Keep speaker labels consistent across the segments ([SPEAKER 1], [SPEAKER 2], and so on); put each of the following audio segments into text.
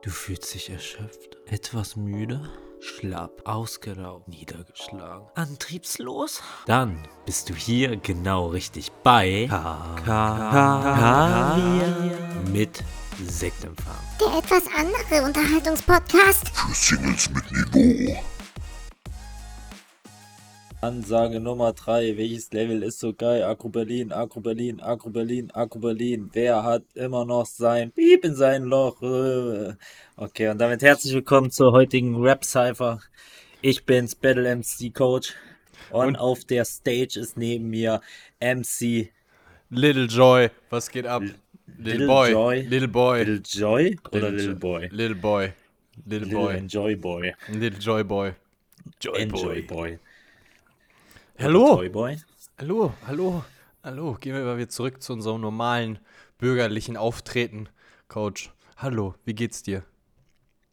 [SPEAKER 1] Du fühlst dich erschöpft, etwas müde, schlapp, ausgelaugt, niedergeschlagen, antriebslos? Dann bist du hier genau richtig bei K K mit Sektempfang.
[SPEAKER 2] Der etwas andere Unterhaltungspodcast.
[SPEAKER 3] Für Singles mit Niveau.
[SPEAKER 4] Ansage Nummer 3. Welches Level ist so geil? Agro Berlin, Agro Berlin, Agro Berlin, Agro Berlin. Wer hat immer noch sein Piep in sein Loch? Äh. Okay, und damit herzlich willkommen zur heutigen Rap Cypher. Ich bin's, Battle MC Coach. Und,
[SPEAKER 5] Und-
[SPEAKER 4] auf der Stage ist neben mir MC
[SPEAKER 5] Little Joy, was geht ab? Little,
[SPEAKER 4] Little
[SPEAKER 5] Boy,
[SPEAKER 4] Joy.
[SPEAKER 5] Little Boy,
[SPEAKER 4] Little Joy oder
[SPEAKER 5] Little
[SPEAKER 4] Little Boy?
[SPEAKER 5] Little Boy, Little
[SPEAKER 4] Little
[SPEAKER 5] Boy,
[SPEAKER 4] Enjoy Boy.
[SPEAKER 5] Little Joy Boy. Joy
[SPEAKER 4] Enjoy Boy.
[SPEAKER 5] Hallo,
[SPEAKER 4] Toy Boy.
[SPEAKER 5] hallo, hallo, hallo. Gehen wir mal wieder zurück zu unserem normalen bürgerlichen Auftreten, Coach. Hallo, wie geht's dir?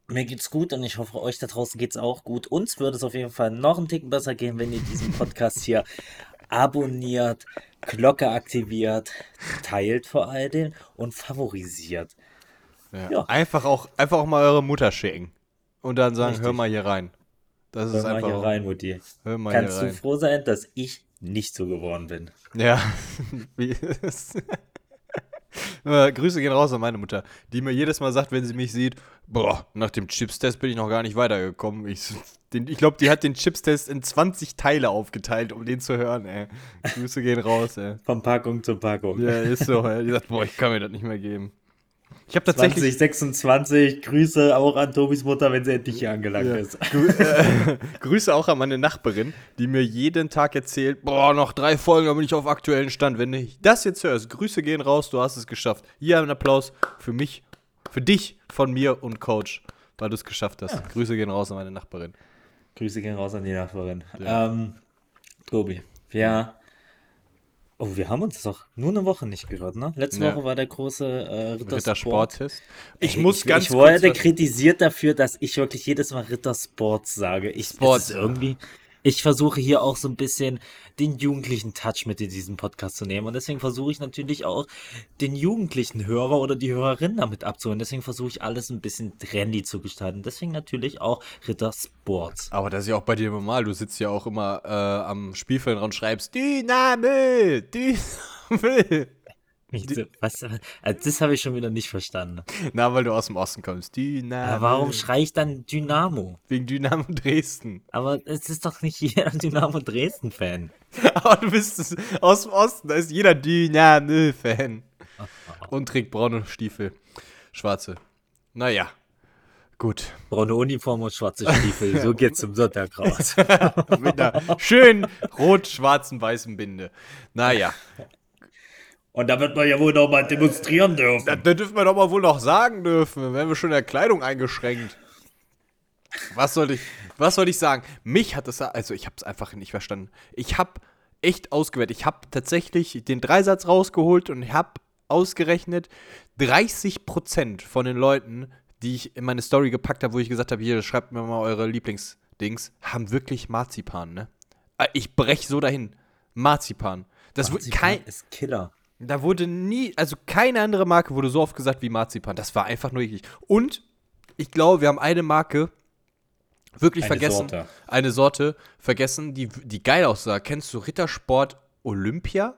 [SPEAKER 4] Mir geht's gut und ich hoffe, euch da draußen geht's auch gut. Uns würde es auf jeden Fall noch einen Ticken besser gehen, wenn ihr diesen Podcast hier abonniert, Glocke aktiviert, teilt vor allem und favorisiert.
[SPEAKER 5] Ja.
[SPEAKER 4] Ja.
[SPEAKER 5] Einfach auch, einfach auch mal eure Mutter schicken und dann sagen,
[SPEAKER 4] Richtig.
[SPEAKER 5] hör mal hier rein. Das
[SPEAKER 4] Hör
[SPEAKER 5] ist
[SPEAKER 4] mal
[SPEAKER 5] einfach.
[SPEAKER 4] hier rein, Mutti.
[SPEAKER 5] Hör mal
[SPEAKER 4] Kannst
[SPEAKER 5] hier
[SPEAKER 4] du
[SPEAKER 5] rein.
[SPEAKER 4] froh sein, dass ich nicht so geworden bin?
[SPEAKER 5] Ja. Wie ist- Äh, Grüße gehen raus an meine Mutter, die mir jedes Mal sagt, wenn sie mich sieht, boah, nach dem Chips-Test bin ich noch gar nicht weitergekommen. Ich, den- ich glaube, die hat den Chips-Test in 20 Teile aufgeteilt, um den zu hören, ey. Grüße gehen raus, ey.
[SPEAKER 4] Von Packung zu Packung.
[SPEAKER 5] Ja, ist so, ey. Die sagt, boah, ich kann mir das nicht mehr geben. Ich habe tatsächlich
[SPEAKER 4] 2026, Grüße auch an Tobis Mutter, wenn sie endlich hier angelangt
[SPEAKER 5] Ja.
[SPEAKER 4] ist.
[SPEAKER 5] Grü äh, Grüße auch an meine Nachbarin, die mir jeden Tag erzählt, boah, noch drei Folgen, dann bin ich auf aktuellen Stand. Wenn du das jetzt hörst, Grüße gehen raus, du hast es geschafft. Hier ein Applaus für mich, für dich, von mir und Coach, weil du es geschafft hast. Grüße gehen raus an meine Nachbarin.
[SPEAKER 4] Grüße gehen raus an die Nachbarin.
[SPEAKER 5] Ja.
[SPEAKER 4] Ähm, Tobi, wir. Oh, wir haben uns doch nur eine Woche nicht gehört, ne? Letzte
[SPEAKER 5] Ja.
[SPEAKER 4] Woche war der große äh, Rittersport.
[SPEAKER 5] Rittersporttest. Ich
[SPEAKER 4] Ey,
[SPEAKER 5] muss
[SPEAKER 4] ich,
[SPEAKER 5] ganz
[SPEAKER 4] Ich wurde
[SPEAKER 5] kurz was-
[SPEAKER 4] kritisiert dafür, dass ich wirklich jedes Mal Rittersport sage. Ich, ist irgendwie. Ich versuche hier auch so ein bisschen den jugendlichen Touch mit in diesen Podcast zu nehmen. Und deswegen versuche ich natürlich auch den jugendlichen Hörer oder die Hörerin damit abzuholen. Deswegen versuche ich alles ein bisschen trendy zu gestalten. Deswegen natürlich auch Rittersport.
[SPEAKER 5] Aber das ist ja auch bei dir normal. Du sitzt ja auch immer äh, am Spielfeld und schreibst Dynamo, Dynamo.
[SPEAKER 4] Was, also das habe ich schon wieder nicht verstanden.
[SPEAKER 5] Na, weil du aus dem Osten kommst. Dynamo.
[SPEAKER 4] Aber warum schreie ich dann Dynamo?
[SPEAKER 5] Wegen Dynamo Dresden.
[SPEAKER 4] Aber es ist doch nicht jeder Dynamo Dresden-Fan.
[SPEAKER 5] Aber du bist aus dem Osten, da ist jeder Dynamo-Fan. Und trägt braune Stiefel. Schwarze. Naja. Gut.
[SPEAKER 4] Braune Uniform und schwarze Stiefel. So geht's zum Sonntag raus.
[SPEAKER 5] Mit einer schönen rot-schwarzen weißen Binde. Naja.
[SPEAKER 4] Und da wird man ja wohl noch mal demonstrieren dürfen.
[SPEAKER 5] Das, das dürfen wir doch mal wohl noch sagen dürfen. Dann werden wir schon in der Kleidung eingeschränkt. Was soll ich, was soll ich sagen? Mich hat das, also ich habe es einfach nicht verstanden. Ich habe echt ausgewertet. Ich habe tatsächlich den Dreisatz rausgeholt und habe ausgerechnet, 30% von den Leuten, die ich in meine Story gepackt habe, wo ich gesagt habe, hier, schreibt mir mal eure Lieblingsdings, haben wirklich Marzipan, ne? Äh, Ich brech so dahin. Marzipan. Das wurde kein,
[SPEAKER 4] ist Killer.
[SPEAKER 5] Da wurde nie, also keine andere Marke wurde so oft gesagt wie Marzipan. Das war einfach nur eklig. Und ich glaube, wir haben eine Marke wirklich
[SPEAKER 4] Eine
[SPEAKER 5] vergessen.
[SPEAKER 4] Sorte.
[SPEAKER 5] Eine Sorte vergessen, die, die geil aussah. Kennst du Rittersport Olympia?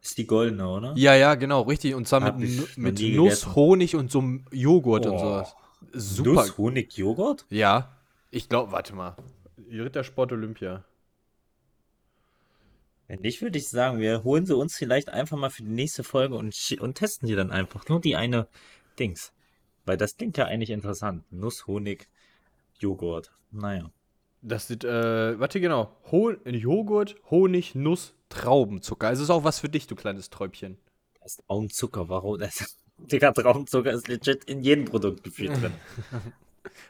[SPEAKER 4] Ist die goldene, oder?
[SPEAKER 5] Ja, ja, genau, richtig. Und zwar
[SPEAKER 4] Hab
[SPEAKER 5] mit, mit Nuss,
[SPEAKER 4] gegessen.
[SPEAKER 5] Honig und so einem Joghurt und
[SPEAKER 4] Oh.
[SPEAKER 5] sowas. Super.
[SPEAKER 4] Nuss, Honig, Joghurt?
[SPEAKER 5] Ja, ich glaube, warte mal. Rittersport Olympia.
[SPEAKER 4] Wenn nicht, würde ich sagen, wir holen sie uns vielleicht einfach mal für die nächste Folge und, und testen die dann einfach. Nur die eine Dings. Weil das klingt ja eigentlich interessant. Nuss, Honig, Joghurt. Naja.
[SPEAKER 5] Das sieht, äh, warte genau. Ho Joghurt, Honig, Nuss, Traubenzucker. Also ist auch was für dich, du kleines Träubchen.
[SPEAKER 4] Da ist Traubenzucker. Warum? Das, Digga, Traubenzucker ist legit in jedem Produkt gefühlt drin.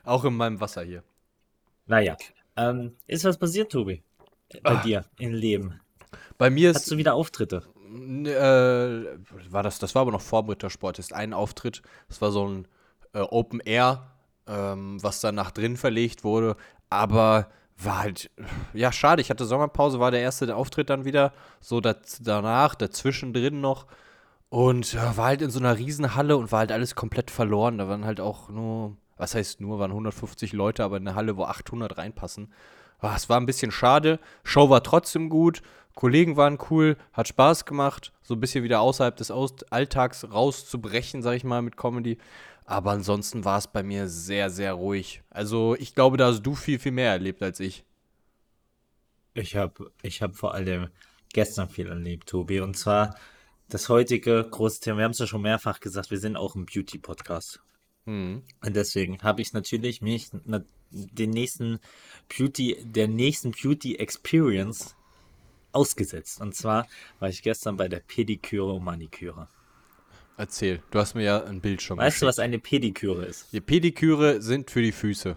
[SPEAKER 5] Auch in meinem Wasser hier.
[SPEAKER 4] Naja. Ähm, ist was passiert, Tobi? Bei
[SPEAKER 5] Ah.
[SPEAKER 4] dir im Leben?
[SPEAKER 5] Bei mir
[SPEAKER 4] Hast
[SPEAKER 5] ist,
[SPEAKER 4] du wieder Auftritte?
[SPEAKER 5] äh, war das, das war aber noch vor Rittersport. Das ist ein Auftritt. Das war so ein äh, Open Air, ähm, was dann nach drin verlegt wurde. Aber war halt, ja, schade. Ich hatte Sommerpause, war der erste Auftritt dann wieder. So daz danach, dazwischen drin noch. Und ja, war halt in so einer Riesenhalle und war halt alles komplett verloren. Da waren halt auch nur, was heißt nur, waren 150 Leute, aber in eine Halle, wo 800 reinpassen. Ah, es war ein bisschen schade. Show war trotzdem gut. Kollegen waren cool, hat Spaß gemacht, so ein bisschen wieder außerhalb des Alltags rauszubrechen, sag ich mal, mit Comedy. Aber ansonsten war es bei mir sehr, sehr ruhig. Also ich glaube, da hast du viel, viel mehr erlebt als ich.
[SPEAKER 4] Ich habe ich hab vor allem gestern viel erlebt, Tobi. Und zwar das heutige große Thema. Wir haben es ja schon mehrfach gesagt, wir sind auch ein Beauty-Podcast.
[SPEAKER 5] Mhm.
[SPEAKER 4] Und deswegen habe ich natürlich mich den nächsten Beauty, der nächsten Beauty Experience ausgesetzt. Und zwar war ich gestern bei der Pediküre und Maniküre.
[SPEAKER 5] Erzähl, du hast mir ja ein Bild schon
[SPEAKER 4] Weißt du,
[SPEAKER 5] geschickt.
[SPEAKER 4] was eine Pediküre ist?
[SPEAKER 5] Die Pediküre sind für die Füße.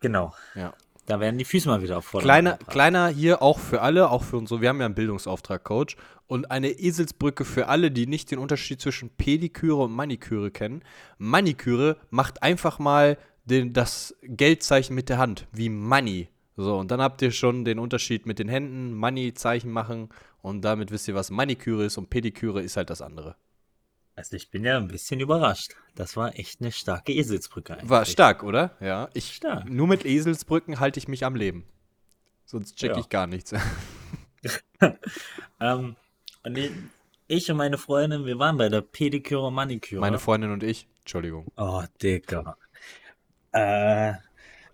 [SPEAKER 4] Genau.
[SPEAKER 5] Ja.
[SPEAKER 4] Da werden die Füße mal wieder auf Vordermann
[SPEAKER 5] Kleiner,
[SPEAKER 4] gebracht.
[SPEAKER 5] kleiner hier auch für alle, auch für unsere, wir haben ja einen Bildungsauftrag, Coach. Und eine Eselsbrücke für alle, die nicht den Unterschied zwischen Pediküre und Maniküre kennen. Maniküre macht einfach mal den, das Geldzeichen mit der Hand, wie Money. So, und dann habt ihr schon den Unterschied mit den Händen, Money-Zeichen machen. Und damit wisst ihr, was Maniküre ist und Pediküre ist halt das andere.
[SPEAKER 4] Also ich bin ja ein bisschen überrascht. Das war echt eine starke Eselsbrücke eigentlich.
[SPEAKER 5] War stark, oder? Ja. Ich,
[SPEAKER 4] Stark.
[SPEAKER 5] Nur mit Eselsbrücken halte ich mich am Leben. Sonst check
[SPEAKER 4] Ja.
[SPEAKER 5] ich gar nichts.
[SPEAKER 4] Ähm, und ich- und meine Freundin, wir waren bei der Pediküre und Maniküre.
[SPEAKER 5] Meine Freundin und ich. Entschuldigung.
[SPEAKER 4] Oh, Digga. Äh,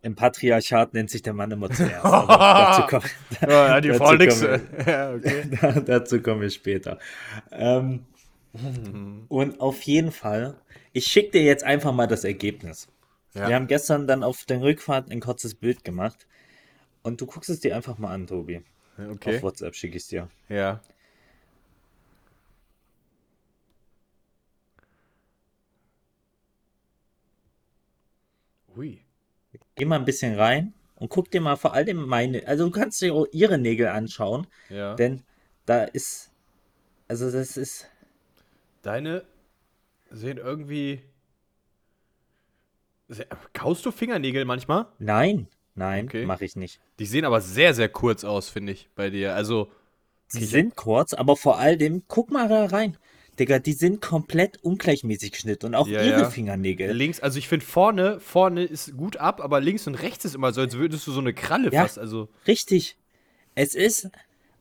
[SPEAKER 4] Im Patriarchat nennt sich der Mann immer zuerst. Aber dazu kommen,
[SPEAKER 5] Ja, die
[SPEAKER 4] dazu
[SPEAKER 5] Frau nix.
[SPEAKER 4] kommen
[SPEAKER 5] Ja, okay.
[SPEAKER 4] wir- dazu kommen wir später. Ähm, und auf jeden Fall, ich schicke dir jetzt einfach mal das Ergebnis.
[SPEAKER 5] Ja.
[SPEAKER 4] Wir haben gestern dann auf der Rückfahrt ein kurzes Bild gemacht. Und du guckst es dir einfach mal an, Tobi.
[SPEAKER 5] Okay.
[SPEAKER 4] Auf WhatsApp schicke ich es dir.
[SPEAKER 5] Ja. Ui.
[SPEAKER 4] Geh mal ein bisschen rein und guck dir mal vor allem meine, also du kannst dir auch ihre Nägel anschauen,
[SPEAKER 5] Ja.
[SPEAKER 4] denn da ist, also das ist,
[SPEAKER 5] Deine sehen irgendwie. Kaust du Fingernägel manchmal?
[SPEAKER 4] nein, nein,
[SPEAKER 5] Okay.
[SPEAKER 4] mache ich nicht.
[SPEAKER 5] Die sehen aber sehr, sehr kurz aus, finde ich, bei dir. Also,
[SPEAKER 4] Sie sind kurz, aber vor allem, guck mal da rein. Digga, die sind komplett ungleichmäßig geschnitten und auch
[SPEAKER 5] Ja,
[SPEAKER 4] ihre
[SPEAKER 5] ja.
[SPEAKER 4] Fingernägel.
[SPEAKER 5] links, also ich finde vorne, vorne ist gut ab, aber links und rechts ist immer so, als würdest du so eine Kralle
[SPEAKER 4] Ja.
[SPEAKER 5] fast. Also,
[SPEAKER 4] Richtig. Es ist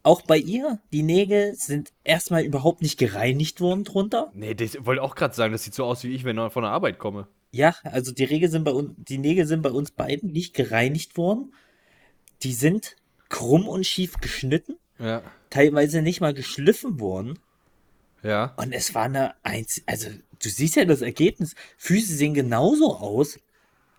[SPEAKER 4] auch bei ihr, die Nägel sind erstmal überhaupt nicht gereinigt worden drunter.
[SPEAKER 5] nee, das ich wollte auch gerade sagen, das sieht so aus wie ich, wenn ich von der Arbeit komme.
[SPEAKER 4] Ja, also die Regel sind bei uns, die Nägel sind bei uns beiden nicht gereinigt worden. Die sind krumm und schief geschnitten,
[SPEAKER 5] Ja.
[SPEAKER 4] teilweise nicht mal geschliffen worden.
[SPEAKER 5] Ja.
[SPEAKER 4] Und es war eine Einz also du siehst ja das Ergebnis. Füße sehen genauso aus,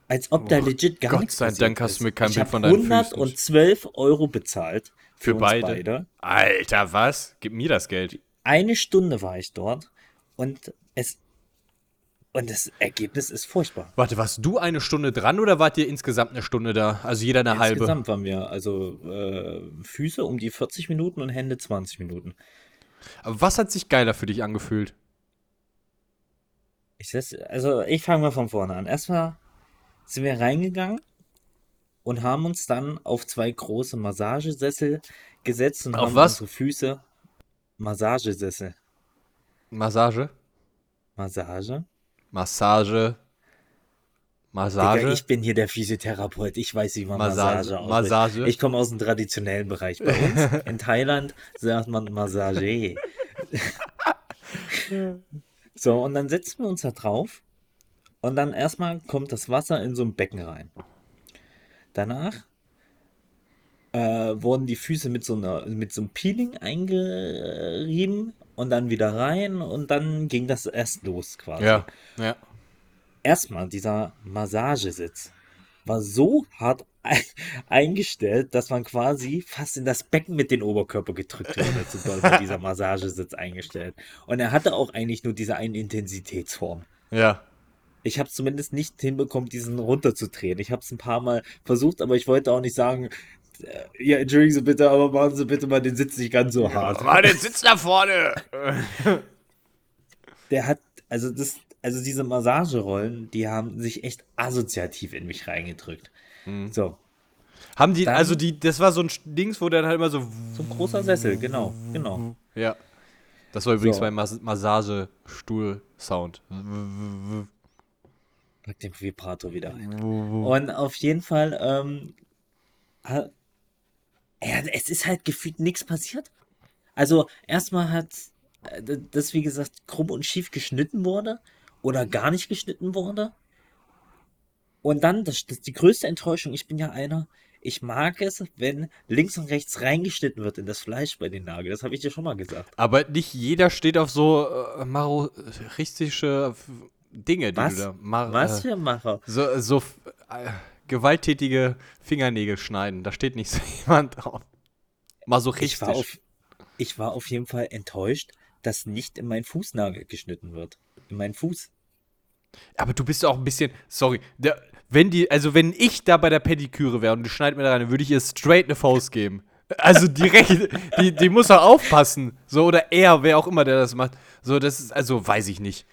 [SPEAKER 4] als ob da
[SPEAKER 5] Oh,
[SPEAKER 4] legit gar
[SPEAKER 5] Gott
[SPEAKER 4] nichts
[SPEAKER 5] sei
[SPEAKER 4] passiert
[SPEAKER 5] Dank hast du mir kein Bild von deinen Füßen
[SPEAKER 4] 112 Euro bezahlt für,
[SPEAKER 5] Für beide.
[SPEAKER 4] beide.
[SPEAKER 5] Alter, was? Gib mir das Geld.
[SPEAKER 4] Eine Stunde war ich dort und es und das Ergebnis ist furchtbar.
[SPEAKER 5] Warte, warst du eine Stunde dran oder wart ihr insgesamt eine Stunde da? Also jeder eine halbe?
[SPEAKER 4] Insgesamt waren wir also äh, Füße um die 40 Minuten und Hände 20 Minuten.
[SPEAKER 5] Aber was hat sich geiler für dich angefühlt?
[SPEAKER 4] Ich setz, also ich fange mal von vorne an. Erstmal sind wir reingegangen und haben uns dann auf zwei große Massagesessel gesetzt und
[SPEAKER 5] Auf
[SPEAKER 4] haben
[SPEAKER 5] was?
[SPEAKER 4] unsere Füße Massagesessel.
[SPEAKER 5] Massage?
[SPEAKER 4] Massage?
[SPEAKER 5] Massage? Massage?
[SPEAKER 4] Digga, ich bin hier der Physiotherapeut. Ich weiß, wie man
[SPEAKER 5] Massage.
[SPEAKER 4] Massage, ausspricht.
[SPEAKER 5] Massage.
[SPEAKER 4] Ich komme aus dem traditionellen Bereich. Bei uns in Thailand sagt man Massage. so, und dann setzen wir uns da drauf. Und dann erstmal kommt das Wasser in so ein Becken rein. Danach äh, wurden die Füße mit so, einer, mit so einem Peeling eingerieben und dann wieder rein und dann ging das erst los quasi
[SPEAKER 5] ja, ja.
[SPEAKER 4] Erstmal dieser Massagesitz war so hart ein- eingestellt, dass man quasi fast in das Becken mit dem Oberkörper gedrückt wurde. So doll war dieser Massagesitz eingestellt. Und er hatte auch eigentlich nur diese eine Intensitätsform.
[SPEAKER 5] Ja.
[SPEAKER 4] Ich habe zumindest nicht hinbekommen, diesen runterzudrehen. Ich habe es ein paar Mal versucht, aber ich wollte auch nicht sagen, äh, ja, entschuldigen Sie bitte, aber machen Sie bitte mal den Sitz nicht ganz so hart.
[SPEAKER 5] Mann, jetzt sitzt da vorne!
[SPEAKER 4] Der hat, also das, also diese Massagerollen, die haben sich echt assoziativ in mich reingedrückt. So,
[SPEAKER 5] Haben die,
[SPEAKER 4] Dann-
[SPEAKER 5] also die, das war so ein Dings, wo dann halt immer so.
[SPEAKER 4] so ein großer Sessel, genau, genau.
[SPEAKER 5] Ja. Das war übrigens
[SPEAKER 4] So.
[SPEAKER 5] mein Mas Massagestuhl-Sound.
[SPEAKER 4] Pack den Vibrator wieder rein. Und auf jeden Fall, ähm, ja, es ist halt gefühlt nichts passiert. Also, erstmal hat äh, das, wie gesagt, krumm und schief geschnitten wurde oder gar nicht geschnitten wurde. Und dann, das, das ist die größte Enttäuschung, ich bin ja einer, ich mag es, wenn links und rechts reingeschnitten wird in das Fleisch bei den Nageln. Das habe ich dir schon mal gesagt.
[SPEAKER 5] Aber nicht jeder steht auf so äh, maroristische Dinge, die
[SPEAKER 4] Was?
[SPEAKER 5] du da mar
[SPEAKER 4] Was
[SPEAKER 5] Äh,
[SPEAKER 4] für Macher?
[SPEAKER 5] so so äh, gewalttätige Fingernägel schneiden. Da steht nicht so jemand drauf. Masochistisch.
[SPEAKER 4] Ich war, auf, ich war auf jeden Fall enttäuscht, dass nicht in meinen Fußnagel geschnitten wird. In meinen Fuß.
[SPEAKER 5] Aber du bist auch ein bisschen, sorry, der, wenn die, also wenn ich da bei der Pediküre wäre und du schneidest mir da rein, würde ich ihr straight eine Faust geben. Also direkt, die, die muss auch aufpassen. So, oder er, wer auch immer, der das macht. So, das ist, also weiß ich nicht.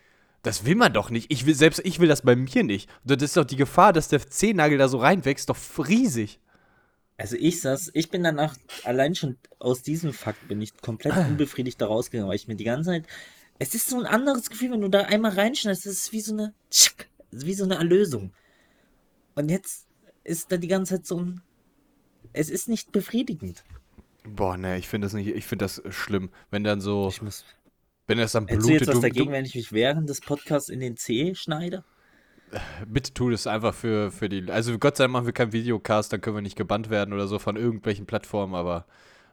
[SPEAKER 5] Das will man doch nicht. Ich will, selbst ich will das bei mir nicht. Das ist doch die Gefahr, dass der Zehennagel da so reinwächst, doch riesig.
[SPEAKER 4] Also ich saß, ich bin danach, allein schon aus diesem Fakt bin ich komplett unbefriedigt da rausgegangen, weil ich mir die ganze Zeit, es ist so ein anderes Gefühl, wenn du da einmal reinschneidest, das ist wie so eine, wie so eine Erlösung. Und jetzt ist da die ganze Zeit so ein, es ist nicht befriedigend.
[SPEAKER 5] Boah, ne, ich finde das nicht, ich finde das schlimm. Wenn dann so,
[SPEAKER 4] Ich muss,
[SPEAKER 5] wenn das dann
[SPEAKER 4] hättest du jetzt
[SPEAKER 5] blutet.
[SPEAKER 4] was dagegen, wenn ich mich während des Podcasts in den Zeh schneide?
[SPEAKER 5] bitte tu das einfach für, für die, also Gott sei Dank machen wir keinen Videocast, dann können wir nicht gebannt werden oder so von irgendwelchen Plattformen, aber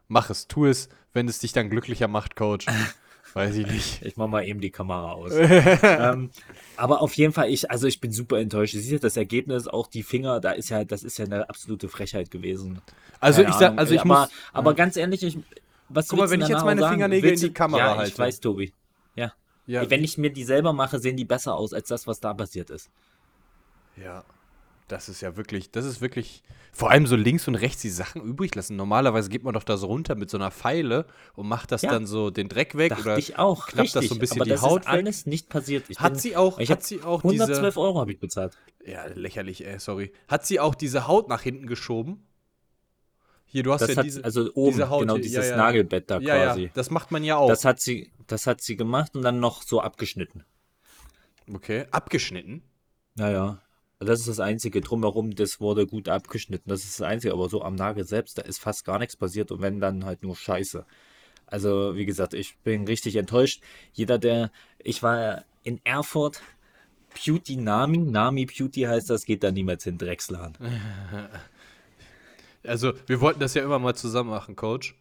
[SPEAKER 5] mach es, tu es, wenn es dich dann glücklicher macht, Coach. Weiß ich nicht.
[SPEAKER 4] Ich mach mal eben die Kamera aus. ähm, aber auf jeden Fall, ich, also ich bin super enttäuscht. Du siehst ja das Ergebnis, auch die Finger, da ist ja, das ist ja eine absolute Frechheit gewesen.
[SPEAKER 5] Also
[SPEAKER 4] Keine
[SPEAKER 5] ich sag, also ich
[SPEAKER 4] aber,
[SPEAKER 5] muss,
[SPEAKER 4] aber ganz ehrlich, ich, was
[SPEAKER 5] Guck mal,
[SPEAKER 4] du
[SPEAKER 5] wenn ich jetzt meine
[SPEAKER 4] sagen?
[SPEAKER 5] Fingernägel in die
[SPEAKER 4] du-
[SPEAKER 5] Kamera
[SPEAKER 4] ja,
[SPEAKER 5] halte.
[SPEAKER 4] ich weiß, Tobi. Ja.
[SPEAKER 5] ja,
[SPEAKER 4] Wenn ich mir die selber mache, sehen die besser aus als das, was da passiert ist.
[SPEAKER 5] Ja. Das ist ja wirklich, das ist wirklich, vor allem so links und rechts die Sachen übrig lassen. Normalerweise geht man doch da so runter mit so einer Pfeile und macht das
[SPEAKER 4] Ja.
[SPEAKER 5] dann so den Dreck weg
[SPEAKER 4] Dachte
[SPEAKER 5] oder
[SPEAKER 4] ich auch.
[SPEAKER 5] knappt
[SPEAKER 4] richtig,
[SPEAKER 5] das so ein bisschen
[SPEAKER 4] aber
[SPEAKER 5] die
[SPEAKER 4] das
[SPEAKER 5] Haut
[SPEAKER 4] ist alles nicht passiert. Ich
[SPEAKER 5] Hat
[SPEAKER 4] bin-
[SPEAKER 5] sie auch,
[SPEAKER 4] ich
[SPEAKER 5] hat sie auch
[SPEAKER 4] 112
[SPEAKER 5] diese,
[SPEAKER 4] Euro habe ich bezahlt.
[SPEAKER 5] ja, lächerlich, ey, sorry. Hat sie auch diese Haut nach hinten geschoben? Hier, du hast
[SPEAKER 4] Das
[SPEAKER 5] ja
[SPEAKER 4] hat,
[SPEAKER 5] diese,
[SPEAKER 4] also oben,
[SPEAKER 5] diese Haut
[SPEAKER 4] genau dieses
[SPEAKER 5] ja, ja.
[SPEAKER 4] Nagelbett da
[SPEAKER 5] ja,
[SPEAKER 4] quasi.
[SPEAKER 5] ja, das macht man ja auch.
[SPEAKER 4] Das hat sie, das hat sie gemacht und dann noch so abgeschnitten.
[SPEAKER 5] okay, abgeschnitten.
[SPEAKER 4] Naja. Das ist das Einzige. Drumherum, das wurde gut abgeschnitten. Das ist das Einzige. Aber so am Nagel selbst, da ist fast gar nichts passiert. Und wenn, dann halt nur Scheiße. Also, wie gesagt, ich bin richtig enttäuscht. Jeder, der. Ich war in Erfurt. Beauty Nami. Nami Beauty heißt das. Geht da niemals hin. Drecksladen.
[SPEAKER 5] Also, wir wollten das ja immer mal zusammen machen, Coach.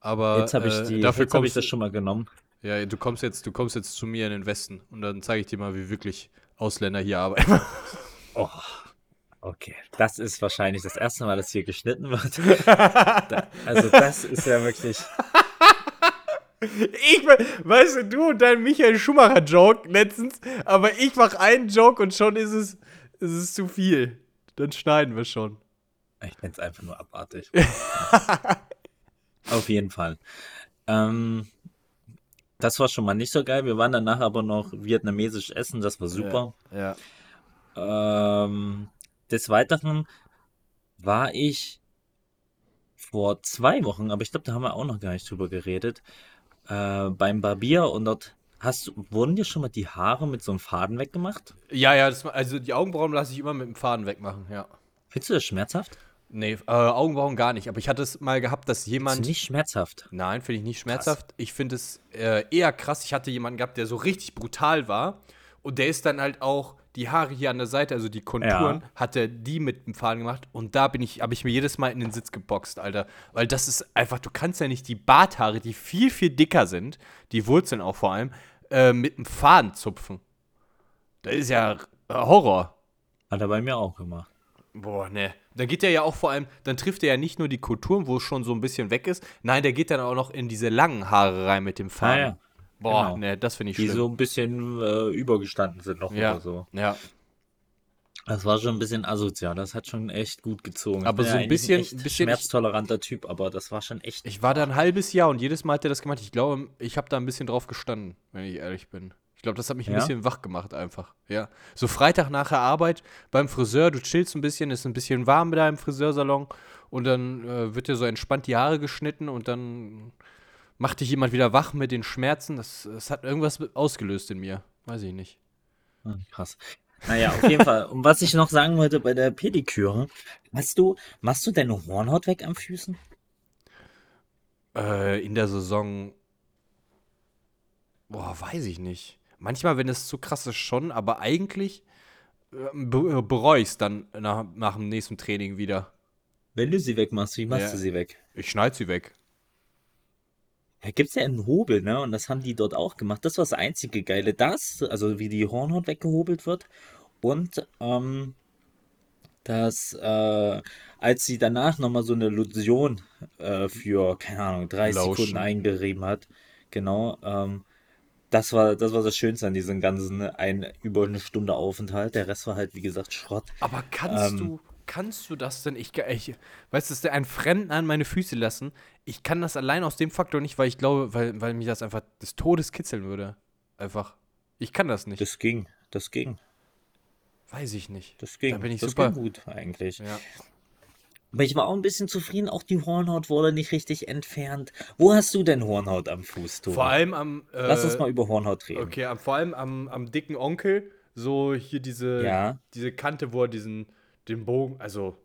[SPEAKER 5] Aber
[SPEAKER 4] Jetzt habe ich,
[SPEAKER 5] äh, dafür
[SPEAKER 4] jetzt hab ich das schon mal genommen.
[SPEAKER 5] Ja, du kommst jetzt, du kommst jetzt zu mir in den Westen und dann zeige ich dir mal, wie wirklich Ausländer hier arbeiten.
[SPEAKER 4] Oh. Okay. Das ist wahrscheinlich das erste Mal, dass hier geschnitten wird. Da, also, das ist ja wirklich.
[SPEAKER 5] Ich, weißt du, du und dein Michael Schumacher-Joke letztens, aber ich mache einen Joke und schon ist es, ist es zu viel. Dann schneiden wir schon.
[SPEAKER 4] Ich finde es einfach nur abartig. Auf jeden Fall. Ähm, das war schon mal nicht so geil. Wir waren danach aber noch vietnamesisch essen. Das war super.
[SPEAKER 5] Ja.
[SPEAKER 4] Ähm, des Weiteren war ich vor zwei Wochen, aber ich glaube, da haben wir auch noch gar nicht drüber geredet, äh, beim Barbier und dort hast du, wurden dir schon mal die Haare mit so einem Faden weggemacht?
[SPEAKER 5] Ja, ja, das, also die Augenbrauen lasse ich immer mit dem Faden wegmachen, ja.
[SPEAKER 4] Findest du das schmerzhaft?
[SPEAKER 5] Nee, äh, Augenbrauen gar nicht. Aber ich hatte es mal gehabt, dass
[SPEAKER 4] Das
[SPEAKER 5] jemand.
[SPEAKER 4] ist nicht schmerzhaft.
[SPEAKER 5] Nein, finde ich nicht schmerzhaft. Ich finde es äh, eher krass. Ich hatte jemanden gehabt, der so richtig brutal war. Und der ist dann halt auch die Haare hier an der Seite, also die Konturen,
[SPEAKER 4] Ja.
[SPEAKER 5] hat er die mit dem Faden gemacht. Und da bin ich, habe ich mir jedes Mal in den Sitz geboxt, Alter. Weil das ist einfach, du kannst ja nicht die Barthaare, die viel, viel dicker sind, die Wurzeln auch vor allem, äh, mit dem Faden zupfen. Das ist ja Horror.
[SPEAKER 4] Hat er bei mir auch gemacht.
[SPEAKER 5] Boah, ne. Da geht der ja auch vor allem, dann trifft er ja nicht nur die Kulturen, wo es schon so ein bisschen weg ist. Nein, der geht dann auch noch in diese langen Haare rein mit dem Faden.
[SPEAKER 4] Ah, ja.
[SPEAKER 5] Boah,
[SPEAKER 4] Genau.
[SPEAKER 5] ne, das finde ich
[SPEAKER 4] Die
[SPEAKER 5] schlimm.
[SPEAKER 4] so ein bisschen äh, übergestanden sind noch
[SPEAKER 5] ja,
[SPEAKER 4] oder so.
[SPEAKER 5] ja.
[SPEAKER 4] Das war schon ein bisschen asozial. Das hat schon echt gut gezogen.
[SPEAKER 5] Aber
[SPEAKER 4] Ich bin
[SPEAKER 5] so ein
[SPEAKER 4] eigentlich
[SPEAKER 5] bisschen- ein bisschen-
[SPEAKER 4] schmerztoleranter Typ, aber das war schon echt.
[SPEAKER 5] Ich war da ein halbes Jahr und jedes Mal hat er das gemacht. Ich glaube, ich habe da ein bisschen drauf gestanden, wenn ich ehrlich bin. Ich glaube, das hat mich ein
[SPEAKER 4] Ja?
[SPEAKER 5] bisschen wach gemacht einfach. Ja. So Freitag nach der Arbeit beim Friseur, du chillst ein bisschen, ist ein bisschen warm da im Friseursalon und dann äh, wird dir so entspannt die Haare geschnitten und dann macht dich jemand wieder wach mit den Schmerzen. Das, das hat irgendwas ausgelöst in mir. Weiß ich nicht.
[SPEAKER 4] Hm, Krass. Naja, auf jeden Fall. Und was ich noch sagen wollte bei der Pediküre, hast du, machst du deine Hornhaut weg am Füßen?
[SPEAKER 5] Äh, in der Saison. Boah, weiß ich nicht. Manchmal, wenn es zu krass ist, schon, aber eigentlich äh, be bereue ich es dann nach, nach dem nächsten Training wieder.
[SPEAKER 4] Wenn du sie wegmachst, wie machst
[SPEAKER 5] Ja.
[SPEAKER 4] du sie weg?
[SPEAKER 5] Ich schneide sie weg.
[SPEAKER 4] Da gibt's ja einen Hobel, ne? Und das haben die dort auch gemacht. Das war das einzige Geile. Das, also wie die Hornhaut weggehobelt wird. Und ähm, dass, äh, als sie danach nochmal so eine Lotion äh, für, keine Ahnung, 30
[SPEAKER 5] Lotion.
[SPEAKER 4] Sekunden eingerieben hat. Genau. Ähm, das war, das war das Schönste an diesem ganzen ein, über eine Stunde Aufenthalt. Der Rest war halt, wie gesagt, Schrott.
[SPEAKER 5] Aber kannst
[SPEAKER 4] Ähm.
[SPEAKER 5] du, kannst du das denn? Ich, ich weißt du, dass der einen Fremden an meine Füße lassen? Ich kann das allein aus dem Faktor nicht, weil ich glaube, weil, weil mich das einfach des Todes kitzeln würde. Einfach. Ich kann das nicht.
[SPEAKER 4] Das ging, das ging,
[SPEAKER 5] Weiß ich nicht.
[SPEAKER 4] das ging.
[SPEAKER 5] Da bin ich
[SPEAKER 4] das
[SPEAKER 5] super.
[SPEAKER 4] ging gut eigentlich.
[SPEAKER 5] Ja.
[SPEAKER 4] Aber ich war auch ein bisschen zufrieden, auch die Hornhaut wurde nicht richtig entfernt. Wo hast du denn Hornhaut am Fuß, Tobi?
[SPEAKER 5] Vor allem am. Äh,
[SPEAKER 4] Lass uns mal über Hornhaut reden.
[SPEAKER 5] Okay, vor allem am, am dicken Onkel, so hier diese,
[SPEAKER 4] Ja.
[SPEAKER 5] diese Kante, wo er diesen, den Bogen, also,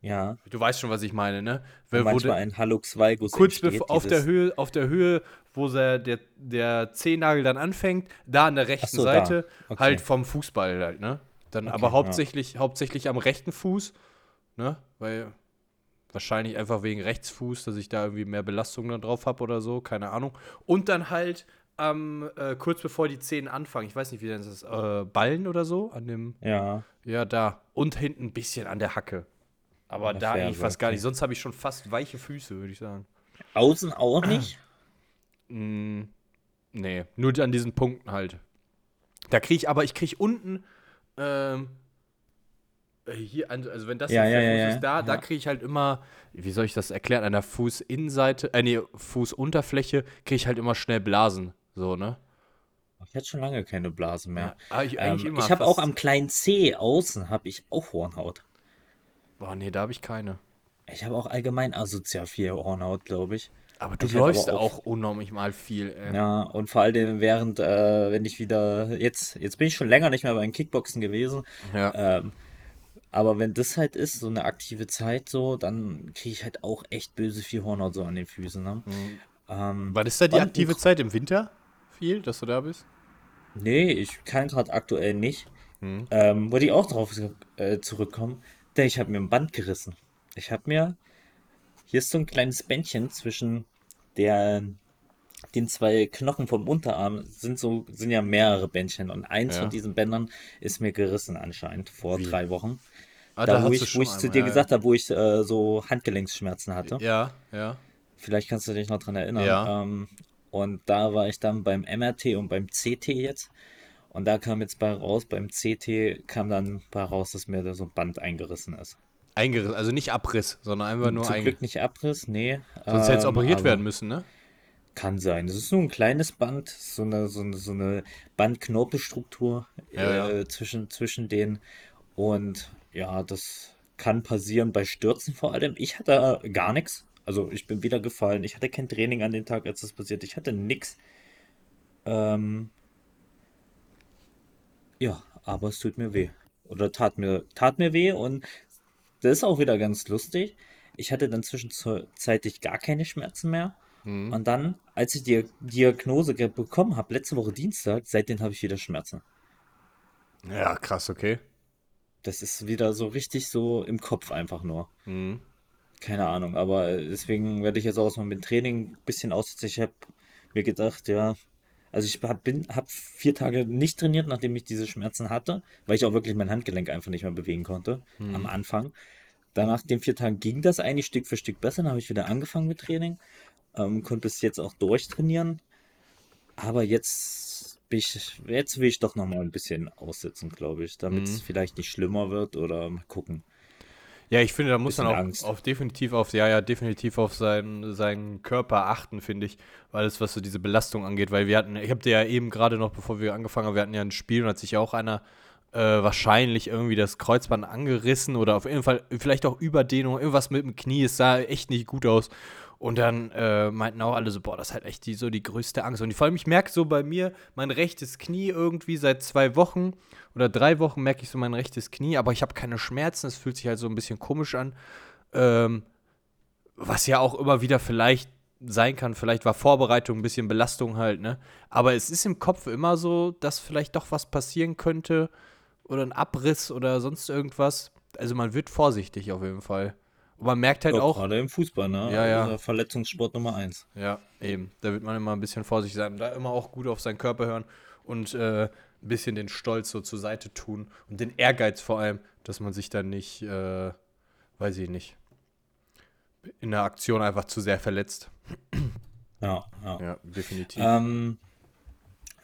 [SPEAKER 4] Ja.
[SPEAKER 5] du weißt schon, was ich meine, ne?
[SPEAKER 4] Wo
[SPEAKER 5] Wo,
[SPEAKER 4] manchmal ein Hallux valgus
[SPEAKER 5] kurz
[SPEAKER 4] entsteht,
[SPEAKER 5] auf der Höhe, auf der Höhe, wo der, der, der Zehennagel dann anfängt, da an der rechten
[SPEAKER 4] so.
[SPEAKER 5] Seite,
[SPEAKER 4] Okay.
[SPEAKER 5] halt vom Fußball halt, ne? Dann
[SPEAKER 4] Okay,
[SPEAKER 5] aber
[SPEAKER 4] ja.
[SPEAKER 5] hauptsächlich, hauptsächlich am rechten Fuß, ne? Weil wahrscheinlich einfach wegen Rechtsfuß, dass ich da irgendwie mehr Belastung dann drauf habe oder so, keine Ahnung. Und dann halt am, äh, kurz bevor die Zehen anfangen, ich weiß nicht, wie das ist, äh, Ballen oder so, an dem,
[SPEAKER 4] Ja.
[SPEAKER 5] ja, da. Und hinten ein bisschen an der Hacke. Aber
[SPEAKER 4] der
[SPEAKER 5] da eigentlich
[SPEAKER 4] Ferse,
[SPEAKER 5] fast gar nicht. Sonst habe ich schon fast weiche Füße, würde ich sagen.
[SPEAKER 4] Außen auch nicht?
[SPEAKER 5] Mm, nee, nur an diesen Punkten halt. Da kriege ich, aber ich kriege unten, ähm, äh, hier, an- also wenn das
[SPEAKER 4] Ja,
[SPEAKER 5] jetzt
[SPEAKER 4] ja, ja,
[SPEAKER 5] ist, da, da kriege ich halt immer, wie soll ich das erklären, an der Fußinnenseite, äh, nee, Fußunterfläche kriege ich halt immer schnell Blasen, so, ne?
[SPEAKER 4] Ich hatte schon lange keine Blasen mehr.
[SPEAKER 5] Ah, ich,
[SPEAKER 4] Ähm, ich habe auch am kleinen C außen habe ich auch Hornhaut.
[SPEAKER 5] Boah, nee, da habe ich keine.
[SPEAKER 4] Ich habe auch allgemein asozial viel Hornhaut, glaube ich.
[SPEAKER 5] Aber du
[SPEAKER 4] Ich
[SPEAKER 5] läufst
[SPEAKER 4] aber auch-
[SPEAKER 5] auch unnormlich mal viel, ey.
[SPEAKER 4] Ja, und vor allem während, äh, wenn ich wieder, jetzt, jetzt bin ich schon länger nicht mehr beim Kickboxen gewesen,
[SPEAKER 5] Ja.
[SPEAKER 4] ähm, aber wenn das halt ist, so eine aktive Zeit so, dann kriege ich halt auch echt böse viel Hornhaut so an den Füßen. Ne?
[SPEAKER 5] Mhm.
[SPEAKER 4] Ähm,
[SPEAKER 5] Wann ist da die aktive Zeit im Winter? Viel, dass du da bist?
[SPEAKER 4] nee, ich kann gerade aktuell nicht.
[SPEAKER 5] Hm.
[SPEAKER 4] Ähm, wollte ich auch drauf äh, zurückkommen, denn ich habe mir ein Band gerissen. Ich habe mir, hier ist so ein kleines Bändchen zwischen der, den zwei Knochen vom Unterarm, sind so, sind ja mehrere Bändchen und eins
[SPEAKER 5] Ja.
[SPEAKER 4] von diesen Bändern ist mir gerissen anscheinend vor
[SPEAKER 5] Wie?
[SPEAKER 4] drei Wochen.
[SPEAKER 5] Ah,
[SPEAKER 4] da, wo
[SPEAKER 5] hast du
[SPEAKER 4] ich, wo ich zu dir
[SPEAKER 5] ja,
[SPEAKER 4] gesagt habe, wo ich äh, so Handgelenksschmerzen hatte.
[SPEAKER 5] Ja, ja.
[SPEAKER 4] Vielleicht kannst du dich noch dran erinnern.
[SPEAKER 5] Ja.
[SPEAKER 4] Ähm, und da war ich dann beim MRT und beim CT jetzt. Und da kam jetzt bei raus, beim CT kam dann bei raus, dass mir da so ein Band eingerissen ist.
[SPEAKER 5] Eingerissen, also nicht Abriss, sondern einfach nur
[SPEAKER 4] Zum. Glück nicht Abriss, nee.
[SPEAKER 5] Sonst hätte es
[SPEAKER 4] ähm,
[SPEAKER 5] operiert werden müssen, ne?
[SPEAKER 4] Kann sein. Das ist nur ein kleines Band, so eine, so eine, so eine Bandknorpelstruktur
[SPEAKER 5] Ja,
[SPEAKER 4] äh, Zwischen, zwischen denen. Und ja, das kann passieren bei Stürzen vor allem. Ich hatte gar nichts. Also ich bin wieder gefallen. Ich hatte kein Training an dem Tag, als das passiert. Ich hatte nix. Ähm, ja, aber es tut mir weh. Oder tat mir, tat mir weh und das ist auch wieder ganz lustig. Ich hatte dann zwischenzeitlich gar keine Schmerzen mehr.
[SPEAKER 5] Mhm.
[SPEAKER 4] Und dann, als ich die Diagnose bekommen habe, letzte Woche Dienstag, seitdem habe ich wieder Schmerzen.
[SPEAKER 5] Ja, krass, okay.
[SPEAKER 4] Das ist wieder so richtig so im Kopf einfach nur.
[SPEAKER 5] Mhm.
[SPEAKER 4] Keine Ahnung, aber äh, deswegen werde ich jetzt auch mal mit dem Training ein bisschen aussetzen. Ich habe mir gedacht, ja, also ich hab, bin, habe vier Tage nicht trainiert, nachdem ich diese Schmerzen hatte, weil ich auch wirklich mein Handgelenk einfach nicht mehr bewegen konnte am Anfang. Danach den vier Tagen ging das eigentlich Stück für Stück besser. Dann habe ich wieder angefangen mit Training, ähm, konnte bis jetzt auch durchtrainieren. Aber jetzt bin ich, jetzt will ich doch noch mal ein bisschen aussitzen, glaube ich, damit es
[SPEAKER 5] Mhm.
[SPEAKER 4] vielleicht nicht schlimmer wird oder mal gucken.
[SPEAKER 5] Ja, ich finde, da muss man auch
[SPEAKER 4] Angst.
[SPEAKER 5] auf definitiv auf, ja, ja, definitiv auf seinen, seinen Körper achten, finde ich. Alles, was so diese Belastung angeht, weil wir hatten, ich habe dir ja eben gerade noch, bevor wir angefangen haben, wir hatten ja ein Spiel und hat sich auch einer äh, wahrscheinlich irgendwie das Kreuzband angerissen oder auf jeden Fall vielleicht auch Überdehnung, irgendwas mit dem Knie, es sah echt nicht gut aus. Und dann äh, meinten auch alle so, boah, das ist halt echt die, so die größte Angst. Und vor allem, ich merke so bei mir, mein rechtes Knie irgendwie seit zwei Wochen oder drei Wochen merke ich so mein rechtes Knie, aber ich habe keine Schmerzen, es fühlt sich halt so ein bisschen komisch an. Ähm, was ja auch immer wieder vielleicht sein kann, vielleicht war Vorbereitung ein bisschen Belastung halt, ne? Aber es ist im Kopf immer so, dass vielleicht doch was passieren könnte oder ein Abriss oder sonst irgendwas. Also man wird vorsichtig auf jeden Fall. Und man merkt halt
[SPEAKER 4] Ja,
[SPEAKER 5] auch,
[SPEAKER 4] Gerade im Fußball, ne?
[SPEAKER 5] Ja, ja.
[SPEAKER 4] Also Verletzungssport Nummer eins.
[SPEAKER 5] ja, eben. Da wird man immer ein bisschen vorsichtig sein. Da immer auch gut auf seinen Körper hören und äh, ein bisschen den Stolz so zur Seite tun und den Ehrgeiz vor allem, dass man sich dann nicht, äh, weiß ich nicht, in der Aktion einfach zu sehr verletzt.
[SPEAKER 4] Ja, ja.
[SPEAKER 5] Ja, definitiv.
[SPEAKER 4] Ähm,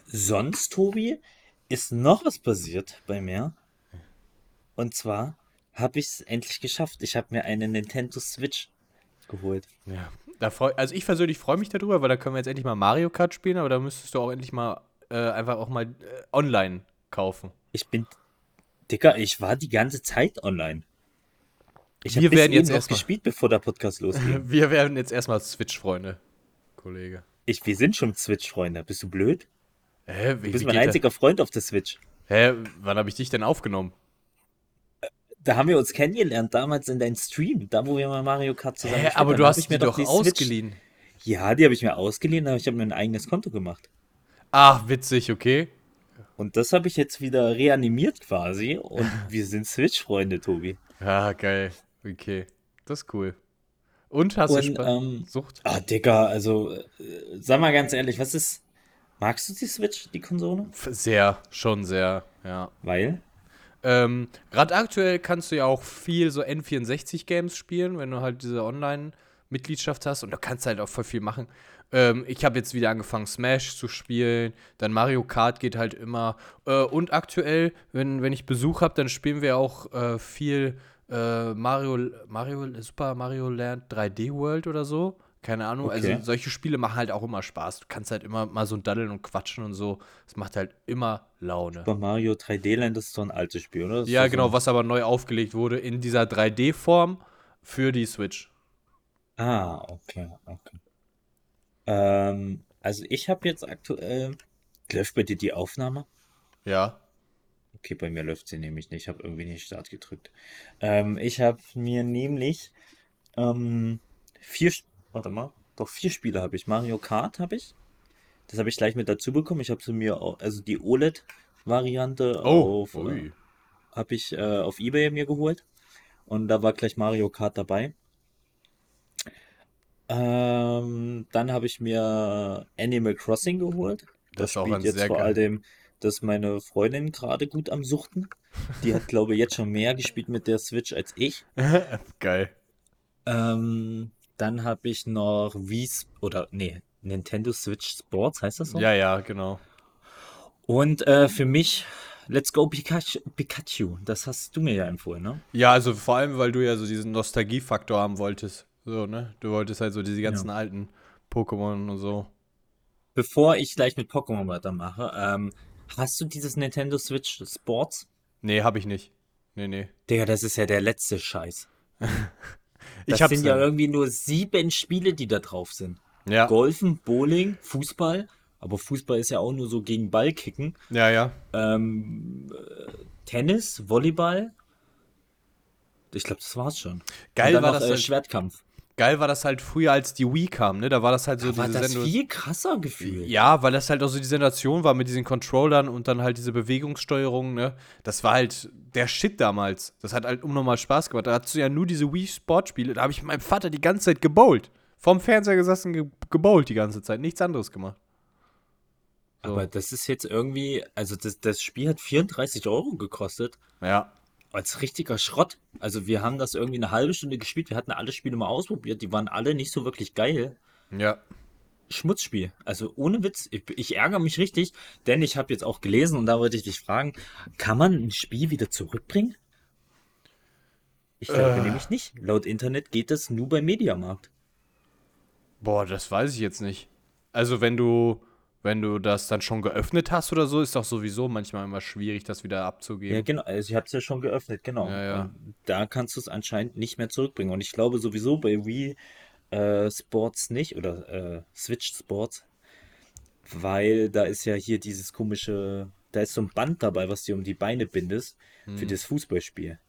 [SPEAKER 4] sonst, Tobi, ist noch was passiert bei mir. Und zwar habe ich es endlich geschafft. Ich habe mir eine Nintendo Switch geholt.
[SPEAKER 5] Ja, da freu, also ich persönlich freue mich darüber, weil da können wir jetzt endlich mal Mario Kart spielen, aber da müsstest du auch endlich mal äh, einfach auch mal äh, online kaufen.
[SPEAKER 4] Ich bin, Dicker, ich war die ganze Zeit online. Ich
[SPEAKER 5] Wir werden jetzt erstmal-
[SPEAKER 4] gespielt, bevor der Podcast losging.
[SPEAKER 5] Wir werden jetzt erstmal Switch-Freunde, Kollege.
[SPEAKER 4] Ich, wir sind schon Switch-Freunde. Bist du blöd?
[SPEAKER 5] Hä, wie,
[SPEAKER 4] Du bist mein einziger Freund auf der Switch.
[SPEAKER 5] Hä, wann habe ich dich denn aufgenommen?
[SPEAKER 4] Da haben wir uns kennengelernt, damals in deinem Stream, da wo wir mal Mario Kart zusammen
[SPEAKER 5] Hä,
[SPEAKER 4] gespielt
[SPEAKER 5] aber
[SPEAKER 4] haben.
[SPEAKER 5] du hast
[SPEAKER 4] ich mir
[SPEAKER 5] doch
[SPEAKER 4] Switch-
[SPEAKER 5] ausgeliehen.
[SPEAKER 4] Ja, die habe ich mir ausgeliehen, aber ich habe mir ein eigenes Konto gemacht.
[SPEAKER 5] Ach, witzig, okay.
[SPEAKER 4] Und das habe ich jetzt wieder reanimiert quasi. Und wir sind Switch-Freunde, Tobi.
[SPEAKER 5] Ja, geil. Okay. Das ist cool. Und hast du
[SPEAKER 4] Und,
[SPEAKER 5] Spaß?
[SPEAKER 4] ähm,
[SPEAKER 5] Sucht?
[SPEAKER 4] Ah, Digga, also, äh, sag mal ganz ehrlich, was ist. Magst du die Switch, die Konsole?
[SPEAKER 5] Sehr, schon sehr, ja.
[SPEAKER 4] Weil?
[SPEAKER 5] Ähm, Gerade aktuell kannst du ja auch viel so N64-Games spielen, wenn du halt diese Online-Mitgliedschaft hast und da kannst halt auch voll viel machen. Ähm, ich habe jetzt wieder angefangen, Smash zu spielen, dann Mario Kart geht halt immer. Äh, und aktuell, wenn, wenn ich Besuch habe, dann spielen wir auch äh, viel äh, Mario, Mario, Super Mario Land 3D World oder so. Keine Ahnung.
[SPEAKER 4] Okay.
[SPEAKER 5] Also solche Spiele machen halt auch immer Spaß. Du kannst halt immer mal so daddeln und quatschen und so. Es macht halt immer Laune.
[SPEAKER 4] Super Mario 3D Land ist so ein altes Spiel, oder?
[SPEAKER 5] Ja,
[SPEAKER 4] so
[SPEAKER 5] genau,
[SPEAKER 4] ein-
[SPEAKER 5] was aber neu aufgelegt wurde in dieser 3D-Form für die Switch.
[SPEAKER 4] Ah, okay, okay. Ähm, also ich habe jetzt aktuell. Läuft bei dir die Aufnahme?
[SPEAKER 5] Ja.
[SPEAKER 4] Okay, bei mir läuft sie nämlich nicht. Ich habe irgendwie nicht Start gedrückt. Ähm, ich habe mir nämlich ähm, vier, warte mal, doch vier Spiele habe ich. Mario Kart habe ich. Das habe ich gleich mit dazu bekommen. Ich habe sie mir, auch, also die OLED-Variante
[SPEAKER 5] Oh,
[SPEAKER 4] auf, äh, habe ich äh, auf eBay mir geholt. Und da war gleich Mario Kart dabei. Ähm, dann habe ich mir Animal Crossing geholt.
[SPEAKER 5] Das ist auch
[SPEAKER 4] spielt
[SPEAKER 5] ein
[SPEAKER 4] jetzt
[SPEAKER 5] sehr
[SPEAKER 4] vor
[SPEAKER 5] geil-
[SPEAKER 4] allem, dass meine Freundin gerade gut am Suchten. Die hat, glaube ich, jetzt schon mehr gespielt mit der Switch als ich.
[SPEAKER 5] Geil.
[SPEAKER 4] Ähm, dann habe ich noch Wii oder nee, Nintendo Switch Sports, heißt das so?
[SPEAKER 5] Ja, ja, genau.
[SPEAKER 4] Und äh, für mich Let's Go Pikachu, Pikachu. Das hast du mir ja empfohlen, ne?
[SPEAKER 5] Ja, also vor allem, weil du ja so diesen Nostalgiefaktor haben wolltest. So, ne? Du wolltest halt so diese ganzen alten Pokémon und so.
[SPEAKER 4] Bevor ich gleich mit Pokémon weitermache, ähm, hast du dieses Nintendo Switch Sports?
[SPEAKER 5] Nee, hab ich nicht. Nee, nee.
[SPEAKER 4] Digga, das ist ja der letzte Scheiß.
[SPEAKER 5] Ich
[SPEAKER 4] Das
[SPEAKER 5] hab's
[SPEAKER 4] sind ja irgendwie nur sieben Spiele, die da drauf sind.
[SPEAKER 5] Ja,
[SPEAKER 4] Golfen, Bowling, Fußball. Aber Fußball ist ja auch nur so gegen Ball kicken.
[SPEAKER 5] ja, ja.
[SPEAKER 4] Ähm, äh, Tennis, Volleyball. Ich glaube, das war's schon.
[SPEAKER 5] Geil war das
[SPEAKER 4] äh, Schwertkampf.
[SPEAKER 5] Geil war das halt früher, als die Wii kam, ne? Da war das halt so
[SPEAKER 4] Da war
[SPEAKER 5] diese
[SPEAKER 4] das
[SPEAKER 5] Sendung.
[SPEAKER 4] viel krasser gefühlt.
[SPEAKER 5] Ja, weil das halt auch so die Sensation war mit diesen Controllern und dann halt diese Bewegungssteuerung, ne? Das war halt der Shit damals. Das hat halt unnormal Spaß gemacht. Da hattest du ja nur diese Wii Sportspiele. Da habe ich mit meinem Vater die ganze Zeit gebowlt. Vorm Fernseher gesessen, ge gebowlt die ganze Zeit. Nichts anderes gemacht. So.
[SPEAKER 4] Aber das ist jetzt irgendwie, also das, das Spiel hat 34 Euro gekostet.
[SPEAKER 5] Ja.
[SPEAKER 4] Als richtiger Schrott. Also wir haben das irgendwie eine halbe Stunde gespielt. Wir hatten alle Spiele mal ausprobiert. Die waren alle nicht so wirklich geil.
[SPEAKER 5] Ja.
[SPEAKER 4] Schmutzspiel. Also ohne Witz. Ich, ich ärgere mich richtig, denn ich habe jetzt auch gelesen und da wollte ich dich fragen, kann man ein Spiel wieder zurückbringen? Ich glaube
[SPEAKER 5] Äh.
[SPEAKER 4] nämlich nicht. Laut Internet geht das nur beim Mediamarkt.
[SPEAKER 5] Boah, das weiß ich jetzt nicht. Also, wenn du, wenn du das dann schon geöffnet hast oder so, ist doch sowieso manchmal immer schwierig, das wieder abzugeben.
[SPEAKER 4] Ja, genau. Also ich habe es ja schon geöffnet, genau.
[SPEAKER 5] Ja, ja.
[SPEAKER 4] Da kannst du es anscheinend nicht mehr zurückbringen. Und ich glaube sowieso bei Wii äh, Sports nicht oder äh, Switch Sports, weil da ist ja hier dieses komische, da ist so ein Band dabei, was du um die Beine bindest für das Fußballspiel.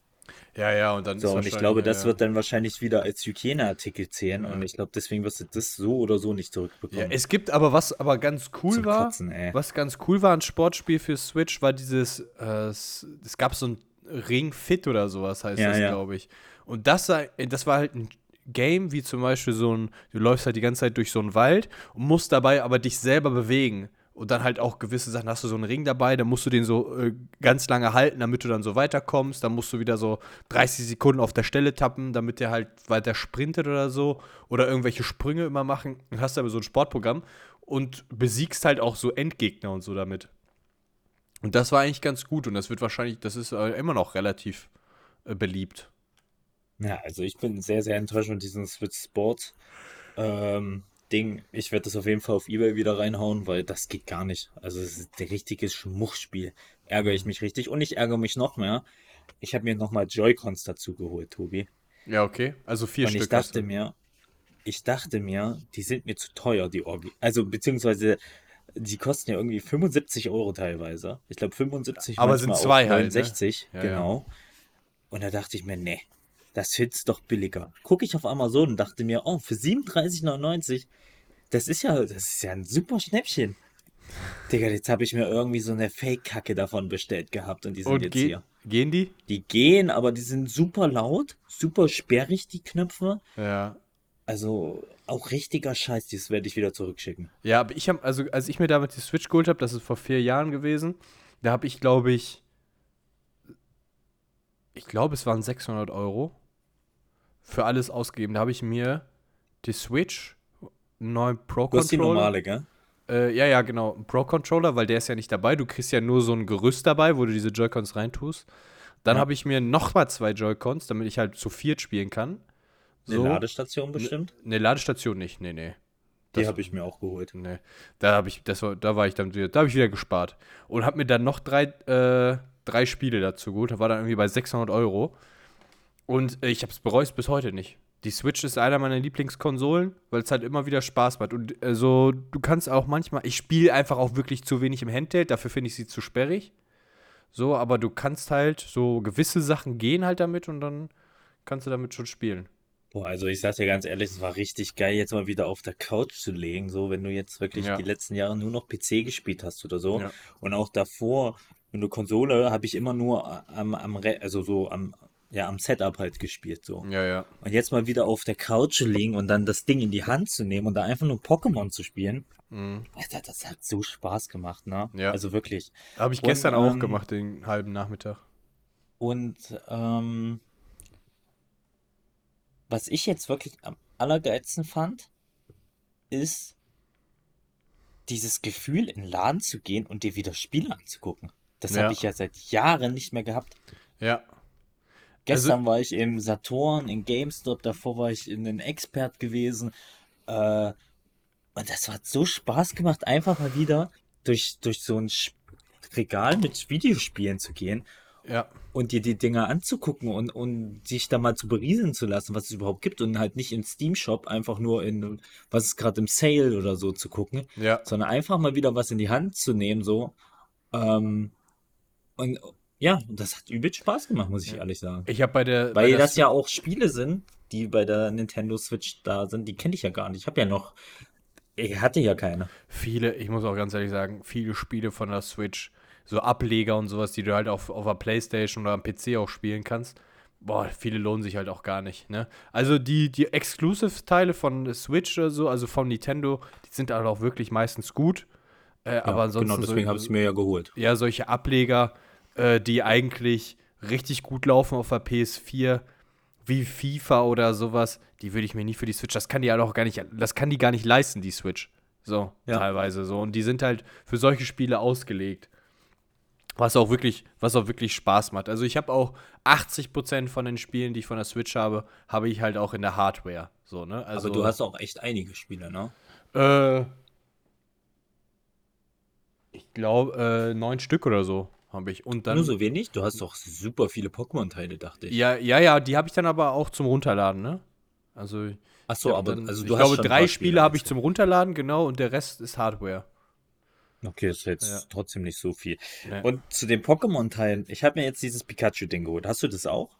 [SPEAKER 5] Ja, ja, und dann
[SPEAKER 4] So, und ich glaube, das
[SPEAKER 5] ja,
[SPEAKER 4] wird dann wahrscheinlich wieder als Hygieneartikel zählen und ich glaube, deswegen wirst du das so oder so nicht
[SPEAKER 5] Ja,
[SPEAKER 4] zurückbekommen.
[SPEAKER 5] es gibt aber was aber ganz cool
[SPEAKER 4] Zum
[SPEAKER 5] war,
[SPEAKER 4] Kotzen,
[SPEAKER 5] was ganz cool war ein Sportspiel für Switch, war dieses, äh, es, gab so ein Ring Fit oder sowas heißt
[SPEAKER 4] Ja,
[SPEAKER 5] das,
[SPEAKER 4] ja.
[SPEAKER 5] glaube ich. Und das, sei- das war halt ein Game, wie zum Beispiel so ein, du läufst halt die ganze Zeit durch so einen Wald und musst dabei aber dich selber bewegen. Und dann halt auch gewisse Sachen, hast du so einen Ring dabei, dann musst du den so äh, ganz lange halten, damit du dann so weiterkommst. Dann musst du wieder so 30 Sekunden auf der Stelle tappen, damit der halt weiter sprintet oder so. Oder irgendwelche Sprünge immer machen. Dann hast du aber so ein Sportprogramm und besiegst halt auch so Endgegner und so damit. Und das war eigentlich ganz gut und das wird wahrscheinlich, das ist äh, immer noch relativ äh, beliebt.
[SPEAKER 4] Ja, also ich bin sehr, sehr enttäuscht von diesem Switch Sports ähm, Ding. Ich werde das auf jeden Fall auf Ebay wieder reinhauen, weil das geht gar nicht. Also es ist ein richtiges Schmuchspiel. Ärgere ich mich richtig. Und ich ärgere mich noch mehr. Ich habe mir nochmal Joy-Cons dazu geholt, Tobi.
[SPEAKER 5] Ja, okay. Also vier
[SPEAKER 4] Und
[SPEAKER 5] Stück.
[SPEAKER 4] ich dachte mir, ich dachte mir, die sind mir zu teuer, die Orgi. Also beziehungsweise die kosten ja irgendwie 75 Euro teilweise. Ich glaube 75
[SPEAKER 5] Aber sind zwei halt, ne?
[SPEAKER 4] 69,
[SPEAKER 5] Ja,
[SPEAKER 4] genau. Und da dachte ich mir, nee, das ist doch billiger. Gucke ich auf Amazon und dachte mir, oh, für 37,99, das ist ja, das ist ja ein super Schnäppchen. Digga, jetzt habe ich mir irgendwie so eine Fake-Kacke davon bestellt gehabt und die sind
[SPEAKER 5] Und
[SPEAKER 4] jetzt hier.
[SPEAKER 5] gehen die?
[SPEAKER 4] Die gehen, aber die sind super laut, super sperrig, die Knöpfe.
[SPEAKER 5] Ja.
[SPEAKER 4] Also auch richtiger Scheiß, das werde ich wieder zurückschicken.
[SPEAKER 5] Ja, aber ich habe, also als ich mir damit die Switch geholt habe, das ist vor vier Jahren gewesen, da habe ich, glaube ich, ich glaube, es waren 600 Euro für alles ausgegeben. Da habe ich mir die Switch, einen neuen Pro
[SPEAKER 4] Du hast die normale, gell?
[SPEAKER 5] Äh, ja, ja, genau, einen Pro Controller, weil der ist ja nicht dabei. Du kriegst ja nur so ein Gerüst dabei, wo du diese Joy-Cons reintust. Dann
[SPEAKER 4] Ja.
[SPEAKER 5] habe ich mir nochmal zwei Joy-Cons, damit ich halt zu viert spielen kann.
[SPEAKER 4] Eine
[SPEAKER 5] So.
[SPEAKER 4] Ladestation bestimmt.
[SPEAKER 5] Eine Ladestation nicht, nee, nee.
[SPEAKER 4] Die
[SPEAKER 5] das-
[SPEAKER 4] habe ich mir auch geholt.
[SPEAKER 5] Nee, da habe ich, das war, da war ich dann wieder, da habe ich wieder gespart und habe mir dann noch drei, äh, drei Spiele dazu geholt. Da war dann irgendwie bei 600 Euro und äh, ich habe es bereut bis heute nicht. Die Switch ist einer meiner Lieblingskonsolen, weil es halt immer wieder Spaß macht und äh, so, du kannst auch manchmal, ich spiele einfach auch wirklich zu wenig im Handheld, dafür finde ich sie zu sperrig. So, aber du kannst halt so gewisse Sachen gehen halt damit und dann kannst du damit schon spielen.
[SPEAKER 4] Boah, also ich sag dir ganz ehrlich, es war richtig geil, jetzt mal wieder auf der Couch zu legen, so wenn du jetzt wirklich
[SPEAKER 5] Ja.
[SPEAKER 4] die letzten Jahre nur noch PC gespielt hast oder so.
[SPEAKER 5] Ja.
[SPEAKER 4] Und auch davor, wenn du Konsole, habe ich immer nur am, am, Re- also so am, ja, am Setup halt gespielt, so.
[SPEAKER 5] Ja, ja.
[SPEAKER 4] Und jetzt mal wieder auf der Couch liegen und dann das Ding in die Hand zu nehmen und da einfach nur Pokémon zu spielen.
[SPEAKER 5] Mhm.
[SPEAKER 4] Alter, das hat so Spaß gemacht, ne?
[SPEAKER 5] Ja.
[SPEAKER 4] Also wirklich.
[SPEAKER 5] Habe ich
[SPEAKER 4] Und,
[SPEAKER 5] gestern auch
[SPEAKER 4] ähm,
[SPEAKER 5] gemacht, den halben Nachmittag.
[SPEAKER 4] Und ähm, was ich jetzt wirklich am allergeilsten fand, ist dieses Gefühl, in den Laden zu gehen und dir wieder Spiele anzugucken. Das
[SPEAKER 5] Ja.
[SPEAKER 4] habe ich ja seit Jahren nicht mehr gehabt.
[SPEAKER 5] Ja.
[SPEAKER 4] Gestern war ich im Saturn, in GameStop, davor war ich in den Expert gewesen. Äh, und das hat so Spaß gemacht, einfach mal wieder durch, durch so ein Regal mit Videospielen zu gehen
[SPEAKER 5] Ja.
[SPEAKER 4] und dir die Dinger anzugucken und, und sich da mal zu berieseln zu lassen, was es überhaupt gibt und halt nicht im Steam Shop einfach nur in, was ist gerade im Sale oder so zu gucken,
[SPEAKER 5] Ja.
[SPEAKER 4] sondern einfach mal wieder was in die Hand zu nehmen, so. Ähm, und ja, das hat übel Spaß gemacht, muss ich ehrlich sagen.
[SPEAKER 5] Ich habe bei der. bei
[SPEAKER 4] Weil
[SPEAKER 5] der
[SPEAKER 4] das ja auch Spiele sind, die bei der Nintendo Switch da sind, die kenne ich ja gar nicht. Ich habe ja noch, ich hatte ja keine.
[SPEAKER 5] viele, ich muss auch ganz ehrlich sagen, viele Spiele von der Switch, so Ableger und sowas, die du halt auf, auf der Playstation oder am PC auch spielen kannst. Boah, viele lohnen sich halt auch gar nicht, ne? Also die, die Exclusive-Teile von der Switch oder so, also von Nintendo, die sind halt auch wirklich meistens gut. Äh, aber ansonsten.
[SPEAKER 4] genau, deswegen
[SPEAKER 5] so,
[SPEAKER 4] habe ich es mir ja geholt.
[SPEAKER 5] Ja, solche Ableger, äh, die eigentlich richtig gut laufen auf der PS4, wie FIFA oder sowas, die würde ich mir nie für die Switch, das kann die halt auch gar nicht, das kann die gar nicht leisten, die Switch. So,
[SPEAKER 4] Ja.
[SPEAKER 5] teilweise so. Und die sind halt für solche Spiele ausgelegt. Was auch wirklich, was auch wirklich Spaß macht. Also ich habe auch 80% von den Spielen, die ich von der Switch habe, habe ich halt auch in der Hardware. So, ne? Also,
[SPEAKER 4] Aber du hast auch echt einige Spiele, ne?
[SPEAKER 5] äh, ich glaube, äh, neun Stück oder so habe ich. Und dann.
[SPEAKER 4] Nur so wenig? Du hast doch super viele Pokémon-Teile, dachte ich.
[SPEAKER 5] Ja, ja, ja, die habe ich dann aber auch zum Runterladen, ne? Also,
[SPEAKER 4] Ach so, aber
[SPEAKER 5] dann-
[SPEAKER 4] also
[SPEAKER 5] ich
[SPEAKER 4] du hast
[SPEAKER 5] glaube, drei Spiele habe ich zum Runterladen, genau, und der Rest ist Hardware.
[SPEAKER 4] Okay, das ist jetzt
[SPEAKER 5] Ja.
[SPEAKER 4] trotzdem nicht so viel.
[SPEAKER 5] Nee.
[SPEAKER 4] Und zu den Pokémon-Teilen, ich habe mir jetzt dieses Pikachu-Ding geholt. Hast du das auch?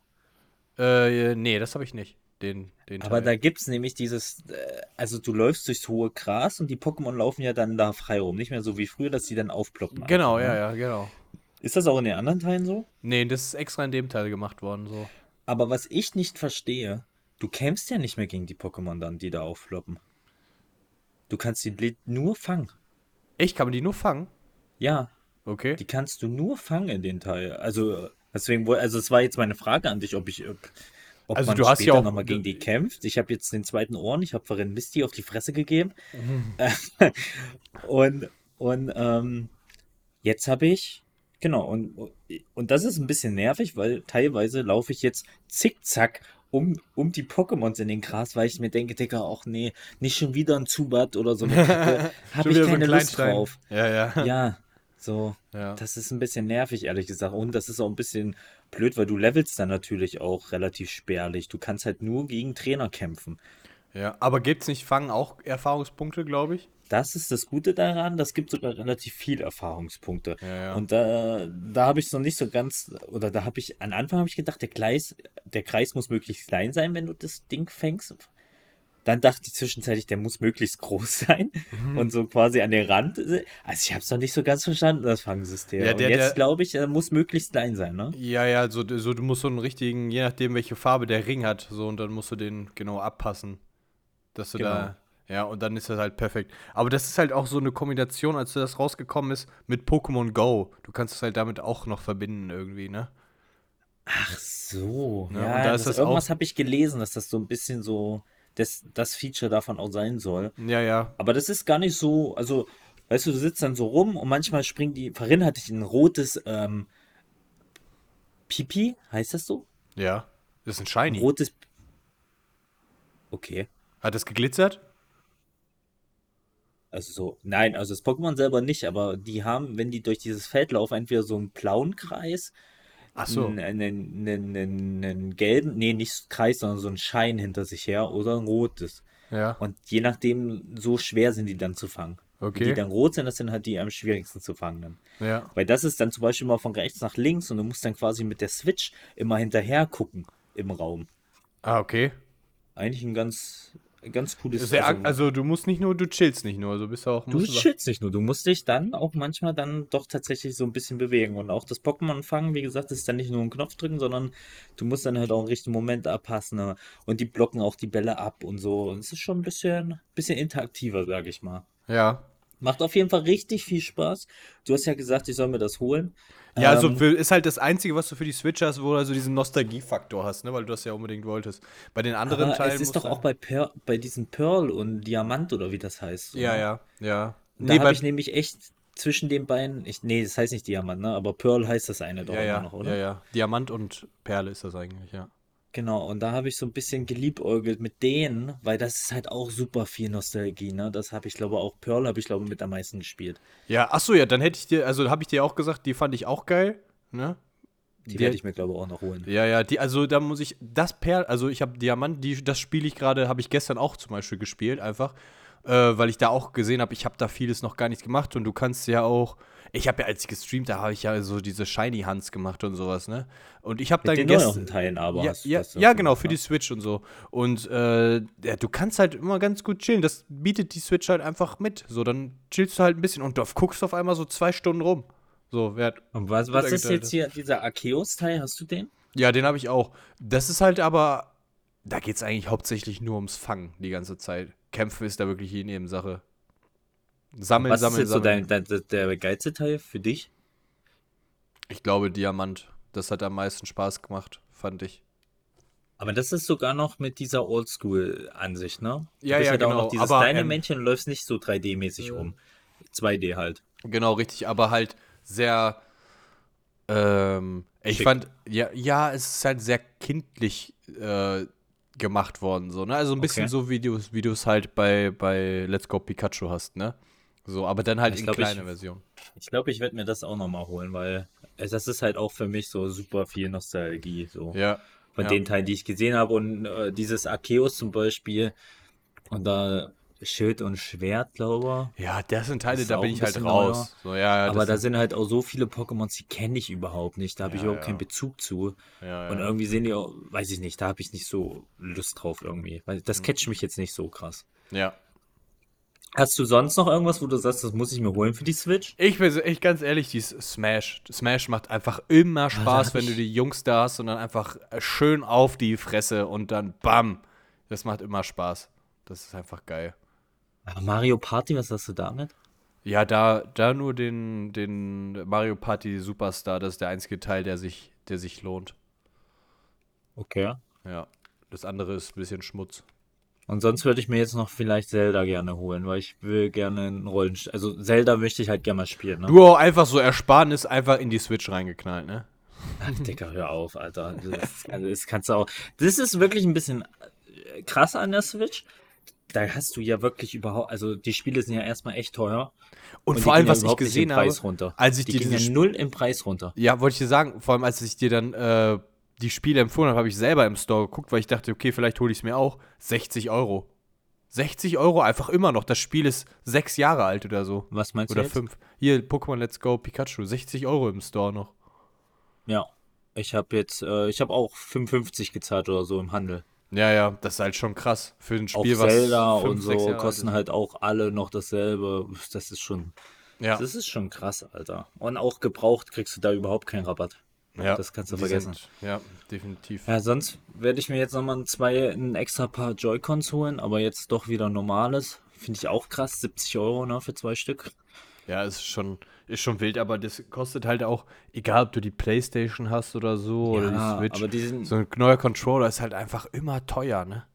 [SPEAKER 5] Äh, nee, das habe ich nicht. Den, den
[SPEAKER 4] Aber
[SPEAKER 5] Teil.
[SPEAKER 4] da gibt's nämlich dieses, äh, also du läufst durchs hohe Gras und die Pokémon laufen ja dann da frei rum. Nicht mehr so wie früher, dass die dann aufploppen.
[SPEAKER 5] Genau,
[SPEAKER 4] einfach,
[SPEAKER 5] ja,
[SPEAKER 4] ne?
[SPEAKER 5] ja, genau.
[SPEAKER 4] Ist das auch in den anderen Teilen so?
[SPEAKER 5] Nee, das ist extra in dem Teil gemacht worden, so.
[SPEAKER 4] Aber was ich nicht verstehe, du kämpfst ja nicht mehr gegen die Pokémon dann, die da aufploppen. Du kannst die nur fangen.
[SPEAKER 5] Echt, kann man die nur fangen?
[SPEAKER 4] Ja,
[SPEAKER 5] Okay.
[SPEAKER 4] die kannst du nur fangen in den Teil. Also, deswegen, also es war jetzt meine Frage an dich, ob ich, ob, ob
[SPEAKER 5] Also
[SPEAKER 4] man
[SPEAKER 5] du hast ja auch-
[SPEAKER 4] nochmal gegen die kämpft. Ich habe jetzt den zweiten Ohren, ich habe vorhin Misty auf die Fresse gegeben.
[SPEAKER 5] Mhm.
[SPEAKER 4] und, und, ähm, jetzt habe ich, genau, und, und das ist ein bisschen nervig, weil teilweise laufe ich jetzt zickzack um, um die Pokémons in den Gras, weil ich mir denke, Digga, auch nee, nicht schon wieder ein Zubat oder so. Habe ich
[SPEAKER 5] wieder so
[SPEAKER 4] keine Lust drauf.
[SPEAKER 5] Ja, ja.
[SPEAKER 4] Ja, so.
[SPEAKER 5] Ja.
[SPEAKER 4] Das ist ein bisschen nervig, ehrlich gesagt. Und das ist auch ein bisschen blöd, weil du levelst dann natürlich auch relativ spärlich. Du kannst halt nur gegen Trainer kämpfen.
[SPEAKER 5] ja. Aber gibt's nicht Fangen auch Erfahrungspunkte, glaube ich?
[SPEAKER 4] Das ist das Gute daran, das gibt sogar relativ viel Erfahrungspunkte.
[SPEAKER 5] Ja, ja.
[SPEAKER 4] Und da, da habe ich es noch nicht so ganz, oder da habe ich, am Anfang habe ich gedacht, der Kreis, der Kreis muss möglichst klein sein, wenn du das Ding fängst. Dann dachte ich zwischenzeitlich, der muss möglichst groß sein
[SPEAKER 5] Mhm.
[SPEAKER 4] und so quasi an den Rand. Also ich habe es noch nicht so ganz verstanden, das Fangsystem.
[SPEAKER 5] Ja,
[SPEAKER 4] und
[SPEAKER 5] der-
[SPEAKER 4] jetzt
[SPEAKER 5] der-
[SPEAKER 4] glaube ich, er muss möglichst klein sein, ne?
[SPEAKER 5] Ja, ja, so, so du musst so einen richtigen, je nachdem, welche Farbe der Ring hat, so und dann musst du den genau abpassen. Dass du
[SPEAKER 4] Genau.
[SPEAKER 5] da. Ja, und dann ist das halt perfekt. Aber das ist halt auch so eine Kombination, als das rausgekommen ist, mit Pokémon Go. Du kannst es halt damit auch noch verbinden irgendwie, ne?
[SPEAKER 4] Ach so,
[SPEAKER 5] Ja,
[SPEAKER 4] ja,
[SPEAKER 5] und da
[SPEAKER 4] das,
[SPEAKER 5] ist das
[SPEAKER 4] irgendwas habe ich gelesen, dass das so ein bisschen so das, das Feature davon auch sein soll.
[SPEAKER 5] Ja, ja.
[SPEAKER 4] Aber das ist gar nicht so, also, weißt du, du sitzt dann so rum und manchmal springen die, vorhin hatte ich ein rotes ähm, Pipi, heißt das so?
[SPEAKER 5] Ja. Das ist ein
[SPEAKER 4] Ein
[SPEAKER 5] Shiny.
[SPEAKER 4] rotes, okay,
[SPEAKER 5] Hat das geglitzert?
[SPEAKER 4] Also so, nein, also das Pokémon selber nicht, aber die haben, wenn die durch dieses Feld laufen, entweder so einen blauen Kreis,
[SPEAKER 5] Ach so.
[SPEAKER 4] einen, einen, einen, einen, gelben, nee, nicht Kreis, sondern so einen Schein hinter sich her oder ein rotes.
[SPEAKER 5] Ja.
[SPEAKER 4] Und je nachdem, so schwer sind die dann zu fangen. Wenn die
[SPEAKER 5] Okay.
[SPEAKER 4] dann rot sind, das sind halt die am schwierigsten zu fangen. Dann.
[SPEAKER 5] Ja.
[SPEAKER 4] Weil das ist dann zum Beispiel mal von rechts nach links und du musst dann quasi mit der Switch immer hinterher gucken im Raum.
[SPEAKER 5] Ah, okay.
[SPEAKER 4] Eigentlich ein ganz, ganz cooles
[SPEAKER 5] Sehr,
[SPEAKER 4] also,
[SPEAKER 5] also du musst nicht nur, du chillst nicht nur, also bist auch.
[SPEAKER 4] Du schützt nicht nur, du musst dich dann auch manchmal dann doch tatsächlich so ein bisschen bewegen. Und auch das Pokémon fangen, wie gesagt, ist dann nicht nur ein Knopf drücken, sondern du musst dann halt auch einen richtigen Moment abpassen. Ne? Und die blocken auch die Bälle ab und so. Und es ist schon ein bisschen, bisschen interaktiver, sag ich mal.
[SPEAKER 5] Ja.
[SPEAKER 4] Macht auf jeden Fall richtig viel Spaß. Du hast ja gesagt, ich soll mir das holen.
[SPEAKER 5] Ja, also
[SPEAKER 4] Ähm,
[SPEAKER 5] für, ist halt das Einzige, was du für die Switch hast, wo du also diesen Nostalgiefaktor hast, ne? Weil du das ja unbedingt wolltest. Bei den anderen
[SPEAKER 4] aber
[SPEAKER 5] Teilen
[SPEAKER 4] es ist doch auch bei, per bei diesen Pearl und Diamant oder wie das heißt.
[SPEAKER 5] Ja,
[SPEAKER 4] oder?
[SPEAKER 5] ja, ja.
[SPEAKER 4] Und Da
[SPEAKER 5] Nee,
[SPEAKER 4] habe ich nämlich echt zwischen den beiden, ich, nee, das heißt nicht Diamant, ne? Aber Pearl heißt das eine doch
[SPEAKER 5] ja,
[SPEAKER 4] immer
[SPEAKER 5] ja,
[SPEAKER 4] noch, oder?
[SPEAKER 5] ja, ja. Diamant und Perle ist das eigentlich, ja.
[SPEAKER 4] Genau, und da habe ich so ein bisschen geliebäugelt mit denen, weil das ist halt auch super viel Nostalgie, ne? Das habe ich glaube auch, Pearl habe ich glaube mit am meisten gespielt.
[SPEAKER 5] Ja, ach so, ja, dann hätte ich dir, also habe ich dir auch gesagt, die fand ich auch geil, ne?
[SPEAKER 4] Die, werde ich mir glaube auch noch holen.
[SPEAKER 5] Ja, ja, die, also da muss ich, das Perl, also ich habe Diamant, die, das spiele ich gerade, habe ich gestern auch zum Beispiel gespielt, einfach, äh, weil ich da auch gesehen habe, ich habe da vieles noch gar nicht gemacht und du kannst ja auch, ich habe ja, als ich gestreamt, da habe ich ja so diese Shiny Hands gemacht und sowas, ne? Und ich habe
[SPEAKER 4] den
[SPEAKER 5] gestern,
[SPEAKER 4] Teilen aber
[SPEAKER 5] ja,
[SPEAKER 4] hast,
[SPEAKER 5] ja,
[SPEAKER 4] hast du
[SPEAKER 5] ja genau, für die? Switch und so. Und äh, ja, du kannst halt immer ganz gut chillen. Das bietet die Switch halt einfach mit. So, dann chillst du halt ein bisschen und du guckst auf einmal so zwei Stunden rum. So, wer,
[SPEAKER 4] Und was, was ist jetzt hier, dieser Arceus-Teil, hast du den?
[SPEAKER 5] ja, den habe ich auch. Das ist halt aber, da geht es eigentlich hauptsächlich nur ums Fangen die ganze Zeit. Kämpfen ist da wirklich die Nebensache. Sammeln,
[SPEAKER 4] Was ist
[SPEAKER 5] sammeln,
[SPEAKER 4] jetzt so
[SPEAKER 5] sammeln.
[SPEAKER 4] dein, dein, der geilste Teil für dich?
[SPEAKER 5] Ich glaube, Diamant. Das hat am meisten Spaß gemacht, fand ich.
[SPEAKER 4] Aber das ist sogar noch mit dieser Oldschool-Ansicht, ne? Du
[SPEAKER 5] Ja,
[SPEAKER 4] bist
[SPEAKER 5] ja,
[SPEAKER 4] halt auch
[SPEAKER 5] genau,
[SPEAKER 4] noch dieses
[SPEAKER 5] aber,
[SPEAKER 4] kleine
[SPEAKER 5] ähm,
[SPEAKER 4] Männchen und läufst nicht so 3D-mäßig rum. 2D halt.
[SPEAKER 5] Genau, richtig, aber halt sehr. Ähm, ich
[SPEAKER 4] Schick.
[SPEAKER 5] fand, ja, ja, es ist halt sehr kindlich äh, gemacht worden, so, ne? Also ein bisschen
[SPEAKER 4] Okay.
[SPEAKER 5] so, wie du es wie du es halt bei, bei Let's Go Pikachu hast, ne? So, aber dann halt
[SPEAKER 4] Ich
[SPEAKER 5] in
[SPEAKER 4] glaub, ich-
[SPEAKER 5] kleine Version.
[SPEAKER 4] Ich glaube, ich werde mir das auch nochmal holen, weil es- das ist halt auch für mich so super viel Nostalgie. So.
[SPEAKER 5] Ja.
[SPEAKER 4] Von
[SPEAKER 5] Ja.
[SPEAKER 4] den Teilen, die ich gesehen habe. Und äh, dieses Arceus zum Beispiel. Und da Schild und Schwert, glaube ich.
[SPEAKER 5] Ja, das sind Teile,
[SPEAKER 4] Das
[SPEAKER 5] da bin ich halt raus. So, ja, ja,
[SPEAKER 4] Aber da
[SPEAKER 5] sind-
[SPEAKER 4] halt auch so viele Pokémons, die kenne ich überhaupt nicht. Da habe ich überhaupt keinen Bezug zu. Und irgendwie sehen die auch, weiß ich nicht, da habe ich nicht so Lust drauf irgendwie. Weil
[SPEAKER 5] Mhm.
[SPEAKER 4] das catcht mich jetzt nicht so krass.
[SPEAKER 5] ja.
[SPEAKER 4] Hast du sonst noch irgendwas, wo du sagst, das muss ich mir holen für die Switch?
[SPEAKER 5] Ich bin echt ganz ehrlich, dieses Smash. Smash macht einfach immer Spaß, wenn du
[SPEAKER 4] ich-
[SPEAKER 5] die Jungs da hast und dann einfach schön auf die Fresse und dann BAM. Das macht immer Spaß. Das ist einfach geil.
[SPEAKER 4] Ah, Mario Party, was hast du damit?
[SPEAKER 5] Ja, da, da nur den, den Mario Party Superstar, das ist der einzige Teil, der sich, der sich lohnt.
[SPEAKER 4] Okay.
[SPEAKER 5] Ja. Das andere ist ein bisschen Schmutz.
[SPEAKER 4] Und sonst würde ich mir jetzt noch vielleicht Zelda gerne holen, weil ich will gerne ein Rollen... Also Zelda möchte ich halt gerne mal spielen, ne?
[SPEAKER 5] Du auch einfach so Ersparnis einfach in die Switch reingeknallt, ne?
[SPEAKER 4] Ach, Dicker, hör auf, Alter. Das, also das kannst du auch... Das ist wirklich ein bisschen äh, krass an der Switch. Da hast du ja wirklich überhaupt... Also die Spiele sind ja erstmal echt teuer.
[SPEAKER 5] Und,
[SPEAKER 4] die
[SPEAKER 5] vor allem,
[SPEAKER 4] ja
[SPEAKER 5] was ich gesehen habe, als ich
[SPEAKER 4] Die
[SPEAKER 5] dir diese
[SPEAKER 4] ja null im Preis runter.
[SPEAKER 5] Ja, wollte ich dir sagen, vor allem als ich dir dann äh, die Spiele empfohlen habe, habe ich selber im Store geguckt, weil ich dachte, okay, vielleicht hole ich es mir auch. 60 Euro. 60 Euro einfach immer noch. Das Spiel ist sechs Jahre alt oder so.
[SPEAKER 4] Was meinst
[SPEAKER 5] Oder
[SPEAKER 4] du jetzt?
[SPEAKER 5] fünf. Hier, Pokémon Let's Go Pikachu. 60 Euro im Store noch.
[SPEAKER 4] Ja. Ich habe jetzt... Äh, ich habe auch 55 gezahlt oder so im Handel.
[SPEAKER 5] Ja, ja, das ist halt schon krass. Für ein
[SPEAKER 4] Auch
[SPEAKER 5] Spiel, was.
[SPEAKER 4] Zelda
[SPEAKER 5] fünf,
[SPEAKER 4] und so kosten
[SPEAKER 5] alt
[SPEAKER 4] halt auch alle noch dasselbe. Das ist schon...
[SPEAKER 5] Ja,
[SPEAKER 4] Das ist schon krass, Alter. Und auch gebraucht kriegst du da überhaupt keinen Rabatt.
[SPEAKER 5] Ja,
[SPEAKER 4] das kannst du vergessen.
[SPEAKER 5] Sind, ja, definitiv.
[SPEAKER 4] Ja, sonst werde ich mir jetzt nochmal zwei, ein extra Paar Joy-Cons holen, aber jetzt doch wieder normales. Finde ich auch krass. 70 Euro ne, für zwei Stück.
[SPEAKER 5] Ja, ist schon, ist schon wild, aber das kostet halt auch, egal ob du die Playstation hast oder so, oder
[SPEAKER 4] Ja,
[SPEAKER 5] die Switch.
[SPEAKER 4] aber die sind-
[SPEAKER 5] so ein neuer Controller ist halt einfach immer teuer, ne?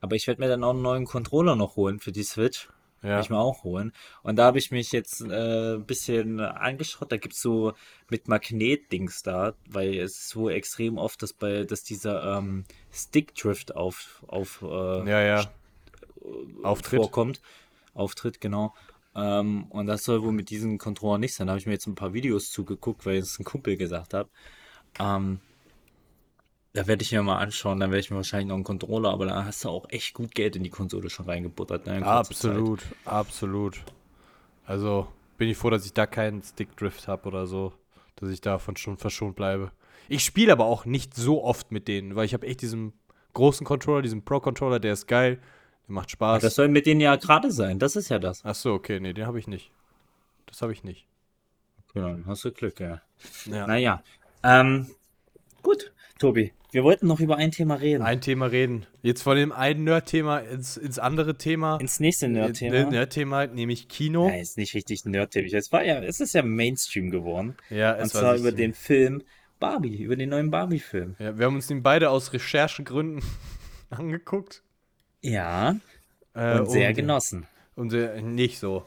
[SPEAKER 4] Aber ich werde mir dann auch einen neuen Controller noch holen für die Switch.
[SPEAKER 5] Ja.
[SPEAKER 4] Werde ich mir auch holen. Und da habe ich mich jetzt äh, ein bisschen angeschaut. Da gibt es so mit Magnet-Dings da, weil es ist so extrem oft, dass bei, dass dieser ähm, Stick-Drift auf, auf äh,
[SPEAKER 5] Ja, ja. Auftritt.
[SPEAKER 4] vorkommt. Auftritt, genau. Ähm, und das soll wohl mit diesem Controller nicht sein. Da habe ich mir jetzt ein paar Videos zugeguckt, weil es ein Kumpel gesagt hat. Ähm, da werde ich mir mal anschauen, dann werde ich mir wahrscheinlich noch einen Controller, aber da hast du auch echt gut Geld in die Konsole schon reingebuttert. Ne, kurzer Zeit.
[SPEAKER 5] Absolut, absolut. Also bin ich froh, dass ich da keinen Stickdrift habe oder so, dass ich davon schon verschont bleibe. Ich spiele aber auch nicht so oft mit denen, weil ich habe echt diesen großen Controller, diesen Pro-Controller, der ist geil, der macht Spaß.
[SPEAKER 4] Das soll mit denen ja gerade sein. Das ist ja das.
[SPEAKER 5] Ach so, okay, nee, den habe ich nicht. Das habe ich nicht.
[SPEAKER 4] Ja, dann hast du Glück, ja.
[SPEAKER 5] Ja.
[SPEAKER 4] Naja. Ähm, gut, Tobi. Wir wollten noch über ein Thema reden.
[SPEAKER 5] Ein Thema reden. Jetzt von dem einen Nerd-Thema ins, ins andere Thema.
[SPEAKER 4] Ins nächste Nerd-Thema.
[SPEAKER 5] Nerd-Thema, nämlich Kino.
[SPEAKER 4] Ja, ist nicht richtig Nerd-Thema. Es war ja, es ist ja Mainstream geworden.
[SPEAKER 5] Ja,
[SPEAKER 4] Und
[SPEAKER 5] es war
[SPEAKER 4] zwar über den Film Barbie, über den neuen Barbie-Film.
[SPEAKER 5] Ja, wir haben uns den beide aus Recherchegründen angeguckt.
[SPEAKER 4] Ja,
[SPEAKER 5] Äh,
[SPEAKER 4] und sehr
[SPEAKER 5] und-
[SPEAKER 4] genossen.
[SPEAKER 5] Und äh, nicht so.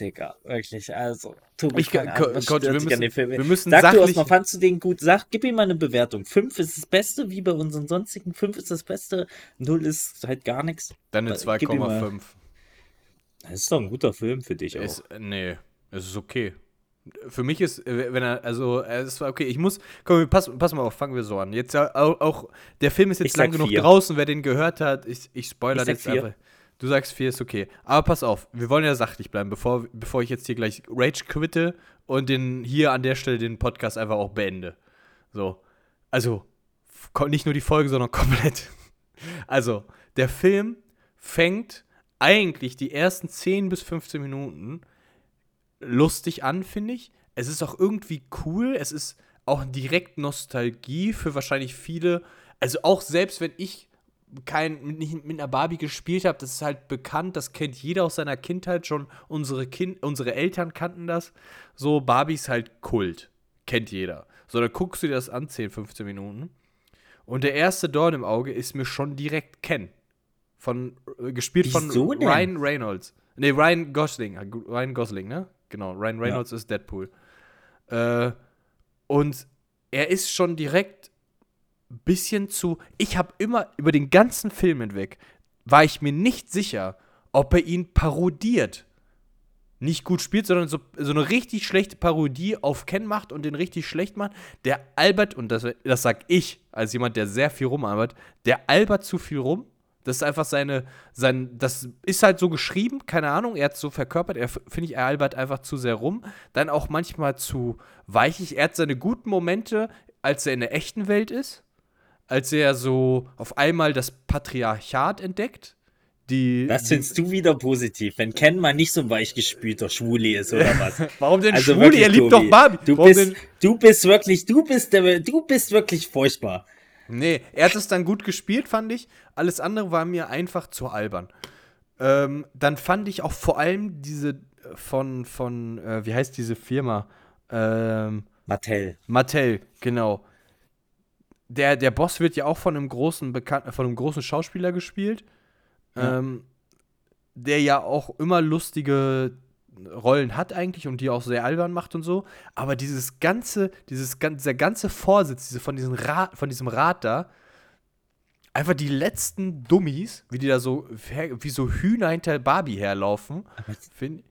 [SPEAKER 4] Digga, wirklich, also. Tobi,
[SPEAKER 5] Ich-
[SPEAKER 4] fang an, was
[SPEAKER 5] Gott, wir müssen-
[SPEAKER 4] an dem Film?
[SPEAKER 5] wir müssen
[SPEAKER 4] Sag du
[SPEAKER 5] sachlich-
[SPEAKER 4] erstmal, fandst du den gut? Sag, gib ihm mal eine Bewertung. Fünf ist das Beste, wie bei unseren sonstigen. Fünf ist das Beste, null ist halt gar nichts.
[SPEAKER 5] Dann eine
[SPEAKER 4] Gib ihm mal.
[SPEAKER 5] 2,5.
[SPEAKER 4] Das ist doch ein guter Film für dich auch.
[SPEAKER 5] Ist, nee, es ist okay. Für mich ist, äh, wenn er, also, es war okay. Ich muss, komm, pass, pass mal auf, fangen wir so an. Jetzt auch, auch der Film ist
[SPEAKER 4] Ich
[SPEAKER 5] jetzt lang genug
[SPEAKER 4] vier.
[SPEAKER 5] draußen, wer den gehört hat, ich, ich spoilere
[SPEAKER 4] Ich sag
[SPEAKER 5] jetzt
[SPEAKER 4] vier.
[SPEAKER 5] einfach. Du sagst vier ist okay. Aber pass auf, wir wollen ja sachlich bleiben, bevor, bevor ich jetzt hier gleich Rage quitte und den, hier an der Stelle den Podcast einfach auch beende. So. Also, nicht nur die Folge, sondern komplett. Also, der Film fängt eigentlich die ersten 10 bis 15 Minuten lustig an, finde ich. Es ist auch irgendwie cool. Es ist auch direkt Nostalgie für wahrscheinlich viele. Also auch selbst wenn ich kein, nicht mit einer Barbie gespielt habe, das ist halt bekannt, das kennt jeder aus seiner Kindheit schon. Unsere, kind, unsere Eltern kannten das. So, Barbie ist halt Kult. Kennt jeder. So, dann guckst du dir das an, 10, 15 Minuten. Und der erste Dorn im Auge ist mir schon direkt Ken. Von, äh, gespielt
[SPEAKER 4] Wieso
[SPEAKER 5] von
[SPEAKER 4] denn?
[SPEAKER 5] Ryan Reynolds. Nee, Ryan Gosling. Ryan Gosling, ne? Genau, Ryan Reynolds ist Deadpool. Äh, und er ist schon direkt bisschen zu. Ich habe immer über den ganzen Film hinweg, war ich mir nicht sicher, ob er ihn parodiert. nicht gut spielt, sondern so, so eine richtig schlechte Parodie auf Ken macht und den richtig schlecht macht. Der Albert, und das, das sag ich als jemand, der sehr viel rumarbeitet, der albert zu viel rum. Das ist einfach seine, sein, das ist halt so geschrieben, keine Ahnung, er hat so verkörpert, er finde ich, er albert einfach zu sehr rum. Dann auch manchmal zu weichig. Er hat seine guten Momente, als er in der echten Welt ist, als er so auf einmal das Patriarchat entdeckt. Die,
[SPEAKER 4] Das findest du wieder positiv, wenn Ken mal nicht so ein weichgespülter Schwuli ist oder was.
[SPEAKER 5] Warum denn
[SPEAKER 4] Also
[SPEAKER 5] Schwuli?
[SPEAKER 4] wirklich,
[SPEAKER 5] Er liebt
[SPEAKER 4] Tobi,
[SPEAKER 5] doch Barbie.
[SPEAKER 4] Du
[SPEAKER 5] Warum
[SPEAKER 4] bist,
[SPEAKER 5] denn-
[SPEAKER 4] du bist wirklich, du bist, der, du bist wirklich furchtbar.
[SPEAKER 5] Nee, er hat es dann gut gespielt, fand ich. Alles andere war mir einfach zu albern. Ähm, dann fand ich auch vor allem diese äh, von, von äh, wie heißt diese Firma? Ähm,
[SPEAKER 4] Mattel.
[SPEAKER 5] Mattel, genau. Der, der Boss wird ja auch von einem großen Bekan von einem großen Schauspieler gespielt.
[SPEAKER 4] Ja.
[SPEAKER 5] Ähm, der ja auch immer lustige Rollen hat eigentlich und die auch sehr albern macht und so. Aber dieses ganze, dieses, dieser ganze Vorsitz, diese, von, diesem Rat, von diesem Rat da, einfach die letzten Dummies, wie die da so wie so Hühner hinter Barbie herlaufen, finde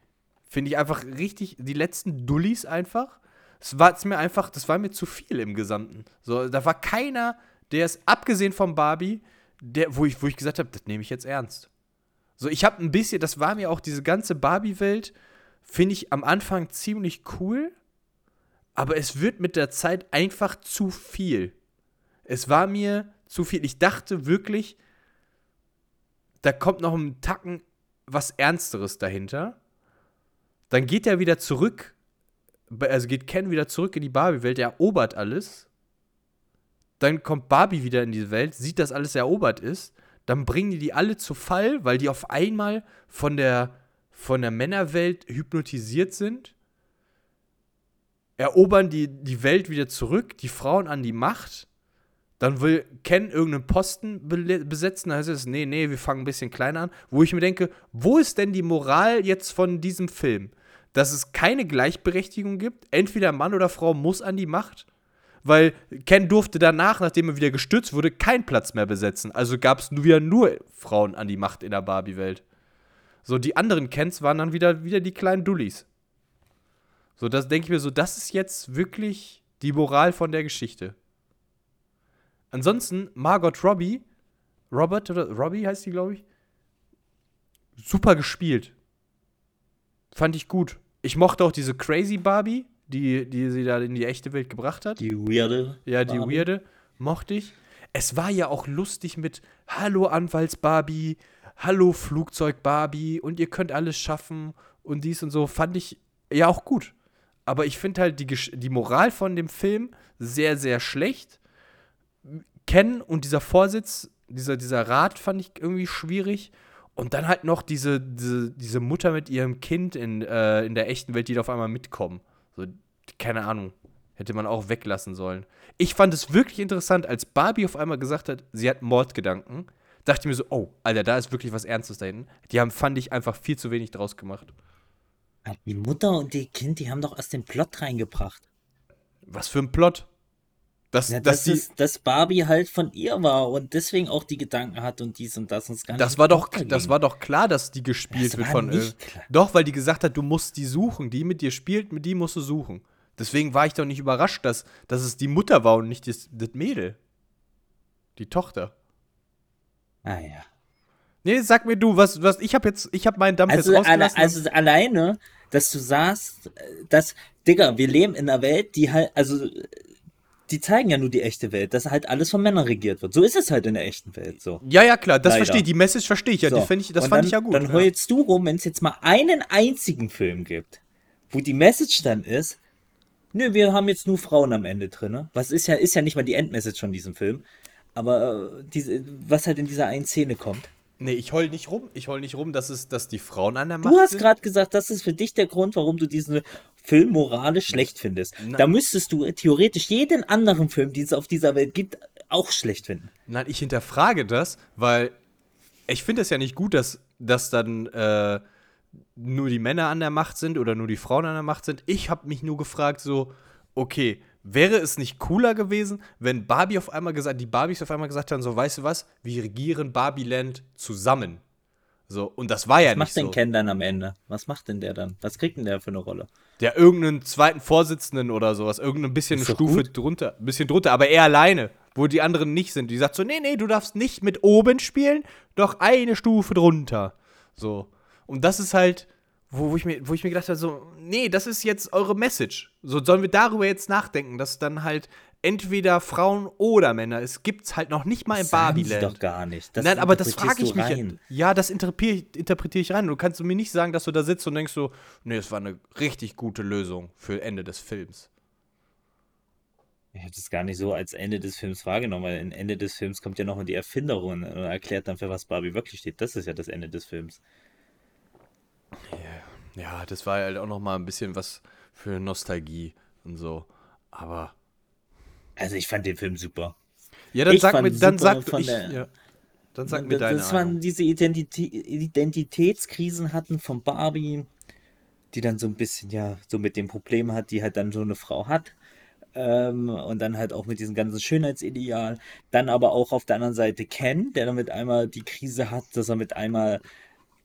[SPEAKER 5] find ich einfach richtig, die letzten Dullis einfach. Es war mir einfach, das war mir zu viel im Gesamten. So, da war keiner, der es, abgesehen vom Barbie, der, wo ich, wo ich gesagt habe, das nehme ich jetzt ernst. So, ich habe ein bisschen, das war mir auch diese ganze Barbie-Welt, finde ich am Anfang ziemlich cool, aber es wird mit der Zeit einfach zu viel. Es war mir zu viel. Ich dachte wirklich, da kommt noch ein Tacken was Ernsteres dahinter. Dann geht er wieder zurück, also geht Ken wieder zurück in die Barbie-Welt, er erobert alles. Dann kommt Barbie wieder in diese Welt, sieht, dass alles erobert ist. Dann bringen die die alle zu Fall, weil die auf einmal von der, von der Männerwelt hypnotisiert sind. Erobern die, die Welt wieder zurück, die Frauen an die Macht. Dann will Ken irgendeinen Posten besetzen, dann heißt es, nee, nee, wir fangen ein bisschen kleiner an. Wo ich mir denke, wo ist denn die Moral jetzt von diesem Film? Dass es keine Gleichberechtigung gibt, entweder Mann oder Frau muss an die Macht, weil Ken durfte danach, nachdem er wieder gestützt wurde, keinen Platz mehr besetzen. Also gab es wieder nur Frauen an die Macht in der Barbie-Welt. So, die anderen Kens waren dann wieder, wieder die kleinen Dullis. So, das denke ich mir so, das ist jetzt wirklich die Moral von der Geschichte. Ansonsten, Margot Robbie, Robert oder Robbie heißt die, glaube ich, super gespielt. Fand ich gut. Ich mochte auch diese Crazy Barbie, die, die sie da in die echte Welt gebracht hat.
[SPEAKER 4] Die weirde.
[SPEAKER 5] Ja, die
[SPEAKER 4] Barbie.
[SPEAKER 5] Weirde mochte ich. Es war ja auch lustig mit Hallo Anwalts-Barbie, Hallo Flugzeug-Barbie und ihr könnt alles schaffen und dies und so. Fand ich ja auch gut. Aber ich finde halt die, die Moral von dem Film sehr, sehr schlecht. Ken und dieser Vorsitz, dieser, dieser Rat fand ich irgendwie schwierig. Und dann halt noch diese, diese, diese Mutter mit ihrem Kind in, äh, in der echten Welt, die da auf einmal mitkommen. So, keine Ahnung. Hätte man auch weglassen sollen. Ich fand es wirklich interessant, als Barbie auf einmal gesagt hat, sie hat Mordgedanken. Dachte ich mir so, oh, Alter, da ist wirklich was Ernstes da hinten. Die haben, fand ich, einfach viel zu wenig draus gemacht.
[SPEAKER 4] Die Mutter und die Kind, die haben doch erst den Plot reingebracht.
[SPEAKER 5] Was für ein Plot. Das,
[SPEAKER 4] Ja,
[SPEAKER 5] dass
[SPEAKER 4] dass,
[SPEAKER 5] die,
[SPEAKER 4] es, dass Barbie halt von ihr war und deswegen auch die Gedanken hat und dies und das und gar
[SPEAKER 5] das
[SPEAKER 4] nicht
[SPEAKER 5] war doch, das war doch klar, dass die gespielt
[SPEAKER 4] Das
[SPEAKER 5] wird von. äh,
[SPEAKER 4] klar.
[SPEAKER 5] Doch, weil die gesagt hat, du musst die suchen. Die mit dir spielt, mit die musst du suchen. Deswegen war ich doch nicht überrascht, dass, dass es die Mutter war und nicht das, das Mädel. Die Tochter.
[SPEAKER 4] Ah ja.
[SPEAKER 5] Nee, sag mir du, was, was, ich hab jetzt, ich hab meinen Dampf
[SPEAKER 4] Also,
[SPEAKER 5] jetzt
[SPEAKER 4] alle,
[SPEAKER 5] rausgelassen.
[SPEAKER 4] also alleine, dass du sagst, äh, dass, Digga, wir leben in einer Welt, die halt, also, die zeigen ja nur die echte Welt, dass halt alles von Männern regiert wird. So ist es halt in der echten Welt, so.
[SPEAKER 5] ja, ja, klar, das
[SPEAKER 4] Leider.
[SPEAKER 5] verstehe ich. Die Message verstehe ich ja.
[SPEAKER 4] So.
[SPEAKER 5] Die ich, das
[SPEAKER 4] Und
[SPEAKER 5] fand
[SPEAKER 4] dann,
[SPEAKER 5] ich ja gut.
[SPEAKER 4] Dann
[SPEAKER 5] ja.
[SPEAKER 4] heulst du rum, wenn es jetzt mal einen einzigen Film gibt, wo die Message dann ist, nö, wir haben jetzt nur Frauen am Ende drin. Was ist ja, ist ja nicht mal die Endmessage von diesem Film. Aber äh, diese, was halt in dieser einen Szene kommt.
[SPEAKER 5] Nee, ich heul nicht rum. Ich heul nicht rum, dass, es, dass die Frauen an der Macht
[SPEAKER 4] Du hast
[SPEAKER 5] sind.
[SPEAKER 4] gerade gesagt, das ist für dich der Grund, warum du diesen Film moralisch schlecht findest.
[SPEAKER 5] Na-
[SPEAKER 4] Da müsstest du theoretisch jeden anderen Film, den es auf dieser Welt gibt, auch schlecht finden.
[SPEAKER 5] Nein, ich hinterfrage das, weil ich finde es ja nicht gut, dass, dass dann äh, nur die Männer an der Macht sind oder nur die Frauen an der Macht sind. Ich habe mich nur gefragt, so, okay, wäre es nicht cooler gewesen, wenn Barbie auf einmal gesagt, die Barbies auf einmal gesagt haben, so, weißt du was, wir regieren Barbieland zusammen. So, und das war ja
[SPEAKER 4] Was macht
[SPEAKER 5] nicht
[SPEAKER 4] denn
[SPEAKER 5] so.
[SPEAKER 4] Ken dann am Ende? Was macht denn der dann? Was kriegt denn der für eine Rolle?
[SPEAKER 5] Der irgendeinen zweiten Vorsitzenden oder sowas, irgendein bisschen eine Stufe
[SPEAKER 4] gut.
[SPEAKER 5] drunter, ein bisschen drunter, aber er alleine, wo die anderen nicht sind. Die sagt so, nee, nee, du darfst nicht mit oben spielen, doch eine Stufe drunter. So. Und das ist halt, wo, wo, ich, mir, wo ich mir gedacht habe, so, nee, das ist jetzt eure Message. So sollen wir darüber jetzt nachdenken, dass dann halt entweder Frauen oder Männer, es gibt's halt noch nicht mal im
[SPEAKER 4] Sagen sie
[SPEAKER 5] Barbie-Land.
[SPEAKER 4] doch gar nicht. Das
[SPEAKER 5] Nein, aber das frage ich mich. Ja,
[SPEAKER 4] rein.
[SPEAKER 5] ja, das interpretiere ich, interpretiere ich rein. Du kannst mir nicht sagen, dass du da sitzt und denkst so, nee, es war eine richtig gute Lösung für Ende des Films.
[SPEAKER 4] Ich habe das gar nicht so als Ende des Films wahrgenommen, weil am Ende des Films kommt ja nochmal die Erfinderin und erklärt dann, für was Barbie wirklich steht. Das ist ja das Ende des Films.
[SPEAKER 5] Ja, das war halt auch noch mal ein bisschen was für Nostalgie und so. Aber
[SPEAKER 4] Also ich fand den Film super.
[SPEAKER 5] ja, dann
[SPEAKER 4] Ich
[SPEAKER 5] sag mir, dann sag ich,
[SPEAKER 4] der-
[SPEAKER 5] ja, dann sag mir deine
[SPEAKER 4] das waren
[SPEAKER 5] Ahnung.
[SPEAKER 4] diese Identitä Identitätskrisen hatten von Barbie, die dann so ein bisschen, ja, so mit dem Problem hat, die halt dann so eine Frau hat. Ähm, und dann halt auch mit diesem ganzen Schönheitsideal. Dann aber auch auf der anderen Seite Ken, der damit einmal die Krise hat, dass er mit einmal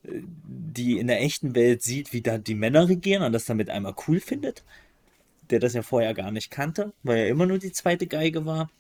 [SPEAKER 4] äh, die in der echten Welt sieht, wie da die Männer regieren und das damit einmal cool findet. Der das ja vorher gar nicht kannte, weil er immer nur die zweite Geige war.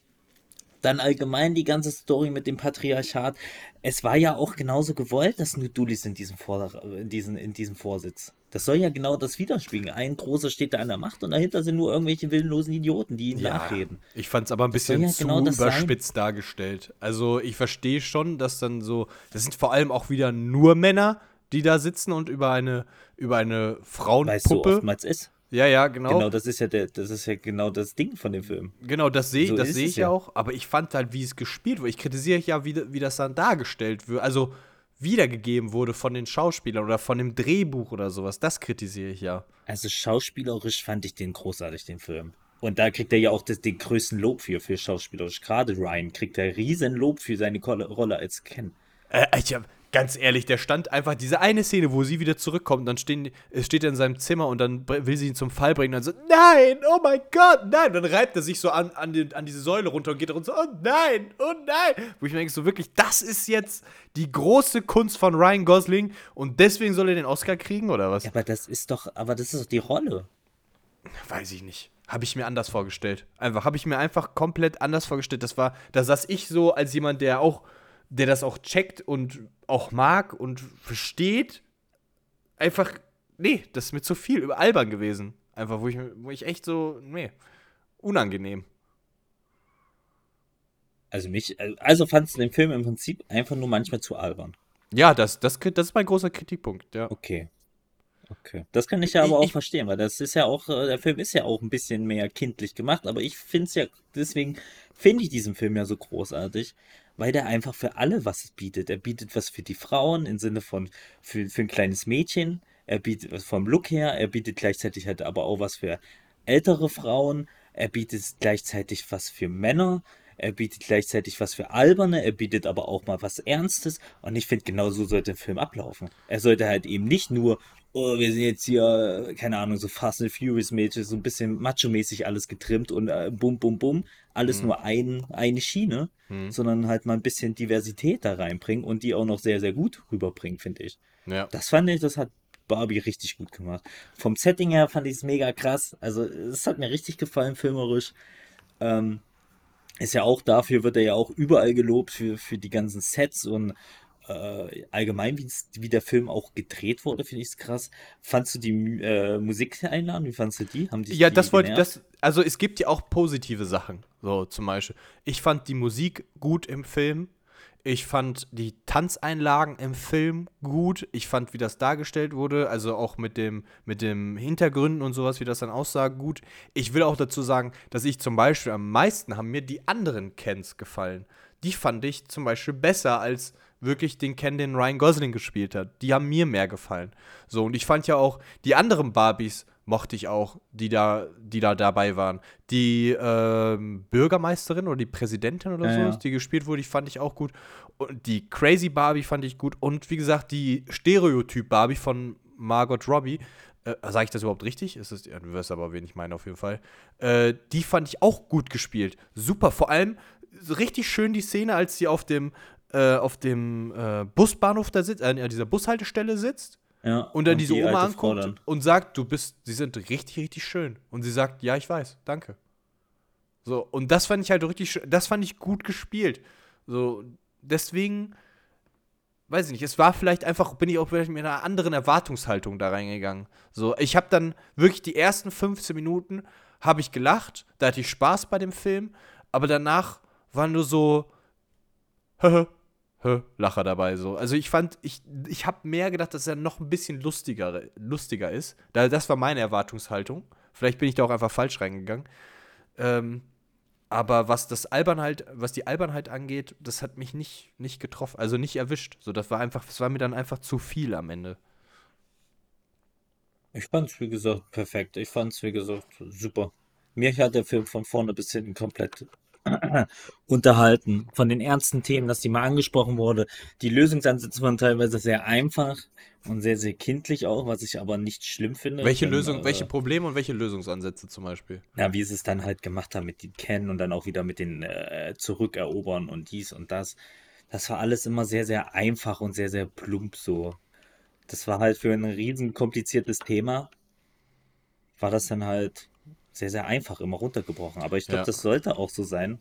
[SPEAKER 4] Dann allgemein die ganze Story mit dem Patriarchat. Es war ja auch genauso gewollt, dass nur Dullis in diesem, Vor in, diesem, in diesem Vorsitz. Das soll ja genau das widerspiegeln. Ein großer steht da an der Macht und dahinter sind nur irgendwelche willenlosen Idioten, die ihn
[SPEAKER 5] Ja,
[SPEAKER 4] nachreden.
[SPEAKER 5] ich fand es aber ein
[SPEAKER 4] Das
[SPEAKER 5] bisschen
[SPEAKER 4] ja
[SPEAKER 5] zu
[SPEAKER 4] genau das sein.
[SPEAKER 5] überspitzt dargestellt. Also ich verstehe schon, dass dann so, das sind vor allem auch wieder nur Männer, die da sitzen und über eine, über eine
[SPEAKER 4] Weil es so
[SPEAKER 5] Frauenpuppe.
[SPEAKER 4] oftmals ist.
[SPEAKER 5] Ja, ja, genau.
[SPEAKER 4] Genau, das ist ja der, das ist ja genau das Ding von dem Film.
[SPEAKER 5] Genau, das sehe
[SPEAKER 4] So
[SPEAKER 5] das seh ich ja auch, aber ich fand halt, wie es gespielt wurde. Ich kritisiere ja, wie, wie das dann dargestellt wird, also wiedergegeben wurde von den Schauspielern oder von dem Drehbuch oder sowas. Das kritisiere ich ja.
[SPEAKER 4] Also schauspielerisch fand ich den großartig, den Film. Und da kriegt er ja auch das, den größten Lob für, für schauspielerisch. Gerade Ryan kriegt er riesen Lob für seine Rolle als Ken.
[SPEAKER 5] Äh, ich hab, ganz ehrlich, der stand einfach, diese eine Szene, wo sie wieder zurückkommt, dann stehen, es steht er in seinem Zimmer und dann will sie ihn zum Fall bringen, dann so, nein, oh mein Gott, nein. Und dann reibt er sich so an, an, die, an diese Säule runter und geht runter, so, oh nein, oh nein. Wo ich mir denke, so wirklich, das ist jetzt die große Kunst von Ryan Gosling und deswegen soll er den Oscar kriegen, oder was?
[SPEAKER 4] Ja, aber das ist doch, aber das ist doch die Rolle.
[SPEAKER 5] Weiß ich nicht. Habe ich mir anders vorgestellt. Einfach, habe ich mir einfach komplett anders vorgestellt. Das war, da saß ich so als jemand, der auch, der das auch checkt und auch mag und versteht. Einfach, nee, das ist mir zu viel, über albern gewesen. Einfach, wo ich, wo ich echt so, nee, unangenehm.
[SPEAKER 4] Also mich, also fandst du den Film im Prinzip einfach nur manchmal zu albern.
[SPEAKER 5] Ja, das, das, das ist mein großer Kritikpunkt, ja.
[SPEAKER 4] Okay. Okay. Das kann ich ja aber
[SPEAKER 5] Ich-
[SPEAKER 4] auch verstehen, weil das ist ja auch, äh, der Film ist ja auch ein bisschen mehr kindlich gemacht, aber ich finde es ja, deswegen finde ich diesen Film ja so großartig, weil der einfach für alle was bietet. Er bietet was für die Frauen im Sinne von für, für ein kleines Mädchen, er bietet was vom Look her, er bietet gleichzeitig halt aber auch was für ältere Frauen, er bietet gleichzeitig was für Männer, er bietet gleichzeitig was für Alberne, er bietet aber auch mal was Ernstes. Und ich finde, genau so sollte der Film ablaufen. Er sollte halt eben nicht nur, oh, wir sind jetzt hier, keine Ahnung, so Fast and Furious mäßig, so ein bisschen macho-mäßig alles getrimmt und äh, bum, bum, bum. Alles nur ein, eine Schiene, sondern halt mal ein bisschen Diversität da reinbringen und die auch noch sehr, sehr gut rüberbringen, finde ich.
[SPEAKER 5] Ja.
[SPEAKER 4] Das fand ich, das hat Barbie richtig gut gemacht. Vom Setting her fand ich es mega krass. Also, es hat mir richtig gefallen, filmerisch. Ähm, ist ja auch dafür, wird er ja auch überall gelobt für, für die ganzen Sets und äh, allgemein, wie der Film auch gedreht wurde, finde ich es krass. Fandst du die äh, Musikeinlagen, wie fandst du die? Haben dich
[SPEAKER 5] Ja,
[SPEAKER 4] die
[SPEAKER 5] das wollte ich, das, also es gibt ja auch positive Sachen, so zum Beispiel. Ich fand die Musik gut im Film. Ich fand die Tanzeinlagen im Film gut. Ich fand, wie das dargestellt wurde, also auch mit dem, mit dem Hintergründen und sowas, wie das dann aussah, gut. Ich will auch dazu sagen, dass ich zum Beispiel am meisten haben mir die anderen Kens gefallen. Die fand ich zum Beispiel besser als wirklich den Ken, den Ryan Gosling gespielt hat. Die haben mir mehr gefallen. So, und ich fand ja auch die anderen Barbies mochte ich auch, die da, die da dabei waren. Die ähm, Bürgermeisterin oder die Präsidentin oder
[SPEAKER 4] Ja,
[SPEAKER 5] so,
[SPEAKER 4] ja.
[SPEAKER 5] die gespielt wurde, die fand ich auch gut. Und die Crazy Barbie fand ich gut. Und wie gesagt, die Stereotyp Barbie von Margot Robbie, äh, sage ich das überhaupt richtig? Ist es, ja, du wirst aber, wen ich meine, auf jeden Fall. Äh, die fand ich auch gut gespielt. Super, vor allem richtig schön die Szene, als sie auf dem, äh, auf dem äh, Busbahnhof da sitzt, äh, an dieser Bushaltestelle sitzt
[SPEAKER 4] Ja.
[SPEAKER 5] und dann diese
[SPEAKER 4] die
[SPEAKER 5] Oma
[SPEAKER 4] Frau
[SPEAKER 5] anguckt
[SPEAKER 4] dann.
[SPEAKER 5] und sagt, du bist, sie sind richtig, richtig schön. Und sie sagt, ja, ich weiß, danke. So, und das fand ich halt richtig, schön- das fand ich gut gespielt. So, deswegen, weiß ich nicht, es war vielleicht einfach, bin ich auch vielleicht mit einer anderen Erwartungshaltung da reingegangen. So, ich habe dann wirklich die ersten 15 Minuten habe ich gelacht, da hatte ich Spaß bei dem Film, aber danach war nur so, hö, Lacher dabei so. Also ich fand, ich, ich habe mehr gedacht, dass er noch ein bisschen lustiger, lustiger ist. Da, das war meine Erwartungshaltung. Vielleicht bin ich da auch einfach falsch reingegangen. Ähm, aber was das Albernheit, was die Albernheit angeht, das hat mich nicht, nicht getroffen, also nicht erwischt. So, das war einfach, das war mir dann einfach zu viel am Ende.
[SPEAKER 4] Ich fand's, wie gesagt, perfekt. Ich fand's, wie gesagt, super. Mich hat der Film von vorne bis hinten komplett unterhalten. Von den ernsten Themen, dass die mal angesprochen wurde. Die Lösungsansätze waren teilweise sehr einfach und sehr, sehr kindlich auch, was ich aber nicht schlimm finde.
[SPEAKER 5] Welche
[SPEAKER 4] denn,
[SPEAKER 5] Lösung,
[SPEAKER 4] äh,
[SPEAKER 5] welche Probleme und welche Lösungsansätze zum Beispiel?
[SPEAKER 4] Ja, wie sie es dann halt gemacht haben mit den Kennen und dann auch wieder mit den äh, Zurückerobern und dies und das. Das war alles immer sehr, sehr einfach und sehr, sehr plump so. Das war halt für ein riesen kompliziertes Thema, war das dann halt sehr, sehr einfach immer runtergebrochen. Aber ich glaube,
[SPEAKER 5] Ja.
[SPEAKER 4] das sollte auch so sein.